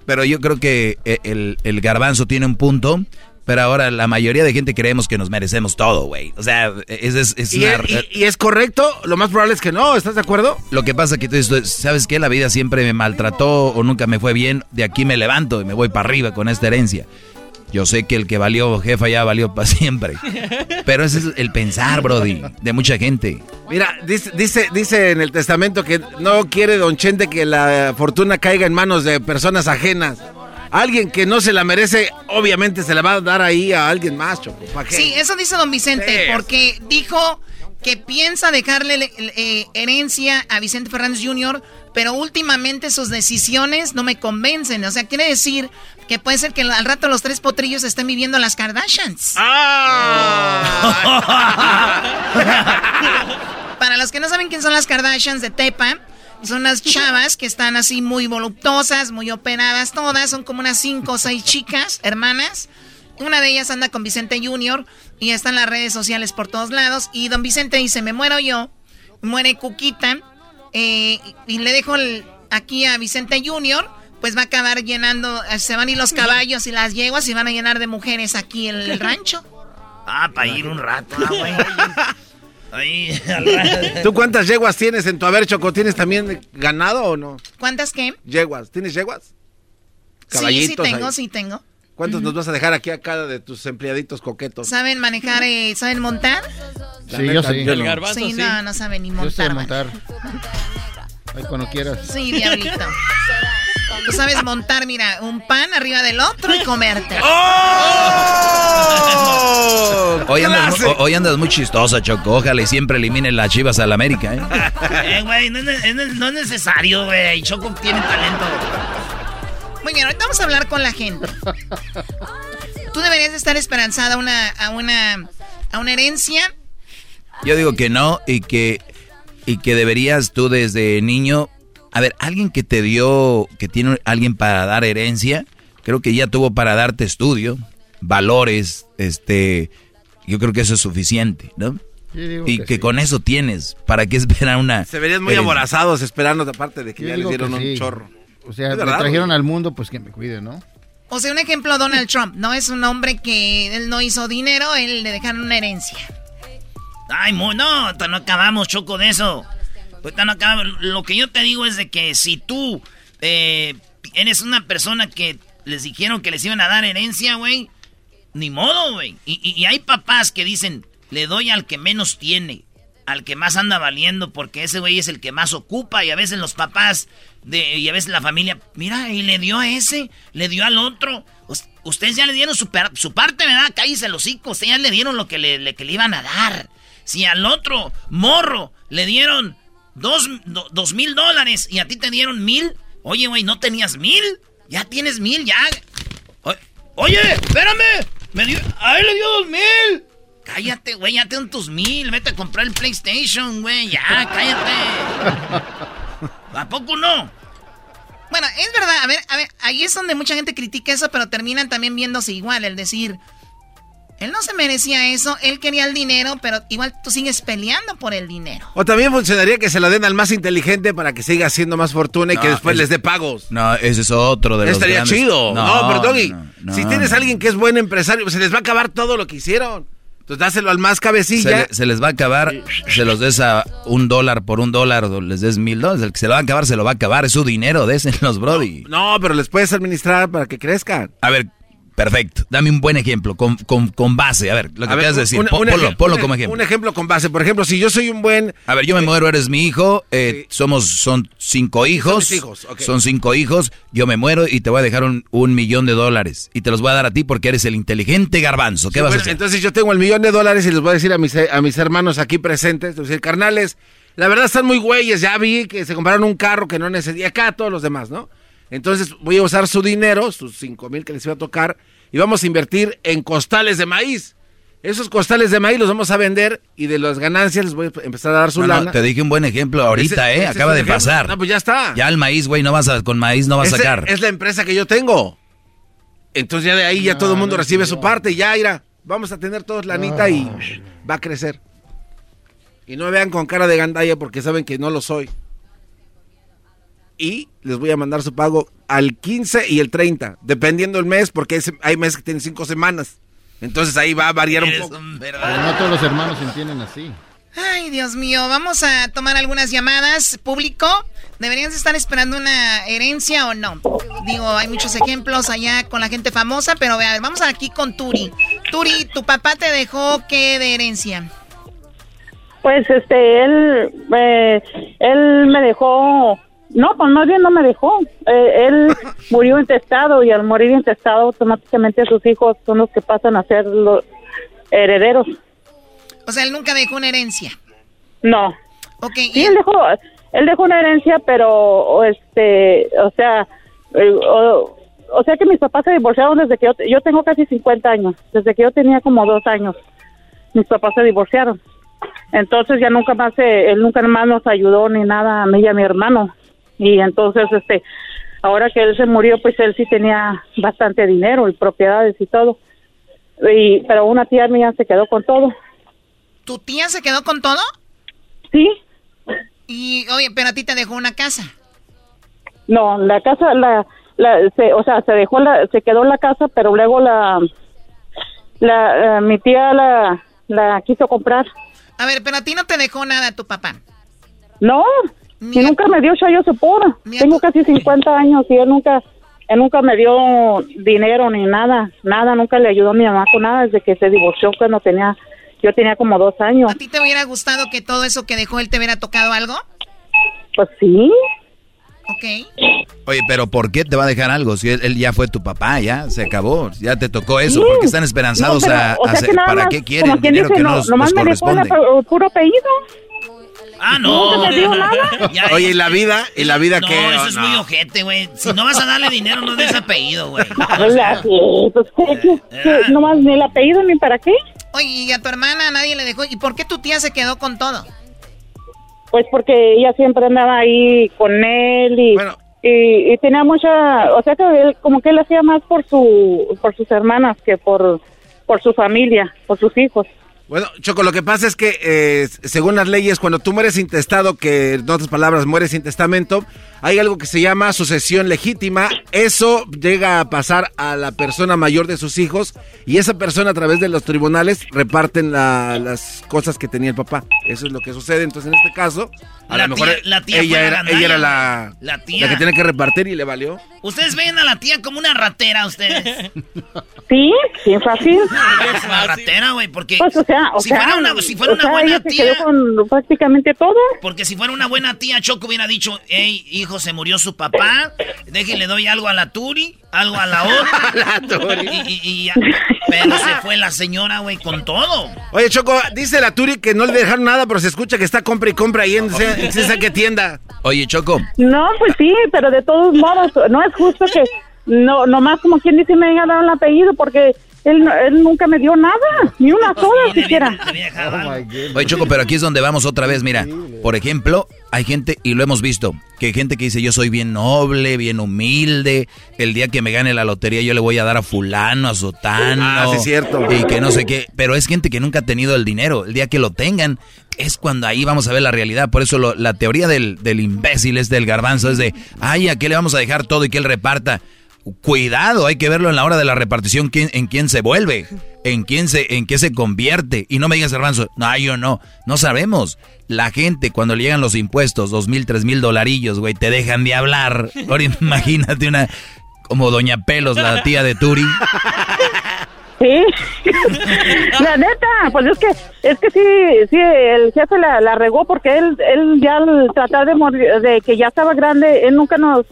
Speaker 4: Pero yo creo que eh, el, garbanzo tiene un punto, pero ahora la mayoría de gente creemos que nos merecemos todo, güey. O sea, es, es,
Speaker 3: ¿Y, ¿Y, es correcto? Lo más probable es que no, ¿estás de acuerdo?
Speaker 4: Lo que pasa es que tú dices, ¿sabes qué? La vida siempre me maltrató o nunca me fue bien, de aquí me levanto y me voy para arriba con esta herencia. Yo sé que el que valió jefa ya valió para siempre. Pero ese es el pensar, Brody, de mucha gente.
Speaker 3: Mira, dice, dice, dice en el testamento que no quiere Don Chente que la fortuna caiga en manos de personas ajenas. Alguien que no se la merece, obviamente se la va a dar ahí a alguien más, Choco. ¿Para qué?
Speaker 9: Sí, eso dice don Vicente,
Speaker 3: Sí.
Speaker 9: porque dijo que piensa dejarle eh, herencia a Vicente Fernández Jr., pero últimamente sus decisiones no me convencen. O sea, quiere decir que puede ser que al rato los tres potrillos estén viviendo las Kardashians. Para los que no saben quién son las Kardashians de Tepa, son unas chavas que están así muy voluptuosas, muy operadas todas, son como unas cinco o seis chicas, hermanas. Una de ellas anda con Vicente Jr. y está en las redes sociales por todos lados. Y don Vicente dice, me muero yo, muere Cuquita, eh, y le dejo el- aquí a Vicente Jr., pues va a acabar llenando, eh, se van a ir los caballos y las yeguas y van a llenar de mujeres aquí el, el rancho.
Speaker 5: Ah, para ir un rato, ah, güey. Ahí.
Speaker 3: ¿Tú cuántas yeguas tienes en tu haber, Choco? ¿Tienes también ganado o no?
Speaker 9: ¿Cuántas qué?
Speaker 3: Yeguas. ¿Tienes yeguas?
Speaker 9: Sí, sí
Speaker 3: Caballitos
Speaker 9: tengo,
Speaker 3: ahí.
Speaker 9: sí tengo.
Speaker 3: ¿Cuántos nos vas a dejar aquí a cada de tus empleaditos coquetos?
Speaker 9: ¿Saben manejar, eh, saben montar?
Speaker 3: La neta, no.
Speaker 9: sí, no, no saben ni
Speaker 31: Yo sé
Speaker 9: montar.
Speaker 31: montar. Ahí cuando quieras.
Speaker 9: Sí, diablito. Tú sabes montar, mira, un pan arriba del otro y comerte.
Speaker 3: ¡Oh!
Speaker 4: Hoy andas, mu- hoy andas muy chistosa, Choco. Ojalá y siempre eliminen las chivas al América, ¿eh?
Speaker 5: Eh, güey, no, es ne- no es- no es necesario, güey. Choco tiene talento.
Speaker 9: Muy bien, ahorita vamos a hablar con la gente. Tú deberías de estar esperanzada a una, a una, a una herencia.
Speaker 4: Yo digo que no y que, y que deberías tú desde niño... A ver, alguien que te dio, que tiene alguien para dar herencia, creo que ya tuvo para darte estudio, valores, este... Yo creo que eso es suficiente, ¿no? Y
Speaker 31: que
Speaker 4: que
Speaker 31: sí.
Speaker 4: con eso tienes. ¿Para qué esperar una...
Speaker 3: Se verían muy
Speaker 4: herencia?
Speaker 3: aborazados esperando, aparte de que
Speaker 31: Yo
Speaker 3: ya les dieron un
Speaker 31: sí.
Speaker 3: chorro.
Speaker 31: O sea, me trajeron al mundo, pues que me cuide, ¿no?
Speaker 9: O sea, un ejemplo, Donald Trump. No es un hombre que él no hizo dinero, él le dejaron una herencia.
Speaker 5: Ay, no, no acabamos, Choco, de eso. Ahorita no acabamos. Lo que yo te digo es de que si tú eh, eres una persona que les dijeron que les iban a dar herencia, güey, ni modo, güey. Y, y- hay papás que dicen, le doy al que menos tiene, al que más anda valiendo, porque ese güey es el que más ocupa. Y a veces los papás de, y a veces la familia, mira, y le dio a ese, le dio al otro. Us- Ustedes ya le dieron su, su parte, ¿verdad? Cállese el hocico. Ustedes ya le dieron lo que le- que le iban a dar. Si al otro morro le dieron dos, do- dos mil dólares y a ti te dieron mil, oye, güey, ¿no tenías mil? Ya tienes mil, ya. Oye, espérame. Me dio, a él le dio dos mil. Cállate, güey, ya tengo tus mil. Vete a comprar el PlayStation, güey. Ya, cállate. ¿A poco no?
Speaker 9: Bueno, es verdad, a ver, a ver, ahí es donde mucha gente critica eso, pero terminan también viéndose igual, el decir, él no se merecía eso, él quería el dinero, pero igual tú sigues peleando por el dinero.
Speaker 3: O también funcionaría que se lo den al más inteligente para que siga haciendo más fortuna y que
Speaker 4: No,
Speaker 3: después
Speaker 4: es-
Speaker 3: les dé pagos.
Speaker 4: No, ese es otro de los
Speaker 3: Estaría
Speaker 4: grandes-
Speaker 3: chido. No, pero Doggy,
Speaker 4: no, no,
Speaker 3: si
Speaker 4: no.
Speaker 3: tienes a alguien que es buen empresario, pues se les va a acabar todo lo que hicieron. Entonces dáselo al más
Speaker 4: Se,
Speaker 3: cabecilla.
Speaker 4: le- se les va a acabar, se los des a un dólar por un dólar, o les des mil dólares. El que se lo va a acabar, se lo va a acabar. Es su dinero, désenlos, Brody.
Speaker 3: No, pero les puedes administrar para que crezcan.
Speaker 4: A ver, perfecto. Dame un buen ejemplo, con, con, con base. A ver, lo que de decir. ponlo, ponlo como ejemplo.
Speaker 3: Un ejemplo con base. Por ejemplo, si yo soy un buen...
Speaker 4: A ver, yo me muero, eres mi hijo, eh, somos, son cinco hijos,
Speaker 3: mis hijos,
Speaker 4: son cinco hijos, yo me muero y te voy a dejar un, un millón de dólares y te los voy a dar a ti porque eres el inteligente garbanzo. ¿Qué
Speaker 3: Sí,
Speaker 4: vas
Speaker 3: bueno,
Speaker 4: a hacer?
Speaker 3: Entonces yo tengo el millón de dólares y les voy a decir a mis, a mis hermanos aquí presentes, les voy a decir, carnales, la verdad están muy güeyes, ya vi que se compraron un carro que no necesitaba, acá todos los demás, ¿no? Entonces voy a usar su dinero, sus cinco mil que les iba a tocar, y vamos a invertir en costales de maíz. Esos costales de maíz los vamos a vender y de las ganancias les voy a empezar a dar su
Speaker 4: No, no,
Speaker 3: lana.
Speaker 4: te dije un buen ejemplo ahorita,
Speaker 3: Ese-
Speaker 4: ¿eh?
Speaker 3: ese
Speaker 4: Acaba de
Speaker 3: ejemplo.
Speaker 4: pasar.
Speaker 3: No, pues ya está.
Speaker 4: Ya el maíz, güey, no vas a, con maíz no vas a sacar.
Speaker 3: Es la empresa que yo tengo. Entonces ya de ahí ya todo el mundo recibe su parte, ya irá. Vamos a tener todos lanita y va a crecer. Y no me vean con cara de gandalla porque saben que no lo soy. Y les voy a mandar su pago al 15 y el 30, dependiendo el mes, porque hay meses que tienen cinco semanas. Entonces ahí va a variar un poco.
Speaker 31: Pero no todos los hermanos se entienden así.
Speaker 9: Ay, Dios mío, vamos a tomar algunas llamadas. Público, ¿Deberían estar esperando una herencia o no? Digo, hay muchos ejemplos allá con la gente famosa, pero vea, vamos aquí con Turi. Turi, ¿tu papá te dejó qué de herencia?
Speaker 32: Pues este, él, eh, él me dejó, no, pues más bien no me dejó. Eh, él murió intestado y al morir intestado automáticamente sus hijos son los que pasan a ser los herederos.
Speaker 9: O sea, él nunca dejó una herencia.
Speaker 32: No.
Speaker 9: Ok.
Speaker 32: Sí, él dejó, él dejó una herencia, pero, este, o sea, o, o sea que mis papás se divorciaron desde que yo, yo tengo casi 50 años, desde que yo tenía como dos años. Mis papás se divorciaron. Entonces ya nunca más, eh, él nunca más nos ayudó ni nada a mí y a mi hermano. Y entonces, este, ahora que él se murió, pues él sí tenía bastante dinero y propiedades y todo. Y, pero una tía mía se quedó con todo.
Speaker 9: ¿Tu tía se quedó con todo?
Speaker 32: Sí.
Speaker 9: Y, oye, pero a ti te dejó una casa.
Speaker 32: No, la casa, la, la se, o sea, se dejó la, se quedó la casa, pero luego la, la, eh, mi tía la, la quiso comprar.
Speaker 9: A ver, pero a ti no te dejó nada tu papá.
Speaker 32: No, y nunca me dio chayo puro. Tengo casi 50 años y él nunca, él nunca me dio dinero ni nada, nada, nunca le ayudó a mi mamá con nada desde que se divorció cuando tenía, yo tenía como dos años.
Speaker 9: ¿A ti te hubiera gustado que todo eso que dejó él te hubiera tocado algo?
Speaker 32: Pues sí.
Speaker 9: Ok.
Speaker 4: Oye, pero ¿por qué te va a dejar algo? Si él, él ya fue tu papá, ya se acabó, ya te tocó eso. ¿Por qué están esperanzados
Speaker 32: No, pero,
Speaker 4: a,
Speaker 32: o
Speaker 4: a
Speaker 32: sea
Speaker 4: hacer-
Speaker 32: que nada
Speaker 4: ¿Para
Speaker 32: más,
Speaker 4: qué quieren
Speaker 32: como quien
Speaker 4: dinero
Speaker 32: dice,
Speaker 4: que
Speaker 32: no, nomás me dejó el puro apellido.
Speaker 5: Ah, no.
Speaker 32: ¿Nunca te dio nada?
Speaker 5: Ya,
Speaker 3: Oye, ¿y la vida? ¿Y la vida
Speaker 5: no,
Speaker 3: qué?
Speaker 5: eso es muy ojete, güey. Si no vas a darle dinero, no des apellido, güey.
Speaker 32: Hola, pues, ¿qué- qué- qué? nomás ni el apellido ni para qué.
Speaker 9: Oye, y a tu hermana nadie le dejó. ¿Y por qué tu tía se quedó con todo?
Speaker 32: Pues porque ella siempre andaba ahí con él y, y, y tenía mucha, o sea que él como que él hacía más por su por sus hermanas que por por su familia, por sus hijos.
Speaker 3: Bueno, Choco, lo que pasa es que eh, según las leyes, cuando tú mueres intestado, que en otras palabras mueres sin testamento, hay algo que se llama sucesión legítima. Eso llega a pasar a la persona mayor de sus hijos y esa persona a través de los tribunales reparten la- las cosas que tenía el papá. Eso es lo que sucede. Entonces, en este caso, a
Speaker 5: La
Speaker 3: lo mejor
Speaker 5: tía- la tía
Speaker 3: ella,
Speaker 5: la
Speaker 3: era, ella era la,
Speaker 5: La tía.
Speaker 3: que tiene que repartir y le valió.
Speaker 5: Ustedes ven a la tía como una ratera, ustedes.
Speaker 32: Sí, bien fácil.
Speaker 5: Es una ratera, güey, porque
Speaker 32: Pues o sea, o
Speaker 5: si
Speaker 32: sea,
Speaker 5: fuera una, si fuera
Speaker 32: o
Speaker 5: una
Speaker 32: sea,
Speaker 5: buena
Speaker 32: se
Speaker 5: tía,
Speaker 32: quedó con prácticamente todo.
Speaker 5: porque si fuera una buena tía, Choco hubiera dicho, hey, hijo, se murió su papá, déjenle doy algo a la Turi, algo a la otra. Y, y- y ya. Pero se fue la señora, güey, con todo.
Speaker 3: Oye, Choco, dice la Turi que no le dejaron nada, pero se escucha que está compra y compra ahí en en esa qué tienda.
Speaker 4: Oye, Choco,
Speaker 32: No, pues sí, pero de todos modos, no es justo que no nomás como quien dice me haya dado el apellido porque él, no- él nunca me dio nada, ni una sola siquiera.
Speaker 4: Oye, Choco, pero aquí es donde vamos otra vez. Mira, por ejemplo, hay gente, y lo hemos visto, que hay gente que dice, yo soy bien noble, bien humilde, el día que me gane la lotería yo le voy a dar a fulano, a sotano.
Speaker 3: Ah, sí, es cierto.
Speaker 4: Y que no sé qué. Pero es gente que nunca ha tenido el dinero. El día que lo tengan, es cuando ahí vamos a ver la realidad. Por eso lo- la teoría del, del imbécil es del garbanzo, es de, ay, ¿a qué le vamos a dejar todo y que él reparta? Cuidado, hay que verlo en la hora de la repartición quién, en quién se vuelve, en quién se, en qué se convierte. Y no me digas, Garbanzo, no, yo no, no sabemos. La gente cuando le llegan los impuestos, dos mil, tres mil dolarillos, güey, te dejan de hablar. Ahora imagínate una, como Doña Pelos, la tía de Turi.
Speaker 32: Sí, la neta, pues es que es que sí, sí, el jefe la, la regó porque él, él ya al tratar de morir, de que ya estaba grande, él nunca nos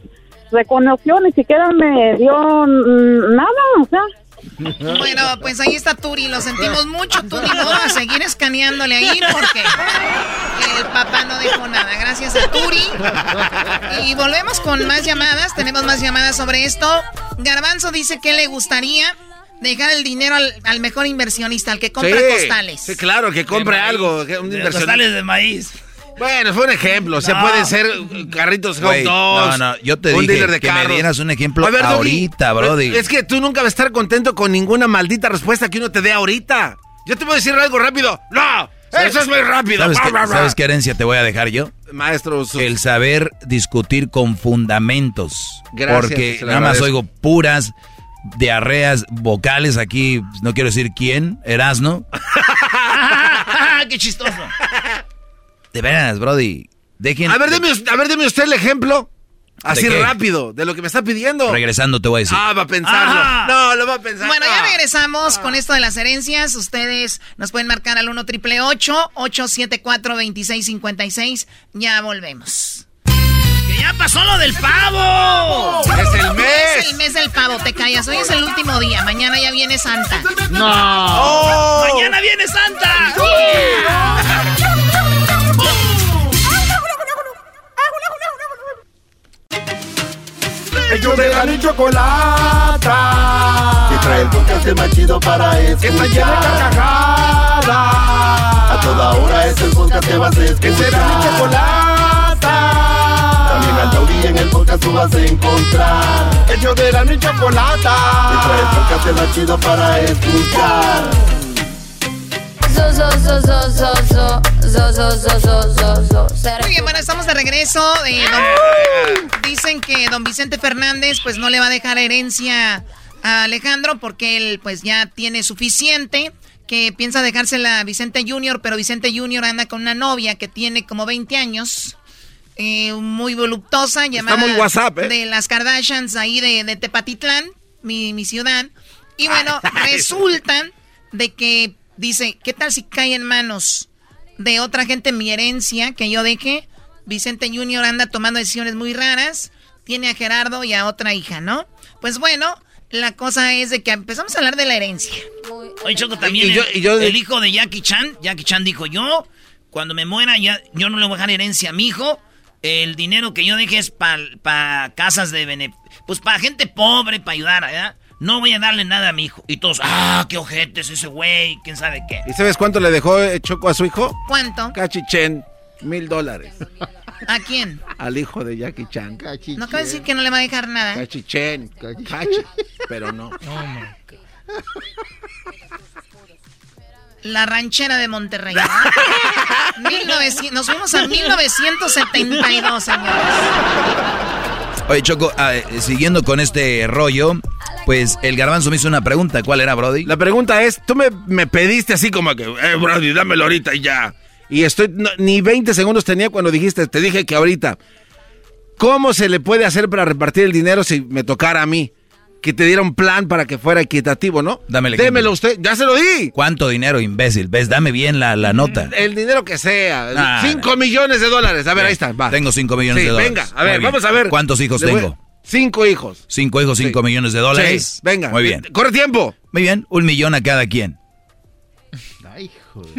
Speaker 32: reconoció, ni siquiera me dio nada, o sea.
Speaker 9: Bueno, pues ahí está Turi, lo sentimos mucho, Turi, no a seguir escaneándole ahí porque el papá no dejó nada. Gracias a Turi. Y volvemos con más llamadas, tenemos más llamadas sobre esto. Garbanzo dice que le gustaría dejar el dinero al, al mejor inversionista, al que compra costales.
Speaker 3: Sí, claro, que compre algo. que un inversionista.
Speaker 5: costales de maíz.
Speaker 3: Bueno, fue un ejemplo. O sea,
Speaker 5: No.
Speaker 3: pueden ser carritos hot dogs.
Speaker 4: no, no, yo te
Speaker 3: un
Speaker 4: dije
Speaker 3: de
Speaker 4: que me dieras un ejemplo
Speaker 3: ver, Doggy,
Speaker 4: ahorita, brody.
Speaker 3: Es que tú nunca vas a estar contento con ninguna maldita respuesta que uno te dé ahorita. Yo te voy a decir algo rápido. ¡No! ¡Eso es muy rápido!
Speaker 4: ¿Sabes, qué,
Speaker 3: bla, bla.
Speaker 4: ¿Sabes qué herencia te voy a dejar yo?
Speaker 3: Maestro, sus-
Speaker 4: El saber discutir con fundamentos.
Speaker 3: Gracias,
Speaker 4: porque nada más oigo puras diarreas vocales aquí, no quiero decir quién, Erasno.
Speaker 5: ¡Qué chistoso!
Speaker 4: De veras, Brody. Dejen,
Speaker 3: a ver, deme, a ver, deme usted el ejemplo. Así rápido, de lo que me está pidiendo.
Speaker 4: Regresando te voy a decir.
Speaker 3: Ah, va a pensarlo.
Speaker 9: Ajá.
Speaker 3: No, lo va a pensar.
Speaker 9: Bueno, ya
Speaker 3: Ah.
Speaker 9: regresamos con esto de las herencias. Ustedes nos pueden marcar al 1 triple 874 2656 Ya volvemos.
Speaker 5: ¡Que ya pasó lo del pavo!
Speaker 3: ¡Es el mes!
Speaker 9: Es el mes del pavo, te callas. Hoy es el último día. Mañana ya viene Santa.
Speaker 31: No.
Speaker 3: Oh.
Speaker 5: ¡Mañana viene Santa!
Speaker 28: Ellos de la y chocolata. Que trae el podcast más chido para escuchar. Que está llena de carcajadas. A toda hora es el podcast que vas a escuchar. Que será mi chocolata. También al taurí en el podcast tú vas a encontrar. Ellos de la y chocolata. Que trae el podcast más chido para escuchar.
Speaker 9: Muy bien, bueno, estamos de regreso. Eh, don- dicen que don Vicente Fernández pues no le va a dejar herencia a Alejandro porque él pues ya tiene suficiente. Que piensa dejársela a Vicente Junior, pero Vicente Junior anda con una novia que tiene como 20 años. eh, muy voluptuosa, llamada
Speaker 3: muy WhatsApp, ¿eh?
Speaker 9: de las Kardashians ahí de, de Tepatitlán, mi, mi ciudad. Y bueno, resulta de que dice, ¿qué tal si cae en manos de otra gente mi herencia que yo deje? Vicente Junior anda tomando decisiones muy raras, tiene a Gerardo y a otra hija, ¿no? Pues bueno, la cosa es de que empezamos a hablar de la herencia.
Speaker 5: Oye, Choco, también
Speaker 3: Y yo-
Speaker 5: el,
Speaker 3: y yo de-
Speaker 5: el hijo de Jackie Chan, Jackie Chan dijo, yo, cuando me muera, ya, yo no le voy a dejar herencia a mi hijo. El dinero que yo deje es para casas de beneficio. Pues para gente pobre, para ayudar, ¿verdad? No voy a darle nada a mi hijo. Y todos, ah, qué ojete es ese güey, quién sabe qué.
Speaker 3: ¿Y sabes cuánto le dejó eh, Choco a su hijo?
Speaker 9: ¿Cuánto?
Speaker 3: Cachichen, mil dólares.
Speaker 9: ¿A quién?
Speaker 3: Al hijo de Jackie Chan.
Speaker 9: No acaba de decir que no le va a dejar nada.
Speaker 3: Cachichen, cachi, pero no.
Speaker 9: La ranchera de Monterrey. ¿no? 1900 nos fuimos a 1972, señores.
Speaker 4: Oye, Choco, ah, eh, siguiendo con este rollo, pues el garbanzo me hizo una pregunta. ¿Cuál era, Brody?
Speaker 3: La pregunta es, tú me, me pediste así como que, eh, Brody, dámelo ahorita y ya. Y estoy, no, ni 20 segundos tenía cuando dijiste, te dije que ahorita. ¿Cómo se le puede hacer para repartir el dinero si me tocara a mí? Que te diera un plan para que fuera equitativo, ¿no?
Speaker 4: Ejemplo.
Speaker 3: Démelo usted, ya se lo di.
Speaker 4: ¿Cuánto dinero, imbécil? ¿Ves? Dame bien la, la nota.
Speaker 3: El dinero que sea.
Speaker 4: Ah,
Speaker 3: 5 millones de dólares. A ver, ahí está. Va.
Speaker 4: Tengo 5 millones
Speaker 3: Sí,
Speaker 4: de dólares.
Speaker 3: venga, a ver, vamos a ver.
Speaker 4: ¿Cuántos hijos
Speaker 3: Le
Speaker 4: tengo?
Speaker 3: Cinco hijos.
Speaker 4: Cinco hijos, cinco millones de dólares.
Speaker 3: Sí, venga.
Speaker 4: Muy bien.
Speaker 3: Corre tiempo.
Speaker 4: Muy bien, un millón a cada quien.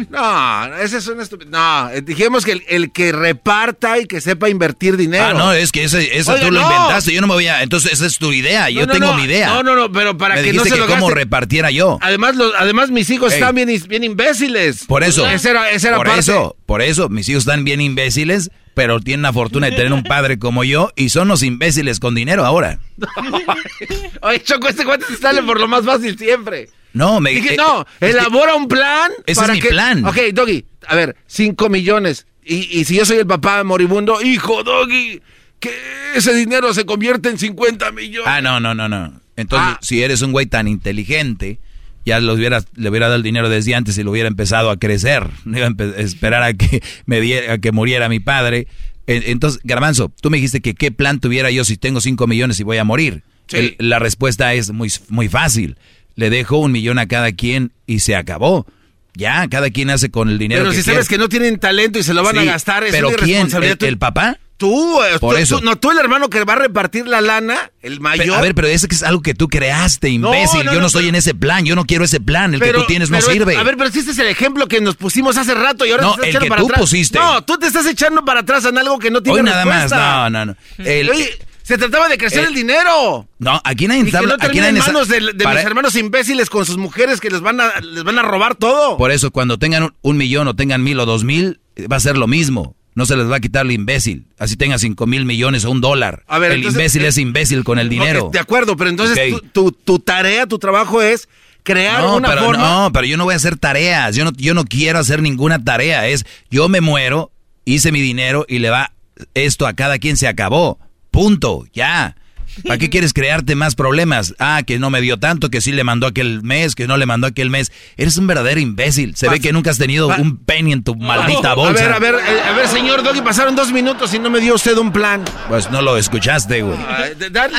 Speaker 3: No, ese es un. No, eh, dijimos que el, el que reparta y que sepa invertir dinero.
Speaker 4: Ah, no, es que ese, eso
Speaker 3: Oiga,
Speaker 4: tú lo inventaste. Yo no me voy a. Entonces, esa es tu idea. Yo
Speaker 3: No, no,
Speaker 4: tengo mi idea.
Speaker 3: No, no, no, pero para
Speaker 4: Me
Speaker 3: que no se lo
Speaker 4: que cómo
Speaker 3: gaste.
Speaker 4: repartiera yo.
Speaker 3: Además, los, además mis hijos
Speaker 4: Ey.
Speaker 3: están bien, bien imbéciles.
Speaker 4: Por eso.
Speaker 3: Esa era, esa era
Speaker 4: por
Speaker 3: parte.
Speaker 4: eso, por eso, mis hijos están bien imbéciles, pero tienen la fortuna de tener un padre como yo y son los imbéciles con dinero ahora.
Speaker 3: Oye, Choco, este cuate se sale por lo más fácil siempre.
Speaker 4: No, me
Speaker 3: Dije,
Speaker 4: eh,
Speaker 3: no, elabora un plan.
Speaker 4: Ese
Speaker 3: para
Speaker 4: es mi
Speaker 3: que-
Speaker 4: plan.
Speaker 3: Ok, Doggy, a ver, cinco millones. Y, y si yo soy el papá moribundo, hijo, Doggy, que ese dinero se convierte en 50 millones.
Speaker 4: Ah, no, no, no, no. Entonces,
Speaker 3: Ah.
Speaker 4: si eres un güey tan inteligente, ya los hubieras, le hubiera dado el dinero desde antes y lo hubiera empezado a crecer. No iba a esperar a que me diera, a que muriera mi padre. En- Entonces, Garbanzo, tú me dijiste que qué plan tuviera yo si tengo 5 millones y voy a morir.
Speaker 3: Sí.
Speaker 4: El- la respuesta es muy, muy fácil. Le dejo un millón a cada quien y se acabó. Ya, cada quien hace con el dinero
Speaker 3: Pero
Speaker 4: que
Speaker 3: si
Speaker 4: quiere.
Speaker 3: sabes que no tienen talento y se lo van a gastar, es
Speaker 4: pero
Speaker 3: una
Speaker 4: ¿quién?
Speaker 3: irresponsabilidad
Speaker 4: ¿El, papá?
Speaker 3: Tú, eh,
Speaker 4: Por
Speaker 3: tú-
Speaker 4: eso.
Speaker 3: tú- no, tú el hermano que va a repartir la lana, el mayor.
Speaker 4: Pero, a ver, pero ese que es algo que tú creaste, imbécil.
Speaker 3: no,
Speaker 4: yo no, estoy
Speaker 3: pero-
Speaker 4: en ese plan. Yo no quiero ese plan. El
Speaker 3: Pero-
Speaker 4: que tú tienes no sirve.
Speaker 3: A ver, pero si este es el ejemplo que nos pusimos hace rato y ahora
Speaker 4: No,
Speaker 3: te estás
Speaker 4: el
Speaker 3: echando
Speaker 4: que
Speaker 3: para
Speaker 4: tú
Speaker 3: atrás.
Speaker 4: pusiste.
Speaker 3: No, tú te estás echando para atrás en algo que no tiene
Speaker 4: Hoy nada más. No, no, no. El-
Speaker 3: Oye, se trataba de crecer
Speaker 4: el-
Speaker 3: el, dinero.
Speaker 4: no, aquí nadie está
Speaker 3: no
Speaker 4: habla- aquí
Speaker 3: termine
Speaker 4: nadie
Speaker 3: en manos de, de
Speaker 4: para-
Speaker 3: mis hermanos imbéciles con sus mujeres que les van a, les van a robar todo.
Speaker 4: Por eso, cuando tengan un, un millón o tengan mil o dos mil, eh, va a ser lo mismo. No se les va a quitar el imbécil. Así tenga cinco mil millones o un dólar.
Speaker 3: A ver,
Speaker 4: el
Speaker 3: entonces,
Speaker 4: imbécil
Speaker 3: eh,
Speaker 4: es imbécil con el dinero.
Speaker 3: De acuerdo, pero entonces tu- tu tarea, tu trabajo es crear
Speaker 4: No,
Speaker 3: una
Speaker 4: pero
Speaker 3: forma.
Speaker 4: no, pero yo no voy a hacer tareas. Yo no, yo no quiero hacer ninguna tarea. Es, yo me muero, hice mi dinero y le va esto a cada quien se acabó. Punto, ya. ¿Para qué quieres crearte más problemas? Ah, que no me dio tanto, que sí le mandó aquel mes, que no le mandó aquel mes. Eres un verdadero imbécil. Se ve que nunca has tenido un penny en tu maldita bolsa.
Speaker 3: A ver, a ver, eh, a ver, señor Doggy, pasaron dos minutos y no me dio usted un plan.
Speaker 4: Pues no lo escuchaste, güey.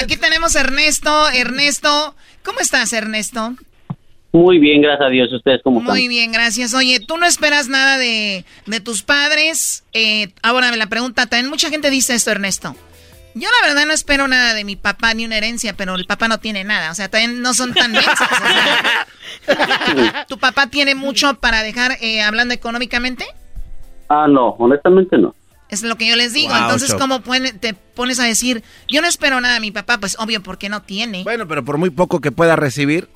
Speaker 9: Aquí tenemos a Ernesto. Ernesto, ¿cómo estás, Ernesto?
Speaker 33: Muy bien, gracias a Dios. ¿Ustedes cómo están?
Speaker 9: Muy bien, gracias. Oye, ¿tú no esperas nada de, de tus padres? Eh, ahora la pregunta, también mucha gente dice esto, Ernesto. Yo la verdad no espero nada de mi papá ni una herencia, pero el papá no tiene nada. O sea, también no son tan densas. ¿Tu papá tiene mucho para dejar eh, hablando económicamente?
Speaker 33: Ah, no, honestamente no.
Speaker 9: Es lo que yo les digo. Entonces, ¿cómo te pones a decir, yo no espero nada de mi papá? Pues obvio, porque no tiene.
Speaker 3: Bueno, pero por muy poco que pueda recibir.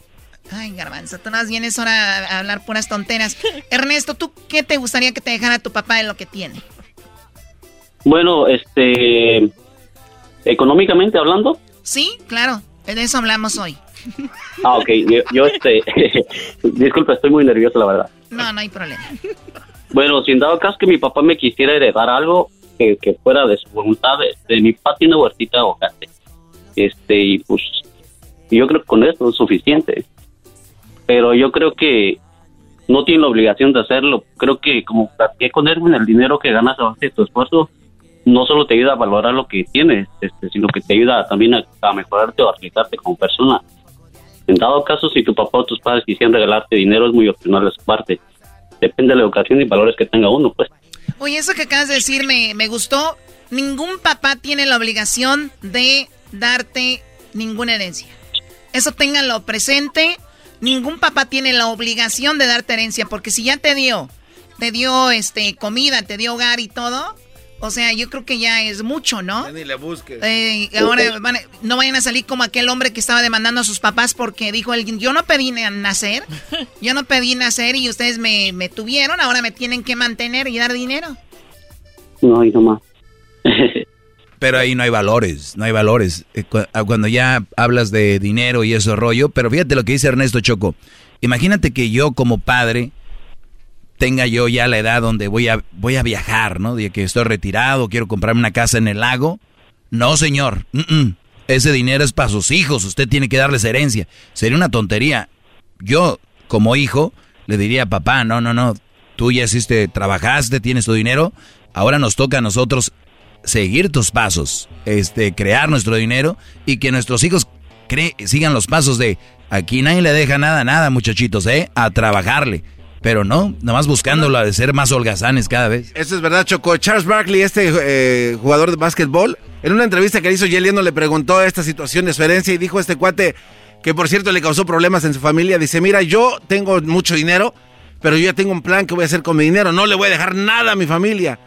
Speaker 9: Ay, garbanzo, tú no vienes ahora a hablar puras tonteras. Ernesto, ¿tú qué te gustaría que te dejara tu papá de lo que tiene?
Speaker 33: Bueno, este... ¿Económicamente hablando?
Speaker 9: Sí, claro. De eso hablamos hoy.
Speaker 33: Ah, ok. Yo, este... disculpa, estoy muy nervioso, la verdad.
Speaker 9: No, no hay problema.
Speaker 33: Bueno, sin dado caso que mi papá me quisiera heredar algo que, fuera de su voluntad, de, mi papá tiene huertita de aguacate. Este, y pues yo creo que con eso es suficiente. Pero yo creo que no tiene la obligación de hacerlo. Creo que como que con él en el dinero que ganas a base de tu esfuerzo, no solo te ayuda a valorar lo que tienes, este, sino que te ayuda también a, mejorarte o a realizarte como persona. En dado caso, si tu papá o tus padres quisieran regalarte dinero, es muy opcional de su parte depende de la educación y valores que tenga uno, pues.
Speaker 9: Oye, eso que acabas de decir me, me gustó. Ningún papá tiene la obligación de darte ninguna herencia. Eso ténganlo presente. Ningún papá tiene la obligación de darte herencia, porque si ya te dio, te dio este comida, te dio hogar y todo, o sea, yo creo que ya es mucho, ¿no?
Speaker 3: ni le busques.
Speaker 9: Eh, ahora no vayan a salir como aquel hombre que estaba demandando a sus papás porque dijo alguien, yo no pedí nacer, yo no pedí nacer y ustedes me, me tuvieron, ahora me tienen que mantener y dar dinero.
Speaker 33: No, hay nomás.
Speaker 4: pero ahí no hay valores, no hay valores. Eh, ah, cuando ya hablas de dinero y eso rollo, pero fíjate lo que dice Ernesto Choco. Imagínate que yo como padre tenga yo ya la edad donde voy a, voy a viajar, ¿no? De que estoy retirado, quiero comprarme una casa en el lago. No, señor. Ese dinero es para sus hijos, usted tiene que darles herencia. Sería una tontería. Yo, como hijo, le diría, papá, no, no, no, tú ya hiciste, trabajaste, tienes tu dinero, ahora nos toca a nosotros seguir tus pasos, este, crear nuestro dinero y que nuestros hijos sigan los pasos de aquí nadie le deja nada, nada, muchachitos, ¿eh? A trabajarle. Pero no, nada más buscándolo de ser más holgazanes cada vez.
Speaker 3: Eso es verdad, Choco. Charles Barkley, este eh, jugador de básquetbol, en una entrevista que le hizo Yeliano le preguntó esta situación de su herencia y dijo este cuate que por cierto le causó problemas en su familia. Dice, mira, yo tengo mucho dinero, pero yo ya tengo un plan que voy a hacer con mi dinero. No le voy a dejar nada a mi familia.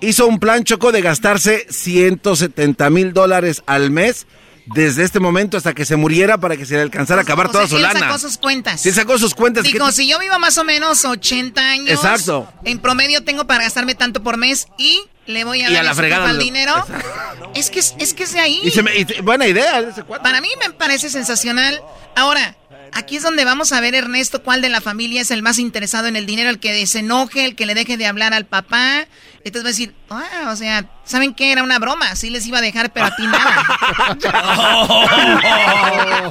Speaker 3: Hizo un plan, Choco, de gastarse 170 mil dólares al mes desde este momento hasta que se muriera para que se le alcanzara a acabar toda su lana.
Speaker 9: sacó sus cuentas.
Speaker 3: Sí, sacó sus cuentas.
Speaker 9: Dijo, si yo vivo más o menos 80 años.
Speaker 3: Exacto.
Speaker 9: En promedio tengo para gastarme tanto por mes y le voy a dar
Speaker 3: la fregada
Speaker 9: el dinero. Es que, es que es de ahí.
Speaker 3: buena idea.
Speaker 9: Para mí me parece sensacional. Ahora, aquí es donde vamos a ver, Ernesto, cuál de la familia es el más interesado en el dinero, el que se enoje, el que le deje de hablar al papá. Entonces va a decir, ah, o sea, ¿saben qué? Era una broma, sí les iba a dejar, pero a ti nada.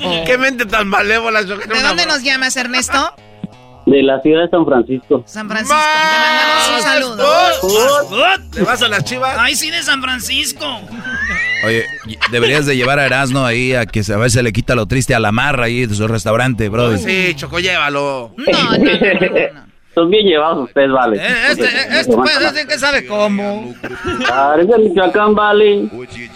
Speaker 3: ¡Qué mente tan malévola! ¿De
Speaker 9: dónde nos llamas, Ernesto?
Speaker 33: De la ciudad de San Francisco.
Speaker 9: San Francisco. Te mandamos un saludo.
Speaker 3: ¿Le vas a las chivas?
Speaker 5: Ay, sí, de San Francisco.
Speaker 4: Oye, deberías de llevar a Erasmo ahí a que a veces le quita lo triste a la marra ahí de su restaurante, bro.
Speaker 3: Sí, Choco, llévalo.
Speaker 9: No, no, no,
Speaker 33: Son bien llevados ustedes, vale.
Speaker 5: Eh, este, eh, este puede decir que sabe cómo.
Speaker 33: Michoacán, vale.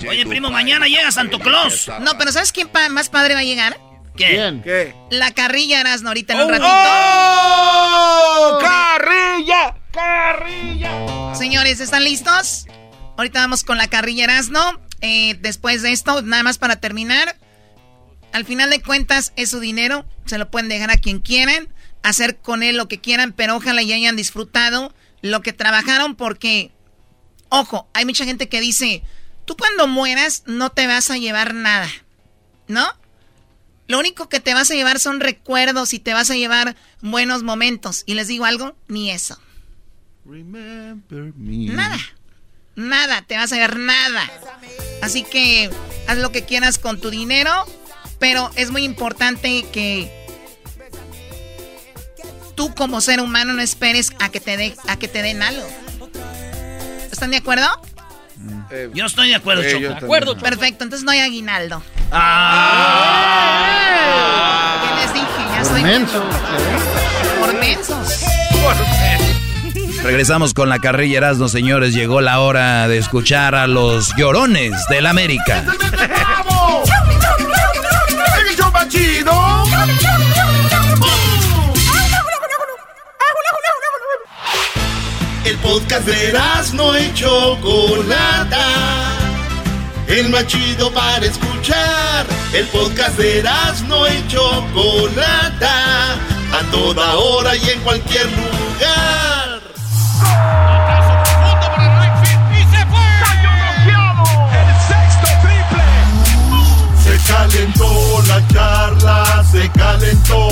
Speaker 5: Oye, primo, mañana llega Santo Claus.
Speaker 9: No, pero ¿sabes quién más padre va a llegar?
Speaker 5: ¿Quién?
Speaker 3: ¿Qué?
Speaker 9: La carrilla Erasmo ahorita en un ratito.
Speaker 3: ¡Oh! ¡Carrilla! ¡Carrilla!
Speaker 9: Señores, ¿están listos? Ahorita vamos con la carrilla Erasmo. Eh, después de esto, nada más para terminar. Al final de cuentas, es su dinero. Se lo pueden dejar a quien quieran. Hacer con él lo que quieran, pero ojalá ya hayan disfrutado lo que trabajaron porque, ojo, hay mucha gente que dice, tú cuando mueras no te vas a llevar nada, ¿no? Lo único que te vas a llevar son recuerdos y te vas a llevar buenos momentos. Y les digo algo, ni eso. Nada. Nada, te vas a ver nada. Así que haz lo que quieras con tu dinero, pero es muy importante que tú como ser humano no esperes a que te, de, a que te den algo. ¿Están de acuerdo?
Speaker 5: Eh, yo estoy de acuerdo,
Speaker 9: eh,
Speaker 5: Choco. De acuerdo.
Speaker 9: Perfecto, entonces no hay aguinaldo. Ah. ¿Qué les dije? Ya
Speaker 31: Por mensos.
Speaker 9: Por mensos.
Speaker 4: Regresamos con la carrilla Erasmo, señores. Llegó la hora de escuchar a los llorones del América.
Speaker 7: ¡El podcast de Erasmo y Chocolata. El más chido para escuchar. El podcast de Erasmo y Chocolata. A toda hora y en cualquier lugar. Calentó la charla, se calentó,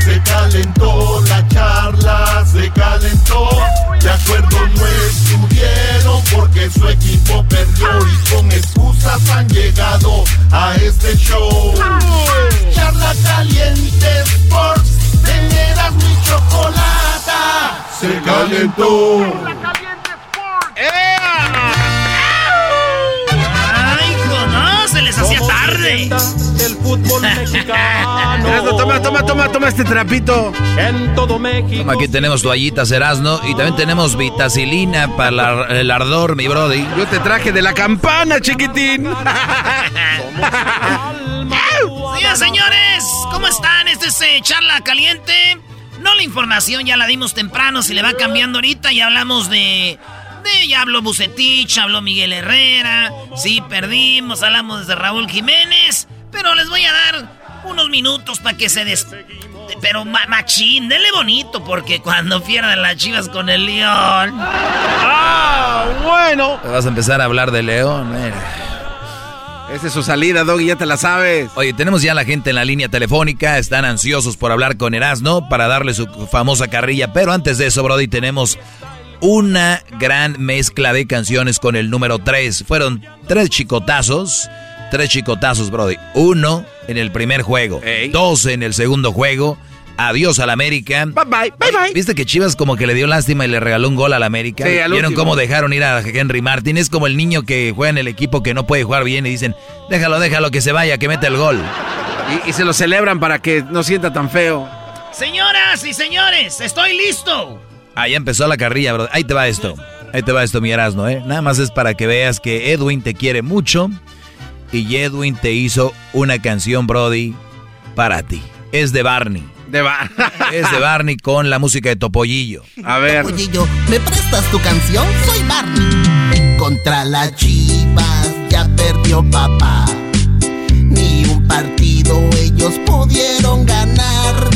Speaker 7: se calentó la charla, se calentó. De acuerdo no estuvieron porque su equipo perdió y con excusas han llegado a este show. Charla caliente Sports, teneras mi chocolata, se calentó.
Speaker 5: ¡Ay, les hacía tarde.
Speaker 3: El fútbol mexicano. toma, toma, toma, toma este trapito.
Speaker 6: En todo México.
Speaker 4: Aquí tenemos toallitas Erasmo y también tenemos vitacilina para la- el ardor, mi brody.
Speaker 3: Yo te traje de la campana, chiquitín.
Speaker 5: Señoras, señores, ¿cómo están? Este es eh, Charla Caliente. No la información, ya la dimos temprano, se le va cambiando ahorita. Ya hablamos de. De ya habló Bucetich, habló Miguel Herrera. Sí, perdimos, hablamos de Raúl Jiménez. Pero les voy a dar unos minutos para que se des. Pero ma- machín, denle bonito, porque cuando pierdan las chivas con el León.
Speaker 3: ¡Ah, bueno!
Speaker 4: Vas a empezar a hablar de León. eh.
Speaker 3: Esa es su salida, Doggy, ya te la sabes.
Speaker 4: Oye, tenemos ya la gente en la línea telefónica, están ansiosos por hablar con Erasmo para darle su famosa carrilla, pero antes de eso, Brody, tenemos una gran mezcla de canciones con el número 3. Fueron tres chicotazos, tres chicotazos, Brody. Uno en el primer juego, dos en el segundo juego. Adiós al América. Bye
Speaker 3: bye, bye bye.
Speaker 4: ¿Viste que Chivas como que le dio lástima y le regaló un gol al América?
Speaker 3: Sí, al
Speaker 4: ¿Vieron
Speaker 3: último.
Speaker 4: cómo dejaron ir a Henry Martin? Es como el niño que juega en el equipo que no puede jugar bien y dicen, déjalo, déjalo que se vaya, que mete el gol.
Speaker 3: Y, y se lo celebran para que no sienta tan feo.
Speaker 5: Señoras y señores, estoy listo.
Speaker 4: Ah, ya empezó la carrilla, bro. Ahí te va esto. Ahí te va esto, mi Erasmo, ¿eh? Nada más es para que veas que Edwin te quiere mucho y Edwin te hizo una canción, Brody, para ti. Es de Barney.
Speaker 3: De Bar
Speaker 4: Es de Barney con la música de Topollillo.
Speaker 3: A ver.
Speaker 1: Topollillo, ¿me prestas tu canción? Soy Barney. Contra las chivas ya perdió papá. Ni un partido ellos pudieron ganar.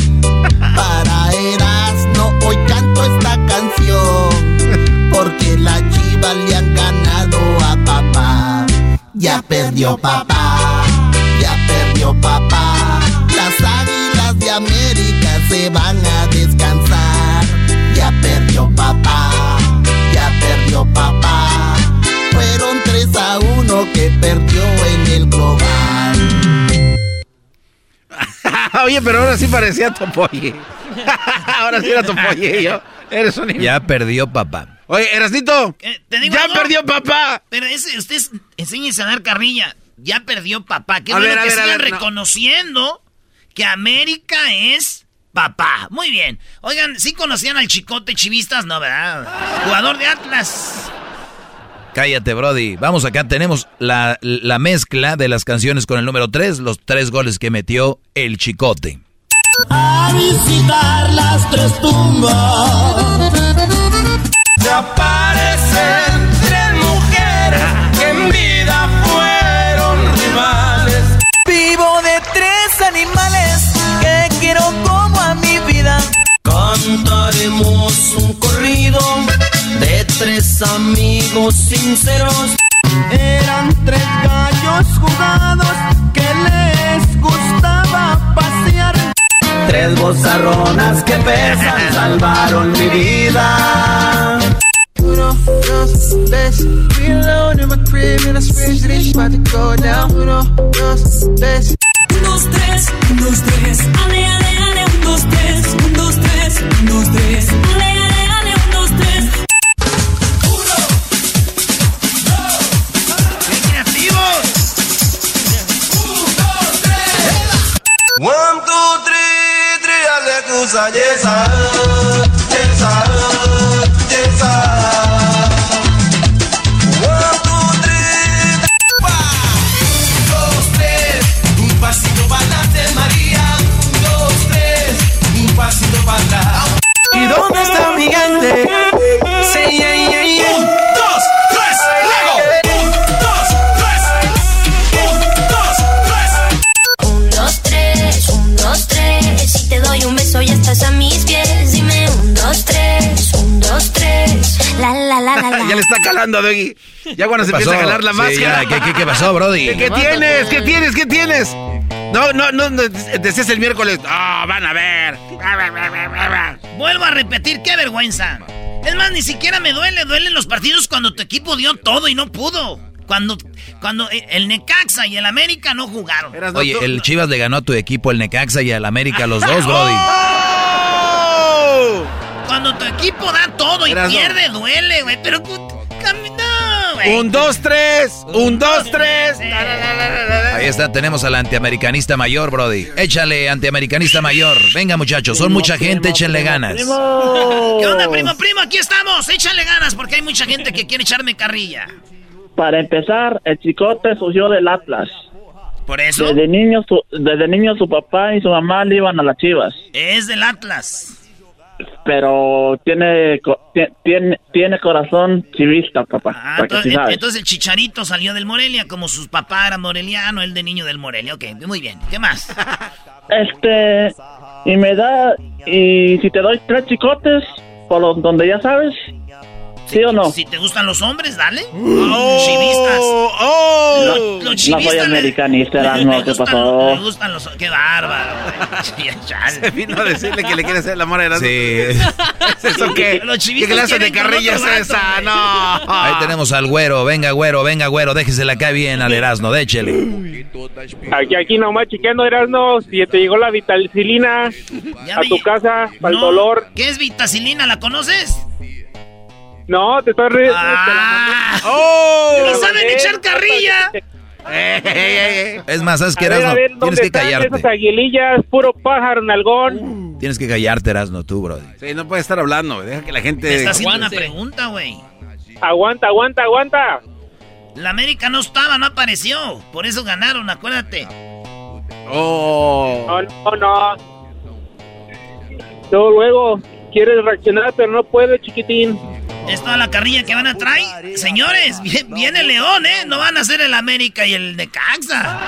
Speaker 1: Para Erasmo le han ganado a papá. Ya perdió papá. Ya perdió papá. Las águilas de América se van a descansar. Ya perdió papá. Ya perdió papá. Fueron 3 a 1 que perdió en el global.
Speaker 3: Oye, pero ahora sí parecía Topolle. ahora sí era Topollillo. Eres un
Speaker 4: Ya perdió papá.
Speaker 3: Oye, Erasnito.
Speaker 5: ¿Te digo
Speaker 3: ¡Ya
Speaker 5: algo?
Speaker 3: perdió papá!
Speaker 5: Pero ese, ustedes enséñense a dar carrilla. Ya perdió papá. Qué
Speaker 3: A
Speaker 5: bueno
Speaker 3: ver,
Speaker 5: que
Speaker 3: a
Speaker 5: sigan
Speaker 3: ver, no.
Speaker 5: reconociendo que América es papá. Muy bien. Oigan, ¿sí conocían al chicote chivistas? No, ¿verdad? Jugador de Atlas.
Speaker 4: Cállate, Brody. Vamos acá, tenemos la, la mezcla de las canciones con el número 3, los tres goles que metió el Chicote.
Speaker 1: A visitar las tres tumbas.
Speaker 6: Se aparecen tres mujeres que en vida fueron rivales.
Speaker 18: Vivo de tres animales que quiero como a mi vida.
Speaker 1: Cantaremos un corrido de tres amigos sinceros.
Speaker 18: Eran tres gallos jugados que les gustaba pasear.
Speaker 1: Tres bozarronas que pesan salvaron mi vida.
Speaker 18: Uno, dos, tres, mira crib and I swear to this, about to go down. Uno, dos, tres. Un, dos, tres, un, dos, tres. Ale, ale, ale, un, dos, tres. Un, dos, tres, un, dos, tres. Ale,
Speaker 28: ale
Speaker 3: le está calando, Doggy. Ya cuando se
Speaker 4: ¿Qué
Speaker 3: empieza a
Speaker 4: pasó?
Speaker 3: jalar la
Speaker 4: Sí,
Speaker 3: máscara.
Speaker 4: ya, ¿qué- qué- qué pasó, Brody?
Speaker 3: ¿Qué, qué tienes? ¿Qué tienes? ¿Qué tienes? No, no, no, no, decías el miércoles. Ah, van a ver.
Speaker 5: Vuelvo a repetir, qué vergüenza. Es más, ni siquiera me duele, duelen los partidos cuando tu equipo dio todo y no pudo. Cuando, cuando el Necaxa y el América no jugaron.
Speaker 4: Oye, el Chivas le ganó a tu equipo, el Necaxa y al América, los dos, Brody.
Speaker 5: Cuando tu equipo da todo y pierde, duele, güey. Pero pu- cami- no, güey.
Speaker 3: Un, dos, tres. Un, dos, tres.
Speaker 4: Ahí está, tenemos al antiamericanista mayor, Brody. Échale, antiamericanista mayor. Venga, muchachos, son mucha gente, échenle ganas.
Speaker 5: ¿Qué onda, primo, primo? Aquí estamos. Échale ganas porque hay mucha gente que quiere echarme carrilla.
Speaker 34: Para empezar, el chicote surgió del Atlas.
Speaker 5: ¿Por eso?
Speaker 34: Desde niño, su, desde niño su papá y su mamá le iban a las chivas.
Speaker 5: Es del Atlas.
Speaker 34: Pero tiene, tiene, tiene corazón chivista, papá.
Speaker 5: Ah,
Speaker 34: sí
Speaker 5: entonces, entonces el chicharito salió del Morelia, como sus papás eran moreliano, el de niño del Morelia. Ok, muy bien. ¿Qué más?
Speaker 34: Este, y me da, y si te doy tres chicotes, por donde ya sabes, ¿sí o no?
Speaker 5: Si te gustan los hombres, dale.
Speaker 3: Oh,
Speaker 5: chivistas.
Speaker 3: oh.
Speaker 5: Lo-
Speaker 34: No,
Speaker 5: los
Speaker 34: no
Speaker 5: chivistas
Speaker 34: soy
Speaker 5: le-
Speaker 34: americanista,
Speaker 5: le-
Speaker 34: Erasmo,
Speaker 5: le
Speaker 34: ¿qué
Speaker 5: gustan-
Speaker 34: pasó?
Speaker 5: Le gustan los... Qué bárbaro.
Speaker 3: Se vino a decirle que le quiere hacer el amor a Erasmo.
Speaker 4: Sí.
Speaker 3: ¿Es eso qué?
Speaker 5: Los
Speaker 3: ¿Qué
Speaker 5: chivistas
Speaker 3: clase de carrilla es esa? No.
Speaker 4: Ahí tenemos al güero. Venga, güero, venga, güero. Déjesela acá bien al Erasmo, déchele.
Speaker 35: Aquí, aquí nomás chequeando, Erasmo, si te llegó la vitacilina a
Speaker 5: me-
Speaker 35: tu casa para el
Speaker 5: No,
Speaker 35: dolor.
Speaker 5: ¿Qué es vitacilina? ¿La conoces?
Speaker 35: No, te estoy... re-
Speaker 5: Ah.
Speaker 3: ¡Oh!
Speaker 5: ¿Y saben echar carrilla?
Speaker 4: Es más, ¿sabes qué,
Speaker 35: ver,
Speaker 4: Erasmo?
Speaker 35: a ver,
Speaker 4: Tienes
Speaker 35: ¿dónde
Speaker 4: que callarte.
Speaker 35: esas aguilillas? Puro pájaro, nalgón.
Speaker 4: Tienes que callarte, Erasmo, tú, Brody.
Speaker 3: Sí, no puede estar hablando. Deja que la
Speaker 5: Te
Speaker 3: gente.
Speaker 5: está haciendo una pregunta, güey.
Speaker 35: Aguanta, aguanta, aguanta.
Speaker 5: La América no estaba, no apareció. Por eso ganaron, acuérdate.
Speaker 3: Oh.
Speaker 35: No, no, no. Luego, luego, quieres reaccionar, pero no puedes, chiquitín.
Speaker 5: Es toda la carrilla que van a traer. Señores, vi- viene el León, ¿eh? No van a ser el América y el Necaxa.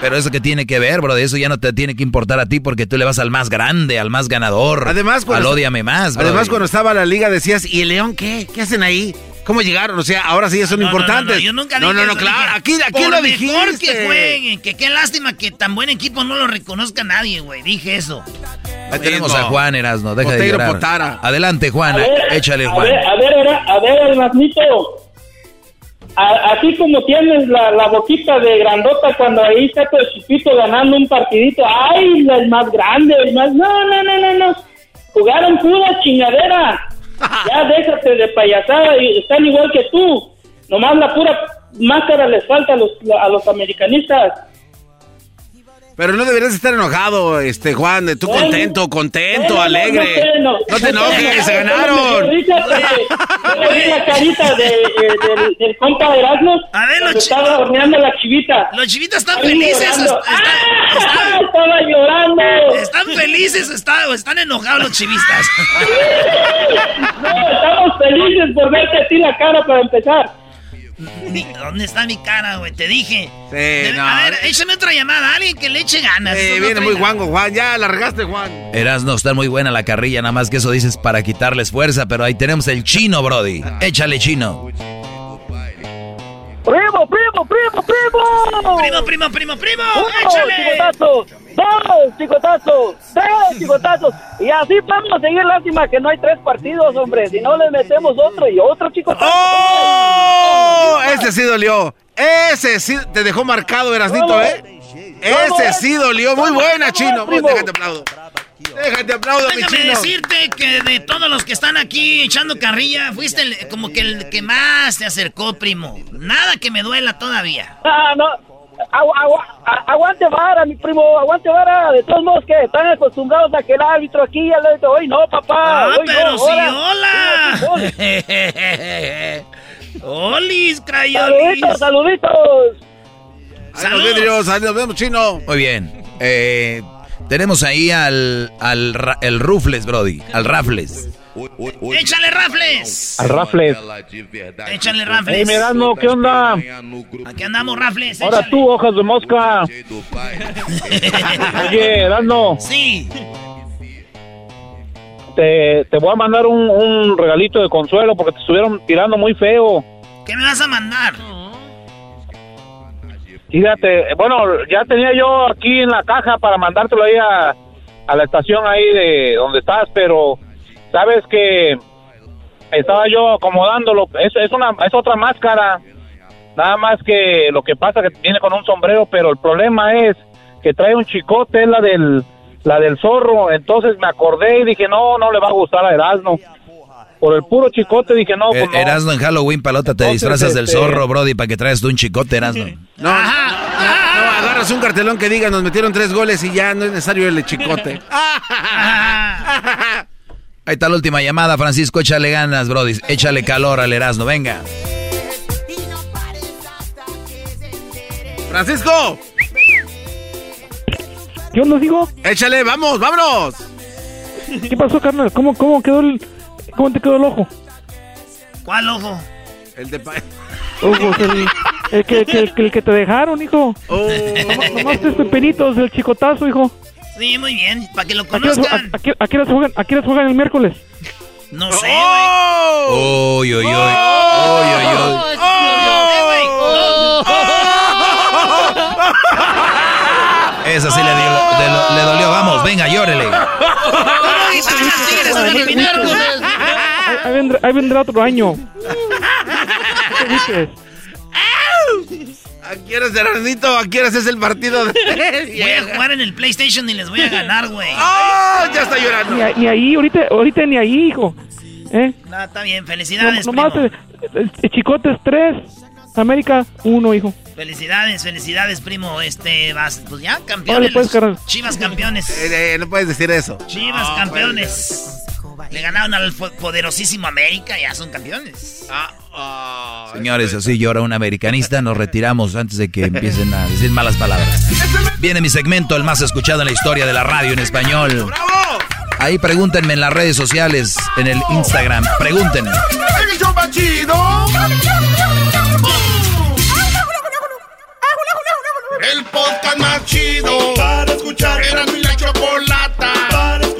Speaker 4: Pero eso que tiene que ver, Brody, eso ya no te tiene que importar a ti porque tú le vas al más grande, al más ganador.
Speaker 3: Además,
Speaker 4: al
Speaker 3: cuando,
Speaker 4: ódiame más, Brody.
Speaker 3: además, cuando estaba la liga decías, ¿y el León qué? ¿Qué hacen ahí? ¿Cómo llegaron? O sea, ahora sí ya son
Speaker 5: No, no,
Speaker 3: importantes.
Speaker 5: No, no, yo nunca
Speaker 3: no,
Speaker 5: dije
Speaker 3: no, no,
Speaker 5: eso,
Speaker 3: claro.
Speaker 5: dije,
Speaker 3: Aquí, aquí
Speaker 5: por
Speaker 3: lo
Speaker 5: mejor
Speaker 3: dijiste.
Speaker 5: que jueguen, que qué lástima que tan buen equipo no lo reconozca nadie, güey. Dije eso.
Speaker 4: Ahí tenemos a Juan Erasno, deja de
Speaker 5: Poteiro
Speaker 4: llorar.
Speaker 5: Potara.
Speaker 4: Adelante, Juan,
Speaker 36: A ver,
Speaker 4: échale,
Speaker 36: a
Speaker 4: Juan.
Speaker 36: ver, a ver, era- a ver, Erasmito. A- Así como tienes la, la boquita de grandota cuando ahí está tu chiquito ganando un partidito. ¡Ay, el más grande! El más... No, no, no, no, no. Jugaron pura chingadera. Ya déjate de payasada. Están igual que tú. Nomás la pura máscara les falta a los, a los americanistas.
Speaker 3: Pero no deberías estar enojado, este Juan, de tú contento, contento,
Speaker 36: no, no,
Speaker 3: alegre.
Speaker 36: no, no,
Speaker 3: No te
Speaker 36: no,
Speaker 3: enojes,
Speaker 36: no,
Speaker 3: se
Speaker 36: no,
Speaker 3: ganaron.
Speaker 36: me risa porque la carita de, eh, del, del compa Erasmo
Speaker 5: A ver, los
Speaker 36: estaba horneando la chivita.
Speaker 5: Los chivitas están
Speaker 36: Ahí
Speaker 5: felices.
Speaker 36: llorando.
Speaker 5: están-
Speaker 36: ¡Ah! Estaba llorando.
Speaker 5: Están felices o está- o están enojados los chivistas.
Speaker 36: No, estamos felices por verte a ti la cara para empezar.
Speaker 5: Ni- ¿Dónde está mi cara, güey? Te dije.
Speaker 3: Sí,
Speaker 5: Debe-
Speaker 3: no.
Speaker 5: A ver, échame otra llamada. Alguien que le eche ganas.
Speaker 3: Eh,
Speaker 5: no
Speaker 3: viene muy guango, Juan. Ya la regaste, Juan.
Speaker 4: Erasno, está muy buena la carrilla, nada más que eso dices para quitarles fuerza, pero ahí tenemos el chino, Brody. Échale, chino.
Speaker 36: ¡Primo, primo, primo, primo!
Speaker 5: Primo, primo, primo, primo.
Speaker 36: Uno,
Speaker 5: ¡Échale!
Speaker 36: chicotazo, dos, chicotazo, tres chicotazos. Y así vamos a seguir. Lástima que no hay tres partidos, hombre. Si no, le metemos otro y otro chicotazo.
Speaker 3: ¡Oh! Ese sí dolió. Ese sí te dejó marcado, Erasnito, ¿eh? Ese sí dolió. Muy buena, chino. Déjate aplaudo. Déjate aplaudo, mi
Speaker 5: Déjame
Speaker 3: chino.
Speaker 5: decirte que de todos los que están aquí echando carrilla, fuiste el- como que el que más te acercó, primo. Nada que me duela todavía.
Speaker 35: Ah, no. Agu- agu- aguante vara, mi primo, aguante vara. De todos modos que están acostumbrados a que el árbitro aquí el árbitro hoy no, papá.
Speaker 5: Ah,
Speaker 35: hoy no,
Speaker 5: pero sí,
Speaker 35: ahora.
Speaker 5: hola. Olis, crayolis.
Speaker 35: Saluditos, saluditos.
Speaker 3: Ahí nos vemos, ahí nos vemos, chino.
Speaker 4: Muy bien. Eh, tenemos ahí al, al el Rufles, Brody. Al Rafles.
Speaker 5: Échale rafles.
Speaker 35: Al Rafles.
Speaker 5: Échale rafles.
Speaker 35: Hey, Mirano, ¿qué onda?
Speaker 5: Aquí andamos rafles.
Speaker 35: Ahora
Speaker 5: échale.
Speaker 35: tú, hojas de mosca. Oye, Erasmo,
Speaker 5: Sí.
Speaker 35: te, te voy a mandar un, un regalito de consuelo porque te estuvieron tirando muy feo.
Speaker 5: ¿Qué me vas a mandar?
Speaker 35: Fíjate, bueno, ya tenía yo aquí en la caja para mandártelo ahí a, a la estación ahí de donde estás, pero sabes que estaba yo acomodándolo. Es, es, una, es otra máscara, nada más que lo que pasa que viene con un sombrero, pero el problema es que trae un chicote, es la del, la del zorro. Entonces me acordé y dije, no, no le va a gustar a Erasmo. Por el puro chicote dije, no, pues
Speaker 4: Eh,
Speaker 35: no.
Speaker 4: Erasno en Halloween, palota, te
Speaker 35: Entonces,
Speaker 4: disfrazas del
Speaker 35: este-
Speaker 4: zorro, Brody, para que traes tú un chicote, Erasno.
Speaker 3: No, no, no, agarras un cartelón que diga nos metieron tres goles y ya no es necesario el chicote.
Speaker 4: Ahí está la última llamada, Francisco, échale ganas, Brody. Échale calor al Erasno, venga.
Speaker 3: Francisco.
Speaker 35: ¿Qué onda, digo?
Speaker 3: Échale, vamos, vámonos.
Speaker 35: ¿Qué pasó, carnal? ¿Cómo, cómo quedó el, cómo te quedó el ojo?
Speaker 5: ¿Cuál ojo?
Speaker 3: El de pa-
Speaker 35: Ojos, el, el que, el, que- el que te dejaron, hijo. Nomás, nomás este penitos, el chicotazo, hijo.
Speaker 5: Sí, muy bien. Para que lo
Speaker 35: ¿A qué horas-
Speaker 5: conozcan.
Speaker 35: a- a qué- a qué horas juegan, a qué juegan el miércoles?
Speaker 5: No sé,
Speaker 3: ¡Oh!
Speaker 4: Uy, uy, uy. Uy, uy, uy. Esa sí le, dio, le, le dolió. Vamos, venga, llórele.
Speaker 35: Ahí vendrá, ahí vendrá otro año. ¿Qué dices?
Speaker 3: ¿A qué horas, Erasnito? ¿A qué horas es el partido? De...
Speaker 5: Voy a jugar en el PlayStation y les voy a ganar, güey.
Speaker 3: ¡Oh! Ya está llorando.
Speaker 35: Ni, a- ni ahí, ahorita, ahorita ni ahí, hijo. ¿Eh?
Speaker 5: No, está bien,
Speaker 35: No,
Speaker 5: felicidades,
Speaker 35: nomás
Speaker 5: primo.
Speaker 35: eh, el, el chicote es tres, América uno, hijo.
Speaker 5: Felicidades, felicidades, primo. Este, vas, pues ya, campeones.
Speaker 35: pues, carnal.
Speaker 5: Chivas campeones.
Speaker 3: Eh, eh, no puedes decir eso.
Speaker 5: Chivas
Speaker 3: No,
Speaker 5: campeones. Le ganaron al poderosísimo América, ya son campeones.
Speaker 4: Señores, así llora un americanista. Nos retiramos antes de que empiecen a decir malas palabras. Viene mi segmento, el más escuchado en la historia de la radio en español. Ahí pregúntenme en las redes sociales, en el Instagram. Pregúntenme.
Speaker 28: El podcast más chido. Para escuchar. Era mi la chocolata.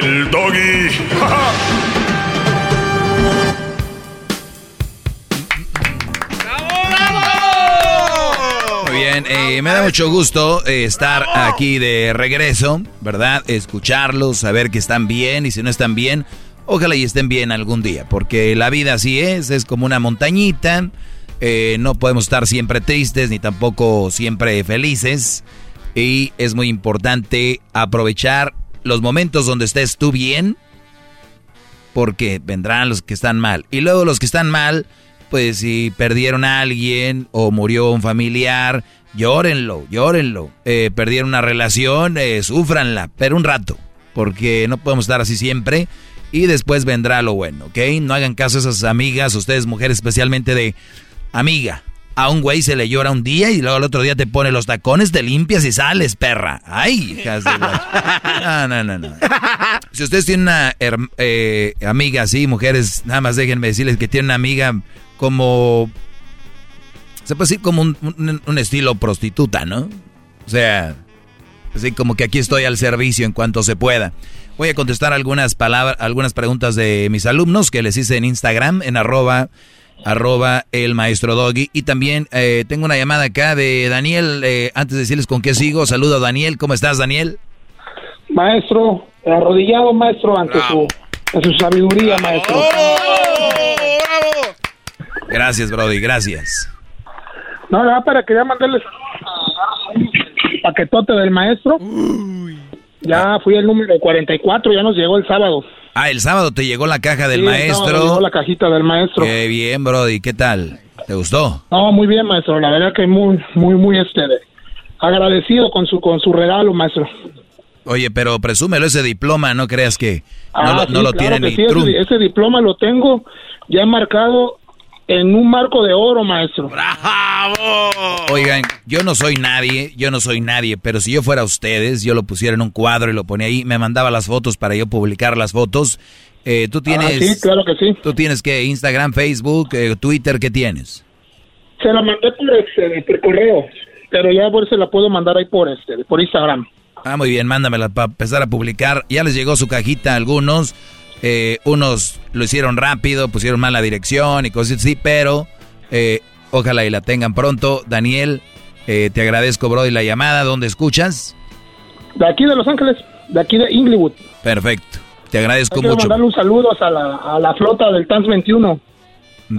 Speaker 37: El doggy.
Speaker 4: Muy bien, eh, me da mucho gusto eh, estar aquí de regreso, ¿verdad? Escucharlos, saber que están bien y si no están bien, ojalá y estén bien algún día, porque la vida así es, es como una montañita, eh, no podemos estar siempre tristes ni tampoco siempre felices y es muy importante aprovechar los momentos donde estés tú bien, porque vendrán los que están mal y luego los que están mal pues si perdieron a alguien o murió un familiar, llórenlo, llórenlo. Eh, perdieron una relación, eh, sufranla, pero un rato, porque no podemos estar así siempre y después vendrá lo bueno, ¿ok? No hagan caso a esas amigas, ustedes mujeres especialmente de amiga. A un güey se le llora un día y luego al otro día te pone los tacones, te limpias y sales, perra. Ay, hijas la- No, no, no, no. Si ustedes tienen una eh, amiga así, mujeres, nada más déjenme decirles que tienen una amiga como se puede decir como un, un- un estilo prostituta, ¿no? O sea, así como que aquí estoy al servicio en cuanto se pueda. Voy a contestar algunas palabras, algunas preguntas de mis alumnos que les hice en Instagram, en arroba, arroba el maestro Doggy. Y también eh, tengo una llamada acá de Daniel, eh, antes de decirles con qué sigo, saludo a Daniel. ¿Cómo estás, Daniel?
Speaker 35: Maestro, arrodillado, maestro, ante su, sabiduría, maestro.
Speaker 4: Gracias, Brody, gracias.
Speaker 35: No, nada, para quería mandarles el paquetote del maestro. Ya fui el número 44, ya nos llegó el sábado.
Speaker 4: Ah, el sábado te llegó la caja del
Speaker 35: Sí,
Speaker 4: maestro.
Speaker 35: llegó la cajita del maestro.
Speaker 4: Qué bien, Brody, ¿qué tal? ¿Te gustó?
Speaker 35: No, muy bien, maestro. La verdad que muy, muy, muy este, agradecido con su, con su regalo, maestro.
Speaker 4: Oye, pero presúmelo ese diploma, no creas que no
Speaker 35: Ah,
Speaker 4: lo,
Speaker 35: sí,
Speaker 4: no lo
Speaker 35: claro
Speaker 4: tiene ni
Speaker 35: sí, ese-
Speaker 4: Trump.
Speaker 35: Ese, diploma lo tengo ya marcado en un marco de oro, maestro.
Speaker 4: Oigan, yo no soy nadie, yo no soy nadie, pero si yo fuera ustedes, yo lo pusiera en un cuadro y lo ponía ahí, me mandaba las fotos para yo publicar las fotos. Eh, tú tienes,
Speaker 35: Ah, sí, claro que sí.
Speaker 4: tú tienes que Instagram, Facebook, eh, Twitter, ¿qué tienes?
Speaker 35: Se la mandé por, este, por correo, pero ya por eso la puedo mandar ahí por este, por Instagram.
Speaker 4: Ah, muy bien, mándamela para empezar a publicar. Ya les llegó su cajita a algunos. Eh, unos lo hicieron rápido, pusieron mal la dirección y cosas así, pero eh, ojalá y la tengan pronto. Daniel, eh, te agradezco, Brody, la llamada. ¿Dónde escuchas?
Speaker 35: De aquí de Los Ángeles, de aquí de Inglewood.
Speaker 4: Perfecto. Te agradezco
Speaker 35: Quiero
Speaker 4: mucho.
Speaker 35: mandarle un saludo a la, a la flota del TANS 21.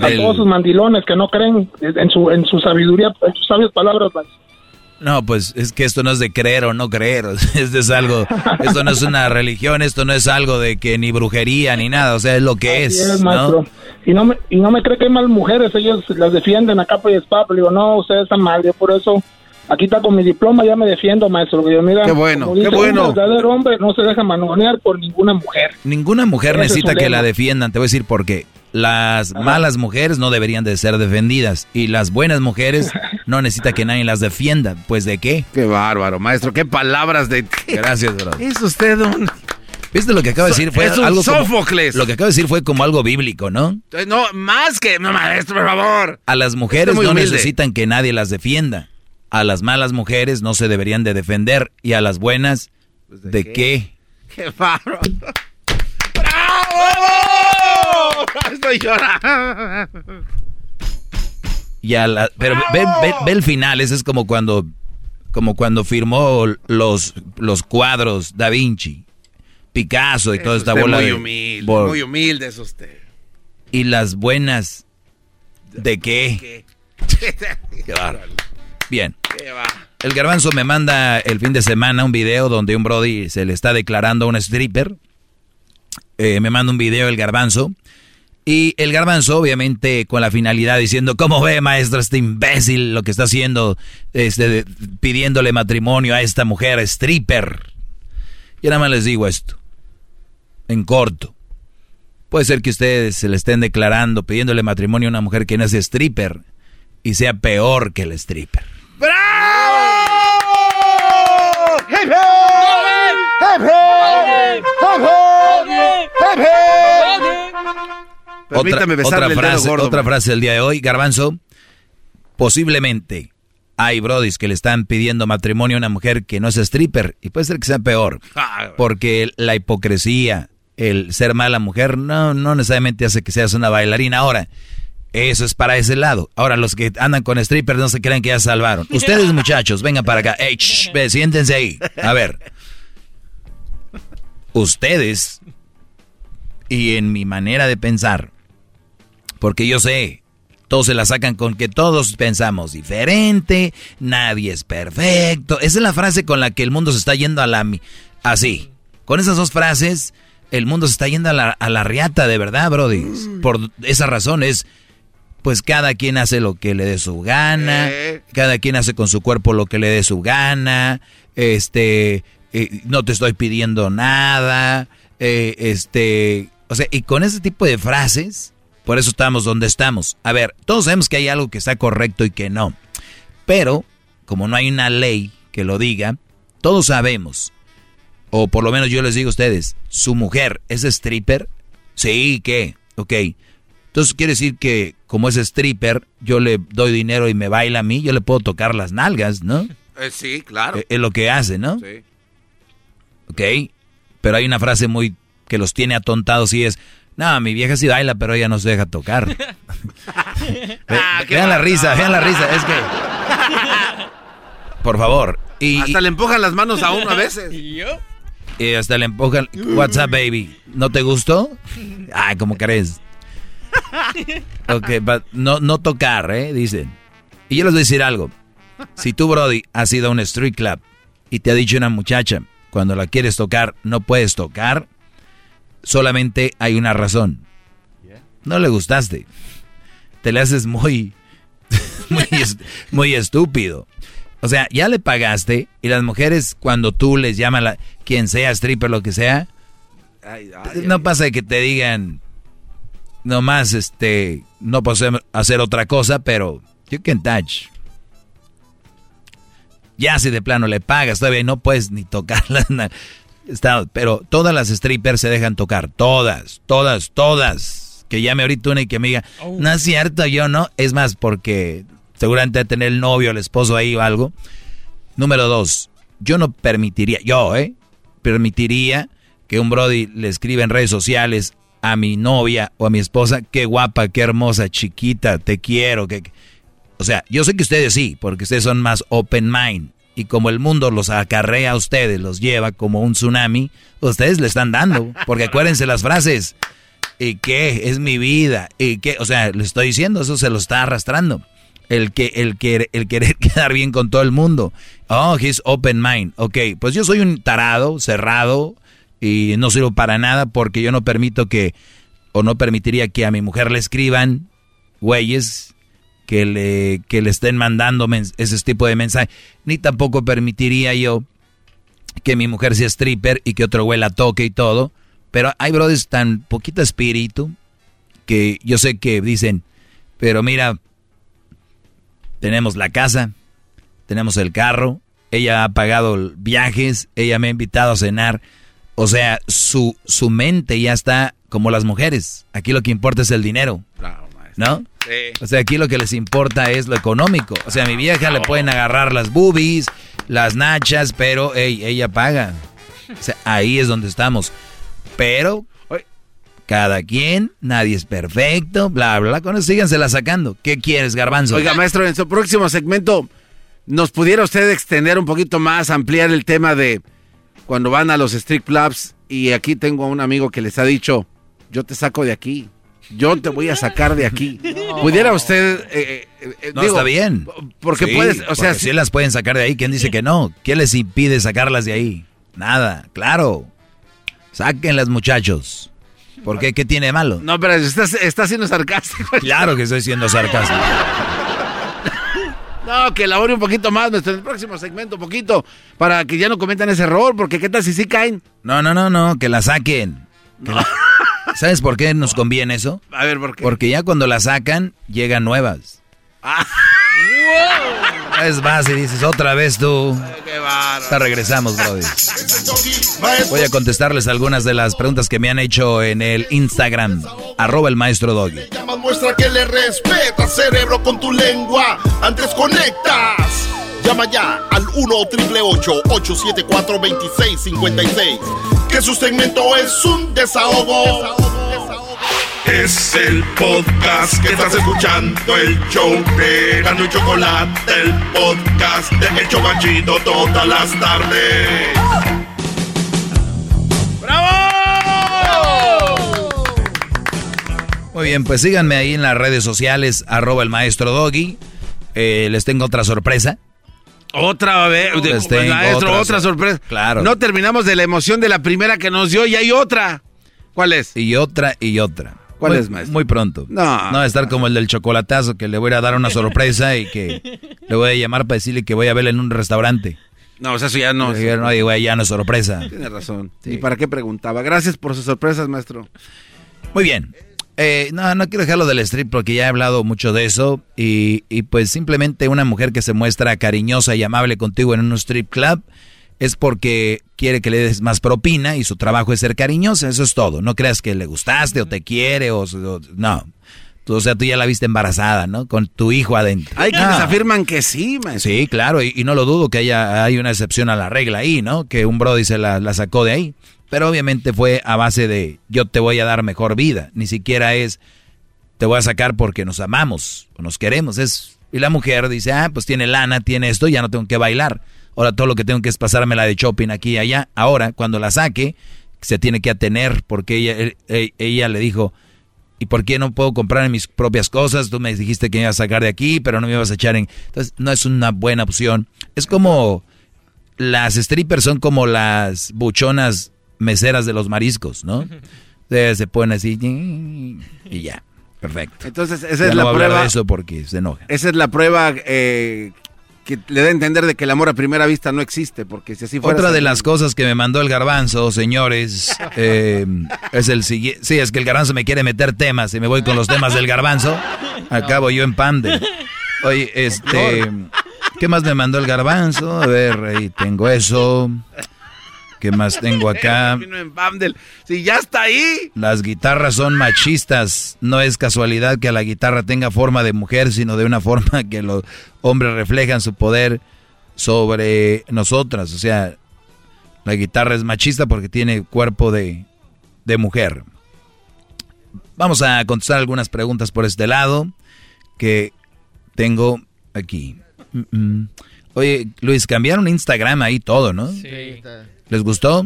Speaker 35: A todos sus mandilones que no creen en su, en su sabiduría, en sus sabias palabras.
Speaker 4: No, pues es que esto no es de creer o no creer, esto es algo, esto no es una religión, esto no es algo de que ni brujería ni nada, o sea, es lo que
Speaker 35: Así
Speaker 4: es,
Speaker 35: es, maestro.
Speaker 4: ¿no?
Speaker 35: Y no me, y no me cree que hay mal mujeres, ellos las defienden a capa y espada. pero digo, no, ustedes están mal, yo por eso aquí está con mi diploma, ya me defiendo, maestro. que yo, mira,
Speaker 3: Qué bueno,
Speaker 35: como
Speaker 3: qué
Speaker 35: dice,
Speaker 3: bueno.
Speaker 35: Un verdadero hombre no se deja manonear por ninguna mujer.
Speaker 4: Ninguna mujer
Speaker 35: Ese
Speaker 4: necesita que la defiendan, te voy a decir por qué. Las malas mujeres no deberían de ser defendidas y las buenas mujeres no necesita que nadie las defienda, pues ¿de qué?
Speaker 3: Qué bárbaro, maestro, qué palabras de...
Speaker 4: Gracias, bro.
Speaker 3: Es usted un...
Speaker 4: ¿Viste lo que acaba de decir? Fue
Speaker 3: Es un
Speaker 4: algo como-
Speaker 3: Sófocles.
Speaker 4: lo que acaba de decir fue como algo bíblico, ¿no?
Speaker 3: No, más que... No, maestro, por favor.
Speaker 4: A las mujeres no
Speaker 3: humilde.
Speaker 4: necesitan que nadie las defienda. A las malas mujeres no se deberían de defender. Y a las buenas, ¿de, qué?
Speaker 3: Qué bárbaro. Estoy llorando.
Speaker 4: Y a la- pero ve, ve- ve el final, ese es como cuando, como cuando firmó los, los cuadros Da Vinci, Picasso y toda
Speaker 3: Es
Speaker 4: esta
Speaker 3: usted
Speaker 4: bola
Speaker 3: muy
Speaker 4: de...
Speaker 3: humilde,
Speaker 4: bo-
Speaker 3: muy humilde es usted.
Speaker 4: Y las buenas, ¿de qué? Qué bárbaro. Bien.
Speaker 3: ¿Qué va?
Speaker 4: El garbanzo me manda el fin de semana un video donde un brody se le está declarando a un stripper. Eh, me manda un video el garbanzo. Y el garbanzo, obviamente, con la finalidad diciendo, ¿cómo ve, maestro, este imbécil lo que está haciendo, este, de- pidiéndole matrimonio a esta mujer stripper? Y nada más les digo esto, en corto. Puede ser que ustedes se le estén declarando, pidiéndole matrimonio a una mujer que no es stripper y sea peor que el stripper.
Speaker 28: ¡Hip, hip! ¡Hip, hip! ¡Hip, hip! ¡Hip, hip!
Speaker 3: Permítame
Speaker 4: otra
Speaker 3: el dedo
Speaker 4: frase,
Speaker 3: gordo,
Speaker 4: otra
Speaker 3: man.
Speaker 4: frase del día de hoy, Garbanzo. Posiblemente hay brodis que le están pidiendo matrimonio a una mujer que no es stripper y puede ser que sea peor,
Speaker 3: Ah,
Speaker 4: porque la hipocresía, el ser mala mujer no no necesariamente hace que seas una bailarina. Ahora, eso es para ese lado. Ahora los que andan con strippers no se crean que ya salvaron. Ustedes muchachos, vengan para acá. Ey, shh, ve, siéntense ahí. A ver. Ustedes y en mi manera de pensar, porque yo sé, todos se la sacan con que todos pensamos diferente, nadie es perfecto. Esa es la frase con la que el mundo se está yendo a la... Así. Con esas dos frases, el mundo se está yendo a la, a la riata, de verdad, Brody. Por esa razón es, pues cada quien hace lo que le dé su gana, cada quien hace con su cuerpo lo que le dé su gana, este, eh, no te estoy pidiendo nada, eh, este, o sea, y con ese tipo de frases, por eso estamos donde estamos. A ver, todos sabemos que hay algo que está correcto y que no, pero como no hay una ley que lo diga, todos sabemos, o por lo menos yo les digo a ustedes, su mujer es stripper, sí, ¿qué? Ok, Entonces quiere decir que como es stripper, yo le doy dinero y me baila a mí, yo le puedo tocar las nalgas, ¿no?
Speaker 3: Eh, sí, claro.
Speaker 4: Eh, Es lo que hace, ¿no?
Speaker 3: Sí.
Speaker 4: Ok. Pero hay una frase muy que los tiene atontados y es, no, mi vieja sí baila, pero ella no se deja tocar. Ve-
Speaker 3: Ah,
Speaker 4: vean la risa, vean la risa, es que... Por favor. Y,
Speaker 3: Hasta le empujan las manos a uno a veces.
Speaker 4: y hasta le empujan, what's up, baby? ¿No te gustó? Ay, ¿cómo crees? Ok, but no, no tocar, ¿eh? Dicen. Y yo les voy a decir algo. Si tú, Brody, has ido a un street club y te ha dicho una muchacha, cuando la quieres tocar, no puedes tocar, solamente hay una razón. No le gustaste. Te le haces muy, muy, muy estúpido. O sea, ya le pagaste y las mujeres cuando tú les llamas, la, quien sea, stripper, lo que sea, no pasa que te digan, nomás, este, no puedo hacer- otra cosa, pero you can touch. Ya si de plano le pagas, todavía no puedes ni tocarlas. está- pero todas las strippers se dejan tocar, todas, todas, todas. Que llame ahorita una y que me diga, no es cierto, yo no. Es más, porque seguramente va a tener el novio, el esposo ahí o algo. Número dos, yo no permitiría, yo, ¿eh? Permitiría que un Brody le escriba en redes sociales a mi novia o a mi esposa, qué guapa, qué hermosa, chiquita, te quiero, que-". O sea, yo sé que ustedes sí, porque ustedes son más open mind. Y como el mundo los acarrea a ustedes, los lleva como un tsunami, ustedes le están dando. Porque acuérdense las frases. ¿Y qué? Es mi vida. ¿Y qué? O sea, le estoy diciendo, eso se lo está arrastrando. El, que, el, que, el querer quedar bien con todo el mundo. Oh, he's open mind. Ok, pues yo soy un tarado, cerrado, y no sirvo para nada porque yo no permito que, o no permitiría que a mi mujer le escriban, güeyes, que le, que le estén mandando ese tipo de mensaje. Ni tampoco permitiría yo que mi mujer sea stripper y que otro güey la toque y todo. Pero hay brothers tan poquito espíritu que yo sé que dicen, pero mira, tenemos la casa, tenemos el carro, ella ha pagado viajes, ella me ha invitado a cenar. O sea, su, su mente ya está como las mujeres. Aquí lo que importa es el dinero. ¿No? O sea, aquí lo que les importa es lo económico. O sea, a mi vieja le pueden agarrar las boobies, las nachas, pero ella paga. O sea, ahí es donde estamos. Pero cada quien, nadie es perfecto, bla, bla, bla. Con eso sígansela sacando. ¿Qué quieres, garbanzo?
Speaker 3: Oiga, maestro, en su próximo segmento, ¿nos pudiera usted extender un poquito más, ampliar el tema de cuando van a los street clubs? Y aquí tengo a un amigo que les ha dicho, yo te saco de aquí, yo te voy a sacar de aquí. ¿Pudiera usted... eh, eh, eh,
Speaker 4: No,
Speaker 3: digo,
Speaker 4: está bien.
Speaker 3: Porque
Speaker 4: Sí,
Speaker 3: puedes, o sea,
Speaker 4: porque sí las pueden sacar de ahí. ¿Quién dice que no? ¿Quién les impide sacarlas de ahí? Nada, claro. Sáquenlas, muchachos. ¿Por qué? ¿Qué tiene de malo?
Speaker 3: No, pero estás, está siendo sarcástico.
Speaker 4: Claro que estoy siendo sarcástico.
Speaker 3: No, que elabore un poquito más, el próximo segmento, un poquito, para que ya no cometan ese error, porque qué tal si sí caen.
Speaker 4: No, no, no, no, que la saquen. Que la- ¿Sabes por qué nos conviene eso?
Speaker 3: A ver, ¿por qué?
Speaker 4: Porque ya cuando la sacan, llegan nuevas.
Speaker 3: Ah.
Speaker 4: Es más, y dices otra vez tú.
Speaker 3: Qué.
Speaker 4: Ahorita regresamos, brother. Voy a contestarles algunas de las preguntas que me han hecho en el Instagram. Arroba el maestro Doggy.
Speaker 7: Muestra que le respeta, cerebro, con tu lengua. Antes conectas. Llama ya al 1 874 2656 Que su segmento es un desahogo. Es el podcast que estás escuchando, el show de Gano y Chocolate, el podcast de El Chobachito todas las tardes.
Speaker 4: Muy bien, pues síganme ahí en las redes sociales, arroba el maestro Doggy. Eh, les tengo otra sorpresa.
Speaker 3: Otra vez, de-
Speaker 4: tengo
Speaker 3: maestro,
Speaker 4: otra
Speaker 3: otra,
Speaker 4: sor-
Speaker 3: sorpresa.
Speaker 4: Claro.
Speaker 3: No terminamos de la emoción de la primera que nos dio y hay otra. ¿Cuál es?
Speaker 4: Y otra y otra.
Speaker 3: ¿Cuál
Speaker 4: Muy-
Speaker 3: es, maestro?
Speaker 4: Muy pronto.
Speaker 3: No.
Speaker 4: No va a estar como el del chocolatazo, que le voy a dar una sorpresa y que le voy a llamar para decirle que voy a verla en un restaurante.
Speaker 3: No, o sea, eso ya no.
Speaker 4: Dijeron, oye, güey, ya no es sorpresa.
Speaker 3: Tiene razón. ¿Y para qué preguntaba? Gracias por sus sorpresas, maestro.
Speaker 4: Muy bien. Eh, no, no quiero dejarlo del strip porque ya he hablado mucho de eso. Y, y pues simplemente una mujer que se muestra cariñosa y amable contigo en un strip club es porque quiere que le des más propina y su trabajo es ser cariñosa. Eso es todo. No creas que le gustaste o te quiere o, o- no. Tú, o sea, tú ya la viste embarazada, ¿no? Con tu hijo adentro.
Speaker 3: Hay quienes afirman que sí, maestro.
Speaker 4: Sí, claro, y, y no lo dudo que haya hay una excepción a la regla ahí, ¿no? Que un Brody se la, la sacó de ahí. Pero obviamente fue a base de yo te voy a dar mejor vida. Ni siquiera es te voy a sacar porque nos amamos o nos queremos. Es, y la mujer dice, ah, pues tiene lana, tiene esto, ya no tengo que bailar. Ahora todo lo que tengo que es pasarme la de shopping aquí y allá. Ahora, cuando la saque, se tiene que atener porque ella, él- e- ella le dijo, ¿y por qué no puedo comprar mis propias cosas? Tú me dijiste que me ibas a sacar de aquí, pero no me ibas a echar en... Entonces, no es una buena opción. Es como las strippers son como las buchonas meseras de los mariscos, ¿no? Se, se ponen así y ya, perfecto.
Speaker 3: Entonces, esa
Speaker 4: Ya
Speaker 3: es
Speaker 4: no
Speaker 3: la
Speaker 4: hablar
Speaker 3: prueba.
Speaker 4: de eso porque se enoja.
Speaker 3: Esa es la prueba eh, que le da a entender de que el amor a primera vista no existe, porque si así fuera...
Speaker 4: Otra de las cosas que me mandó el garbanzo, señores, eh, es el siguiente. Sí, es que el garbanzo me quiere meter temas y me voy con los temas del garbanzo. Acabo yo en pande. Oye, este. ¿Qué más me mandó el garbanzo? A ver, ahí tengo eso. ¿Qué más tengo acá?
Speaker 3: Vino en Bamdel. Si ya está ahí.
Speaker 4: Las guitarras son machistas. No es casualidad que la guitarra tenga forma de mujer, sino de una forma que los hombres reflejan su poder sobre nosotras. O sea, la guitarra es machista porque tiene cuerpo de, de mujer. Vamos a contestar algunas preguntas por este lado que tengo aquí. Mm, mm. Oye, Luis, cambiaron Instagram ahí todo, ¿no?
Speaker 38: Sí.
Speaker 4: ¿Les gustó?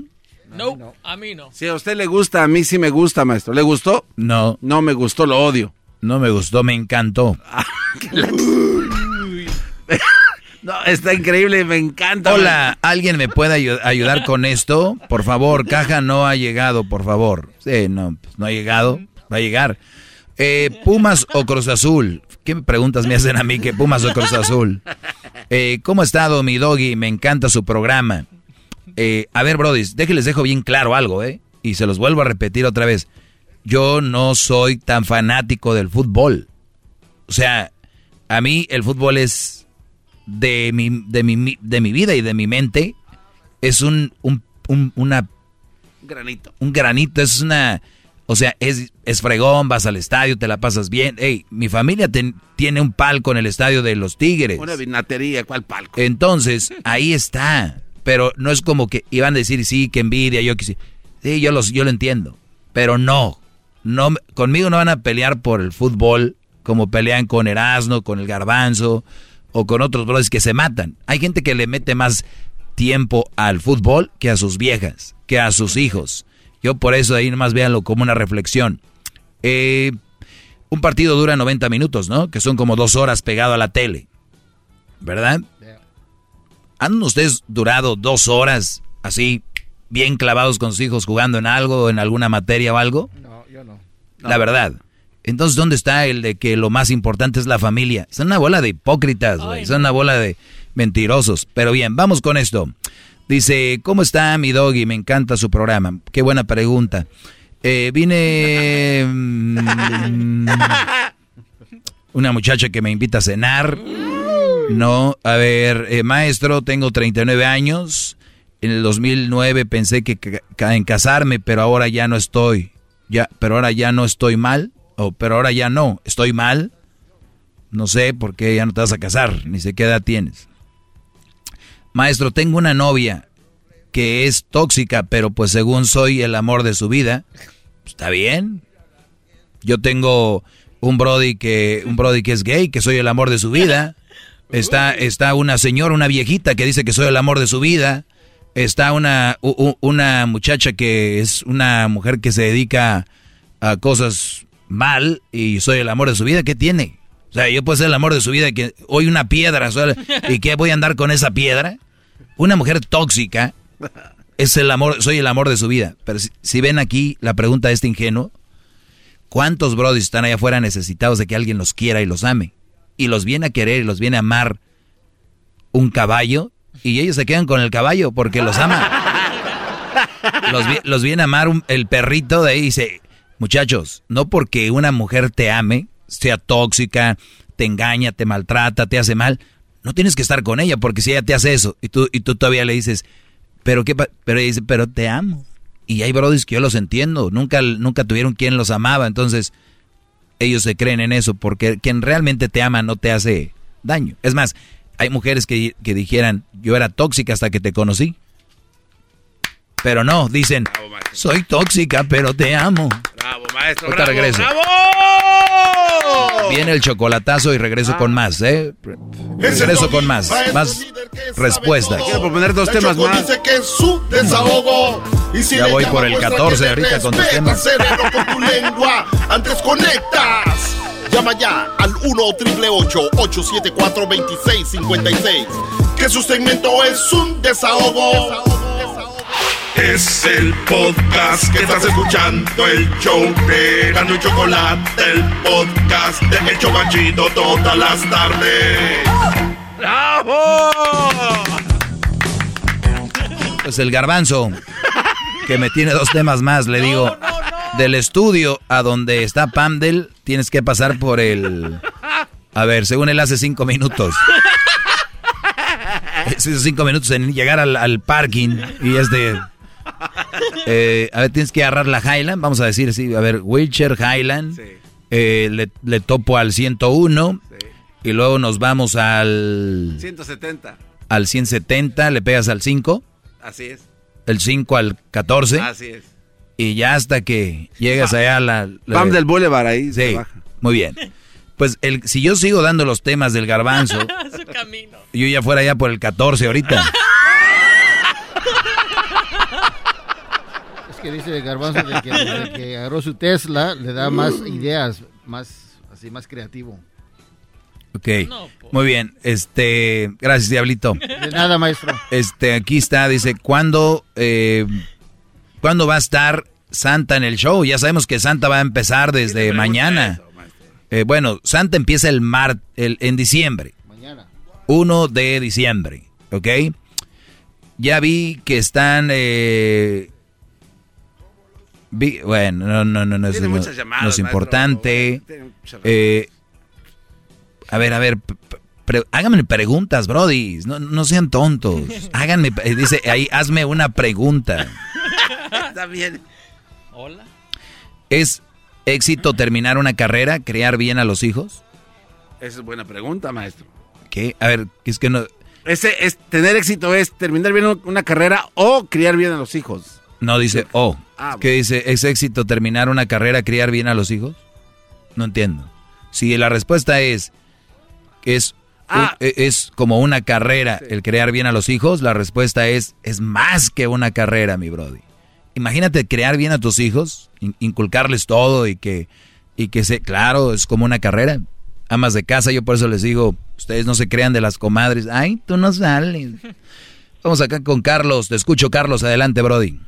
Speaker 38: No, a mí no.
Speaker 3: Si a usted le gusta, a mí sí me gusta, maestro. ¿Le gustó?
Speaker 4: No.
Speaker 3: No me gustó, lo odio.
Speaker 4: No me gustó, me encantó.
Speaker 3: No, está increíble, me encanta.
Speaker 4: Hola, ¿alguien me puede ayu- ayudar con esto? Por favor, caja no ha llegado, por favor. Sí, no, pues, no ha llegado, va a llegar. Eh, Pumas o Cruz Azul. ¿Qué preguntas me hacen a mí que Pumas o Cruz Azul? Eh, ¿Cómo ha estado mi doggy? Me encanta su programa. Eh, a ver, Brody, déjenles dejo bien claro algo, ¿eh? Y se los vuelvo a repetir otra vez. Yo no soy tan fanático del fútbol. O sea, a mí el fútbol es de mi, de mi, de mi vida y de mi mente. Es un, un, un- una,
Speaker 3: Granito.
Speaker 4: un granito, es una... O sea, es, es fregón, vas al estadio, te la pasas bien. Ey, mi familia ten- tiene un palco en el estadio de los Tigres.
Speaker 3: Una vinatería, ¿cuál palco?
Speaker 4: Entonces, ahí está. Pero no es como que iban a decir, sí, que envidia, yo que sí. Yo, los, yo lo entiendo. Pero no. no. Conmigo no van a pelear por el fútbol como pelean con Erasmo, con el Garbanzo o con otros brothers que se matan. Hay gente que le mete más tiempo al fútbol que a sus viejas, que a sus hijos. Yo por eso ahí nomás véanlo como una reflexión. Eh, un partido dura 90 minutos, ¿no? Que son como dos horas pegado a la tele. ¿Verdad? ¿Han ustedes durado dos horas así, bien clavados con sus hijos jugando en algo, en alguna materia o algo?
Speaker 31: No, yo no.
Speaker 4: La verdad. Entonces, ¿dónde está el de que lo más importante es la familia? Son una bola de hipócritas, güey. Son una bola de mentirosos. Pero bien, vamos con esto. Dice, ¿cómo está mi doggy? Me encanta su programa. Qué buena pregunta. Eh, vine... mm, una muchacha que me invita a cenar. No, a ver, eh, maestro, tengo 39 años. En el 2009 pensé que en casarme, pero ahora ya no estoy. Ya, pero ahora ya no estoy mal. O pero ahora ya no, estoy mal. No sé por qué ya no te vas a casar, ni sé qué edad tienes. Maestro, tengo una novia que es tóxica, pero pues según soy el amor de su vida, está bien. Yo tengo un brody que un brody que es gay, que soy el amor de su vida. Está está una señora, una viejita que dice que soy el amor de su vida. Está una una muchacha que es una mujer que se dedica a cosas mal y soy el amor de su vida. ¿Qué tiene? O sea, yo puedo ser el amor de su vida que hoy una piedra y que voy a andar con esa piedra. Una mujer tóxica es el amor, soy el amor de su vida. Pero si, si ven aquí la pregunta de este ingenuo, ¿cuántos brodis están allá afuera necesitados de que alguien los quiera y los ame? Y los viene a querer y los viene a amar un caballo y ellos se quedan con el caballo porque los ama. Los, los viene a amar un- el perrito de ahí y dice, muchachos, no porque una mujer te ame, sea tóxica, te engaña, te maltrata, te hace mal, no tienes que estar con ella porque si ella te hace eso y tú, y tú todavía le dices, pero qué, pa-?" pero ella dice, pero te amo. Y hay brodis que yo los entiendo, nunca, nunca tuvieron quien los amaba, entonces ellos se creen en eso, porque quien realmente te ama no te hace daño. Es más, hay mujeres que, que dijeran, yo era tóxica hasta que te conocí. Pero no, dicen, soy tóxica, pero te amo.
Speaker 3: Bravo, maestro.
Speaker 4: Ahorita
Speaker 3: bravo,
Speaker 4: regreso.
Speaker 3: ¡Bravo!
Speaker 4: Viene el chocolatazo y regreso con más, ¿eh? Regreso con más, más respuestas.
Speaker 3: Quiero proponer dos temas más.
Speaker 7: Dice que es su desahogo. Y si
Speaker 4: Ya voy por el
Speaker 7: muestra
Speaker 4: 14
Speaker 7: que
Speaker 4: ahorita con tus temas.
Speaker 7: con tu lengua. Antes conectas. Llama ya al 1 874 2656 Que su segmento es un desahogo. Es el podcast que estás escuchando, el show de Gano y Chocolate, el podcast de El Chocachito todas las tardes.
Speaker 3: ¡Bravo!
Speaker 4: Pues el garbanzo, que me tiene dos temas más, le digo, del estudio a donde está Pamdel, tienes que pasar por el... A ver, según él hace cinco minutos. Hace cinco minutos en llegar al, al parking y es de... eh, a ver, tienes que agarrar la Highland, vamos a decir así, a ver, Wheelchair Highland, eh, le, le topo al 101 y luego nos vamos al,
Speaker 3: 170.
Speaker 4: al 170, le pegas al 5
Speaker 3: Así es.
Speaker 4: el 5 al 14.
Speaker 3: Así es.
Speaker 4: Y ya hasta que llegas allá a la... la-
Speaker 3: Pam del Boulevard ahí. se
Speaker 4: Sí,
Speaker 3: baja.
Speaker 4: muy bien. Pues el, si yo sigo dando los temas del garbanzo,
Speaker 38: Su camino.
Speaker 4: yo ya fuera ya por el 14 ahorita.
Speaker 31: que dice Garbanzo de que que agarró su Tesla le da más ideas, más así más creativo.
Speaker 4: Ok, muy bien. Este, gracias, Diablito.
Speaker 31: De nada, maestro.
Speaker 4: Este, aquí está, dice, ¿cuándo, eh, ¿cuándo va a estar Santa en el show? Ya sabemos que Santa va a empezar desde mañana. Eh, bueno, Santa empieza el mar, el, en diciembre.
Speaker 31: Mañana.
Speaker 4: 1 de diciembre, ¿ok? Ya vi que están... eh, bueno, no, no, no, no, es,
Speaker 3: Tiene
Speaker 4: no-
Speaker 3: muchas llamadas,
Speaker 4: no es
Speaker 3: maestro.
Speaker 4: importante.
Speaker 3: Muchas
Speaker 4: Eh, a ver, a ver, pre- háganme preguntas, Brody. No, no sean tontos. Háganme, eh, dice ahí, hazme una pregunta.
Speaker 3: Está bien.
Speaker 38: Hola.
Speaker 4: ¿Es éxito terminar una carrera, criar bien a los hijos?
Speaker 3: Esa es buena pregunta, maestro.
Speaker 4: ¿Qué? A ver, es que no,
Speaker 3: Ese es tener éxito es terminar bien una carrera o criar bien a los hijos.
Speaker 4: No dice, oh.
Speaker 3: Ah,
Speaker 4: ¿Qué dice? ¿Es éxito terminar una carrera, criar bien a los hijos? No entiendo. Si la respuesta es que es,
Speaker 3: Ah.
Speaker 4: e- es como una carrera el crear bien a los hijos, la respuesta es es más que una carrera, mi brody. Imagínate crear bien a tus hijos, in- inculcarles todo y que y que se, claro, es como una carrera. Amas de casa, yo por eso les digo, ustedes no se crean de las comadres. Ay, tú no sales. Vamos acá con Carlos, te escucho Carlos, adelante, brody.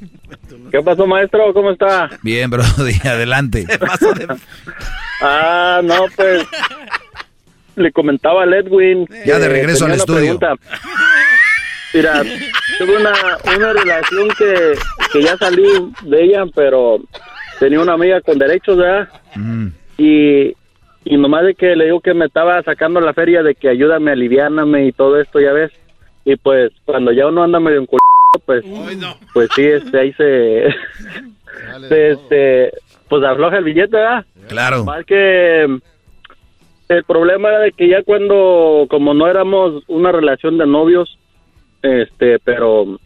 Speaker 39: ¿Qué pasó, maestro? ¿Cómo está?
Speaker 4: Bien, brody, adelante.
Speaker 39: Ah, no, pues le comentaba al Edwin.
Speaker 4: Ya de regreso al estudio.
Speaker 39: pregunta. Mira, tuve una, una relación que, que ya salí de ella, pero tenía una amiga con derechos, ¿verdad?
Speaker 4: Mm.
Speaker 39: Y, y nomás de que le digo que me estaba sacando la feria de que ayúdame, aliviáname y todo esto, ya ves. Y pues cuando ya uno anda medio en pues, pues sí, este, ahí se, se, este, pues afloja el billete, ¿verdad?
Speaker 4: Claro.
Speaker 39: Más que el problema era de que ya cuando, como no éramos una relación de novios, este, pero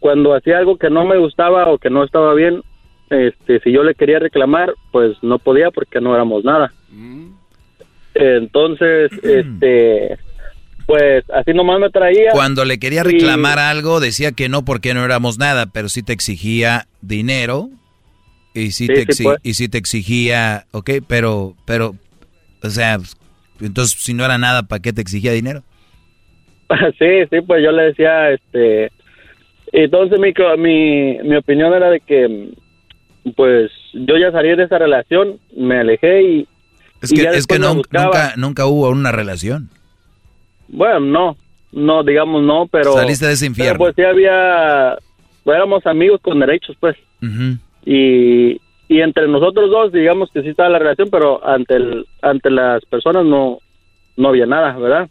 Speaker 39: cuando hacía algo que no me gustaba o que no estaba bien, este, si yo le quería reclamar, pues no podía porque no éramos nada. Entonces, este, pues así nomás me traía.
Speaker 4: Cuando le quería reclamar algo, decía que no porque no éramos nada, pero sí te exigía dinero y sí,
Speaker 39: Sí,
Speaker 4: te,
Speaker 39: sí,
Speaker 4: exi-
Speaker 39: pues.
Speaker 4: y sí te exigía, ok, pero, pero, o sea, entonces si no era nada, ¿para qué te exigía dinero?
Speaker 39: sí, sí, pues yo le decía, este, entonces mi, mi, mi opinión era de que, pues yo ya salí de esa relación, me alejé y...
Speaker 4: Es que, es que no- nunca, nunca hubo una relación.
Speaker 39: Bueno, no, no, digamos no, pero...
Speaker 4: Saliste de ese infierno.
Speaker 39: Pero pues sí había, éramos amigos con derechos, pues, y, y entre nosotros dos, digamos que sí estaba la relación, pero ante el, ante las personas no, no había nada, ¿verdad?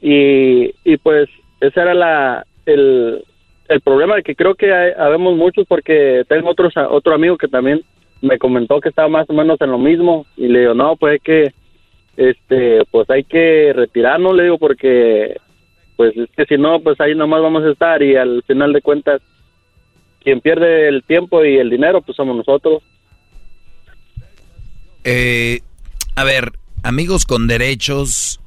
Speaker 39: Y, y pues ese era la el, el problema que creo que hay, habemos muchos porque tengo otros otro amigo que también me comentó que estaba más o menos en lo mismo y le digo, no, pues es que, este, pues hay que retirarnos, le digo, porque, pues es que si no, pues ahí nomás vamos a estar y al final de cuentas, quien pierde el tiempo y el dinero, pues somos nosotros.
Speaker 4: Eh, a ver, amigos con derechos,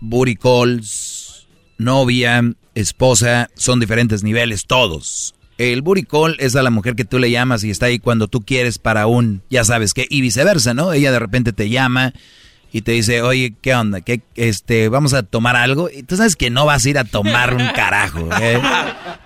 Speaker 4: booty calls, novia, esposa, son diferentes niveles, todos. El call es a la mujer que tú le llamas y está ahí cuando tú quieres para un, ya sabes qué, y viceversa, ¿no? Ella de repente te llama y te dice, oye, ¿qué onda? ¿Qué, este, vamos a tomar algo. Y tú sabes que no vas a ir a tomar un carajo. ¿eh?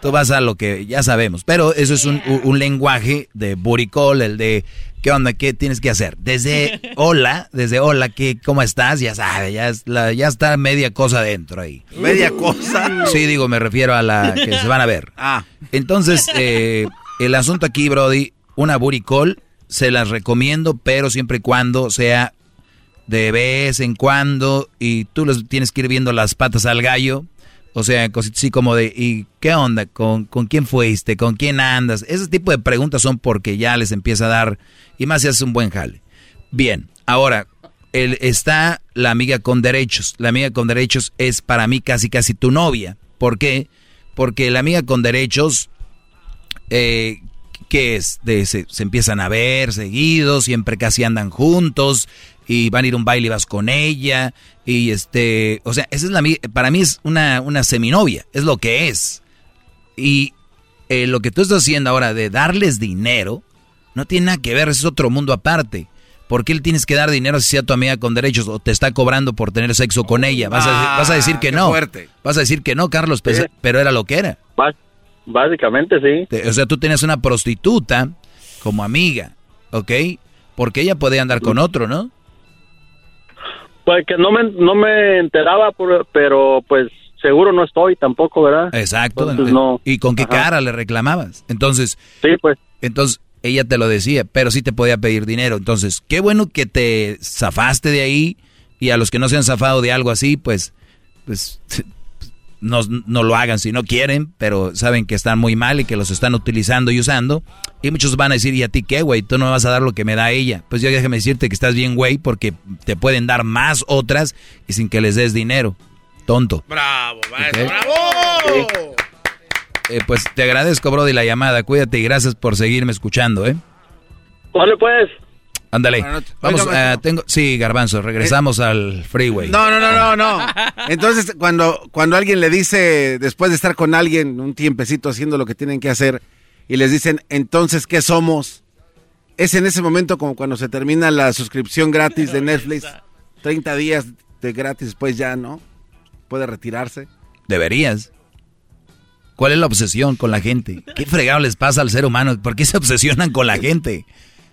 Speaker 4: Tú vas a lo que ya sabemos. Pero eso es un, un lenguaje de call, el de, ¿qué onda? ¿Qué tienes que hacer? Desde hola, desde hola, ¿qué, ¿cómo estás? Ya sabes, ya, es la, ya está media cosa dentro ahí.
Speaker 3: ¿Media cosa?
Speaker 4: Sí, digo, me refiero a la que se van a ver.
Speaker 3: Ah.
Speaker 4: Entonces, eh, el asunto aquí, Brody, una call, se las recomiendo, pero siempre y cuando sea de vez en cuando y tú les tienes que ir viendo las patas al gallo. O sea, cositas así como de, ¿y qué onda? ¿Con, ¿Con quién fuiste? ¿Con quién andas? Ese tipo de preguntas son porque ya les empieza a dar, y más si haces un buen jale. Bien, ahora, está la amiga con derechos. La amiga con derechos es para mí casi casi tu novia. ¿Por qué? Porque la amiga con derechos, eh, ¿qué es? De, se, se empiezan a ver seguidos, siempre casi andan juntos, y van a ir a un baile y vas con ella y este, o sea, esa es la para mí es una una seminovia, es lo que es. Y eh, lo que tú estás haciendo ahora de darles dinero no tiene nada que ver, es otro mundo aparte. ¿Por qué le tienes que dar dinero si sea tu amiga con derechos o te está cobrando por tener sexo con ella? Vas a, vas a decir que
Speaker 3: qué
Speaker 4: no.
Speaker 3: fuerte.
Speaker 4: Vas a decir que no, Carlos, pues,
Speaker 39: Sí.
Speaker 4: pero era lo que era.
Speaker 39: Bás- Básicamente sí.
Speaker 4: Te- O sea, tú tienes una prostituta como amiga, ¿ok? Porque ella puede andar con otro, ¿no?
Speaker 39: Pues que no me, no me enteraba, por- pero pues seguro no estoy tampoco, ¿verdad?
Speaker 4: Exacto.
Speaker 39: Entonces, no.
Speaker 4: ¿Y con qué
Speaker 39: Ajá.
Speaker 4: cara le reclamabas? Entonces.
Speaker 39: Sí, pues.
Speaker 4: Entonces, ella te lo decía, pero sí te podía pedir dinero. Entonces, qué bueno que te zafaste de ahí. Y a los que no se han zafado de algo así, pues, pues no, no lo hagan si no quieren, pero saben que están muy mal y que los están utilizando y usando. Y muchos van a decir, ¿y a ti qué, güey? Tú no me vas a dar lo que me da ella. Pues yo déjame decirte que estás bien, güey, porque te pueden dar más otras y sin que les des dinero. Tonto.
Speaker 38: Bravo, maestro, bravo.
Speaker 4: Eh, pues te agradezco, Brody, la llamada. Cuídate y gracias por seguirme escuchando, ¿eh?
Speaker 39: Vale, pues.
Speaker 4: Ándale. Vamos,
Speaker 3: Oiga,
Speaker 4: eh, tengo, sí, Garbanzo, regresamos al freeway.
Speaker 3: No, no, no, no, no. Entonces, cuando, cuando alguien le dice, después de estar con alguien un tiempecito haciendo lo que tienen que hacer, y les dicen, entonces, ¿qué somos? Es en ese momento como cuando se termina la suscripción gratis de Netflix, 30 días de gratis, después ya, ¿no? Puede retirarse.
Speaker 4: Deberías. ¿Cuál es la obsesión con la gente? ¿Qué fregado les pasa al ser humano? ¿Por qué se obsesionan con la gente?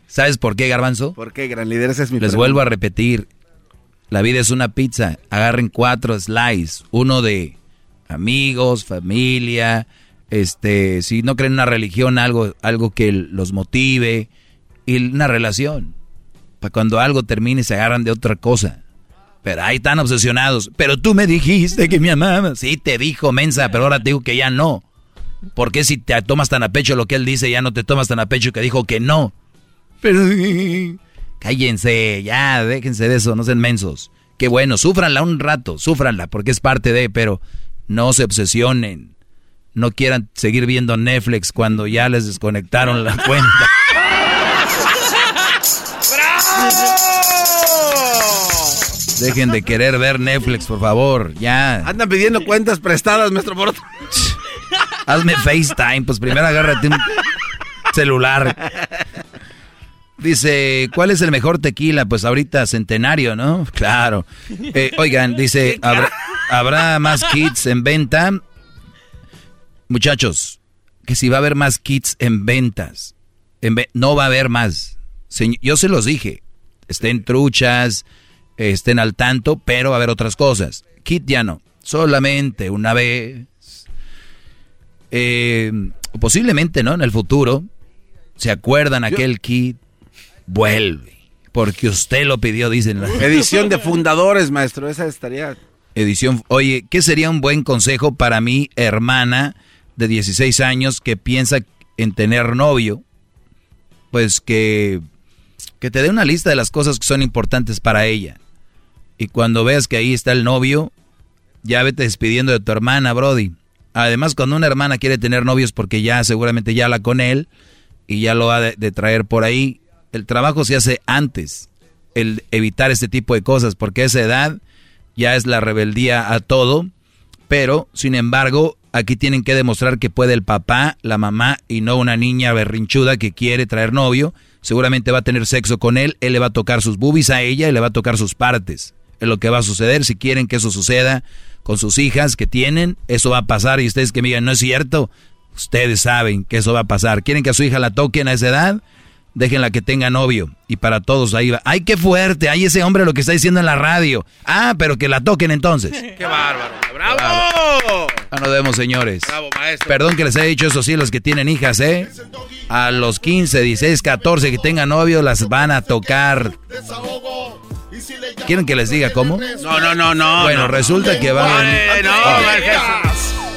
Speaker 4: ¿Sabes por qué, Garbanzo?
Speaker 3: ¿Por qué, gran líder? Es mi
Speaker 4: Les
Speaker 3: pregunta.
Speaker 4: vuelvo a repetir. La vida es una pizza. Agarren cuatro slices. Uno de amigos, familia, este, si no creen en una religión, algo, algo que los motive. Y una relación. Para cuando algo termine se agarran de otra cosa. Pero ahí están obsesionados. Pero tú me dijiste que me amabas. Sí, te dijo, mensa, pero ahora te digo que ya no. ¿Por qué si te tomas tan a pecho lo que él dice, ya no te tomas tan a pecho que dijo que no? Pero... Cállense, ya, déjense de eso, no sean mensos. Qué bueno, súfranla un rato, súfranla, porque es parte de, pero no se obsesionen. No quieran seguir viendo Netflix cuando ya les desconectaron la cuenta. Dejen de querer ver Netflix, por favor, ya.
Speaker 3: Andan pidiendo cuentas prestadas, maestro Moroto.
Speaker 4: Hazme FaceTime, pues primero agárrate un celular. Dice, ¿cuál es el mejor tequila? Pues ahorita centenario, ¿no? Claro. Eh, oigan, dice, ¿habrá, ¿habrá más kits en venta? Muchachos, que si va a haber más kits en ventas, en ve- no va a haber más. Yo se los dije, estén truchas, estén al tanto, pero va a haber otras cosas. Kit ya no, solamente una vez. Eh, posiblemente, ¿no? En el futuro, ¿se acuerdan aquel kit? Vuelve. Porque usted lo pidió, dicen. la-
Speaker 3: Edición de fundadores, maestro. Esa estaría.
Speaker 4: Edición. Oye, ¿qué sería un buen consejo para mi hermana de 16 años que piensa en tener novio? pues que, que te dé una lista de las cosas que son importantes para ella. Y cuando veas que ahí está el novio, ya vete despidiendo de tu hermana, Brody. Además, cuando una hermana quiere tener novios porque ya seguramente ya habla con él y ya lo ha de, de traer por ahí, el trabajo se hace antes, el evitar este tipo de cosas, porque esa edad ya es la rebeldía a todo, pero sin embargo, aquí tienen que demostrar que puede el papá, la mamá y no una niña berrinchuda que quiere traer novio, seguramente va a tener sexo con él, él le va a tocar sus boobies a ella y le va a tocar sus partes. Es lo que va a suceder, si quieren que eso suceda con sus hijas que tienen, eso va a pasar y ustedes que me digan, no es cierto, ustedes saben que eso va a pasar. ¿Quieren que a su hija la toquen a esa edad? Déjenla que tenga novio. Y para todos ahí va. ¡Ay, qué fuerte! ¡Ay, ese hombre lo que está diciendo en la radio! Ah, pero que la toquen entonces.
Speaker 3: ¡Qué bárbaro! ¡Bravo!
Speaker 4: Ah, nos vemos, señores.
Speaker 3: Bravo, maestro.
Speaker 4: Perdón que les haya dicho eso sí, los que tienen hijas, ¿eh? A los 15, 16, 14 que tengan novio, las van a tocar. ¿Quieren que les diga cómo?
Speaker 3: No, no, no, no.
Speaker 4: Bueno,
Speaker 3: no.
Speaker 4: resulta que van...
Speaker 3: Bueno,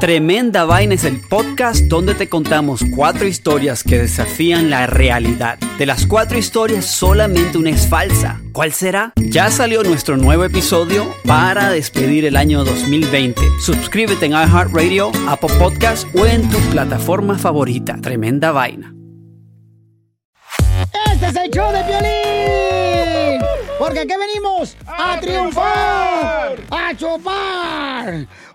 Speaker 40: Tremenda Vaina
Speaker 41: es el podcast donde te contamos cuatro historias que desafían la realidad. De las cuatro historias, solamente una es falsa. ¿Cuál será? Ya salió nuestro nuevo episodio para despedir el año 2020. Suscríbete en iHeartRadio, Apple Podcast o en tu plataforma favorita. Tremenda Vaina.
Speaker 16: Este es el show de violín. Porque aquí venimos a, triunfar, a chupar.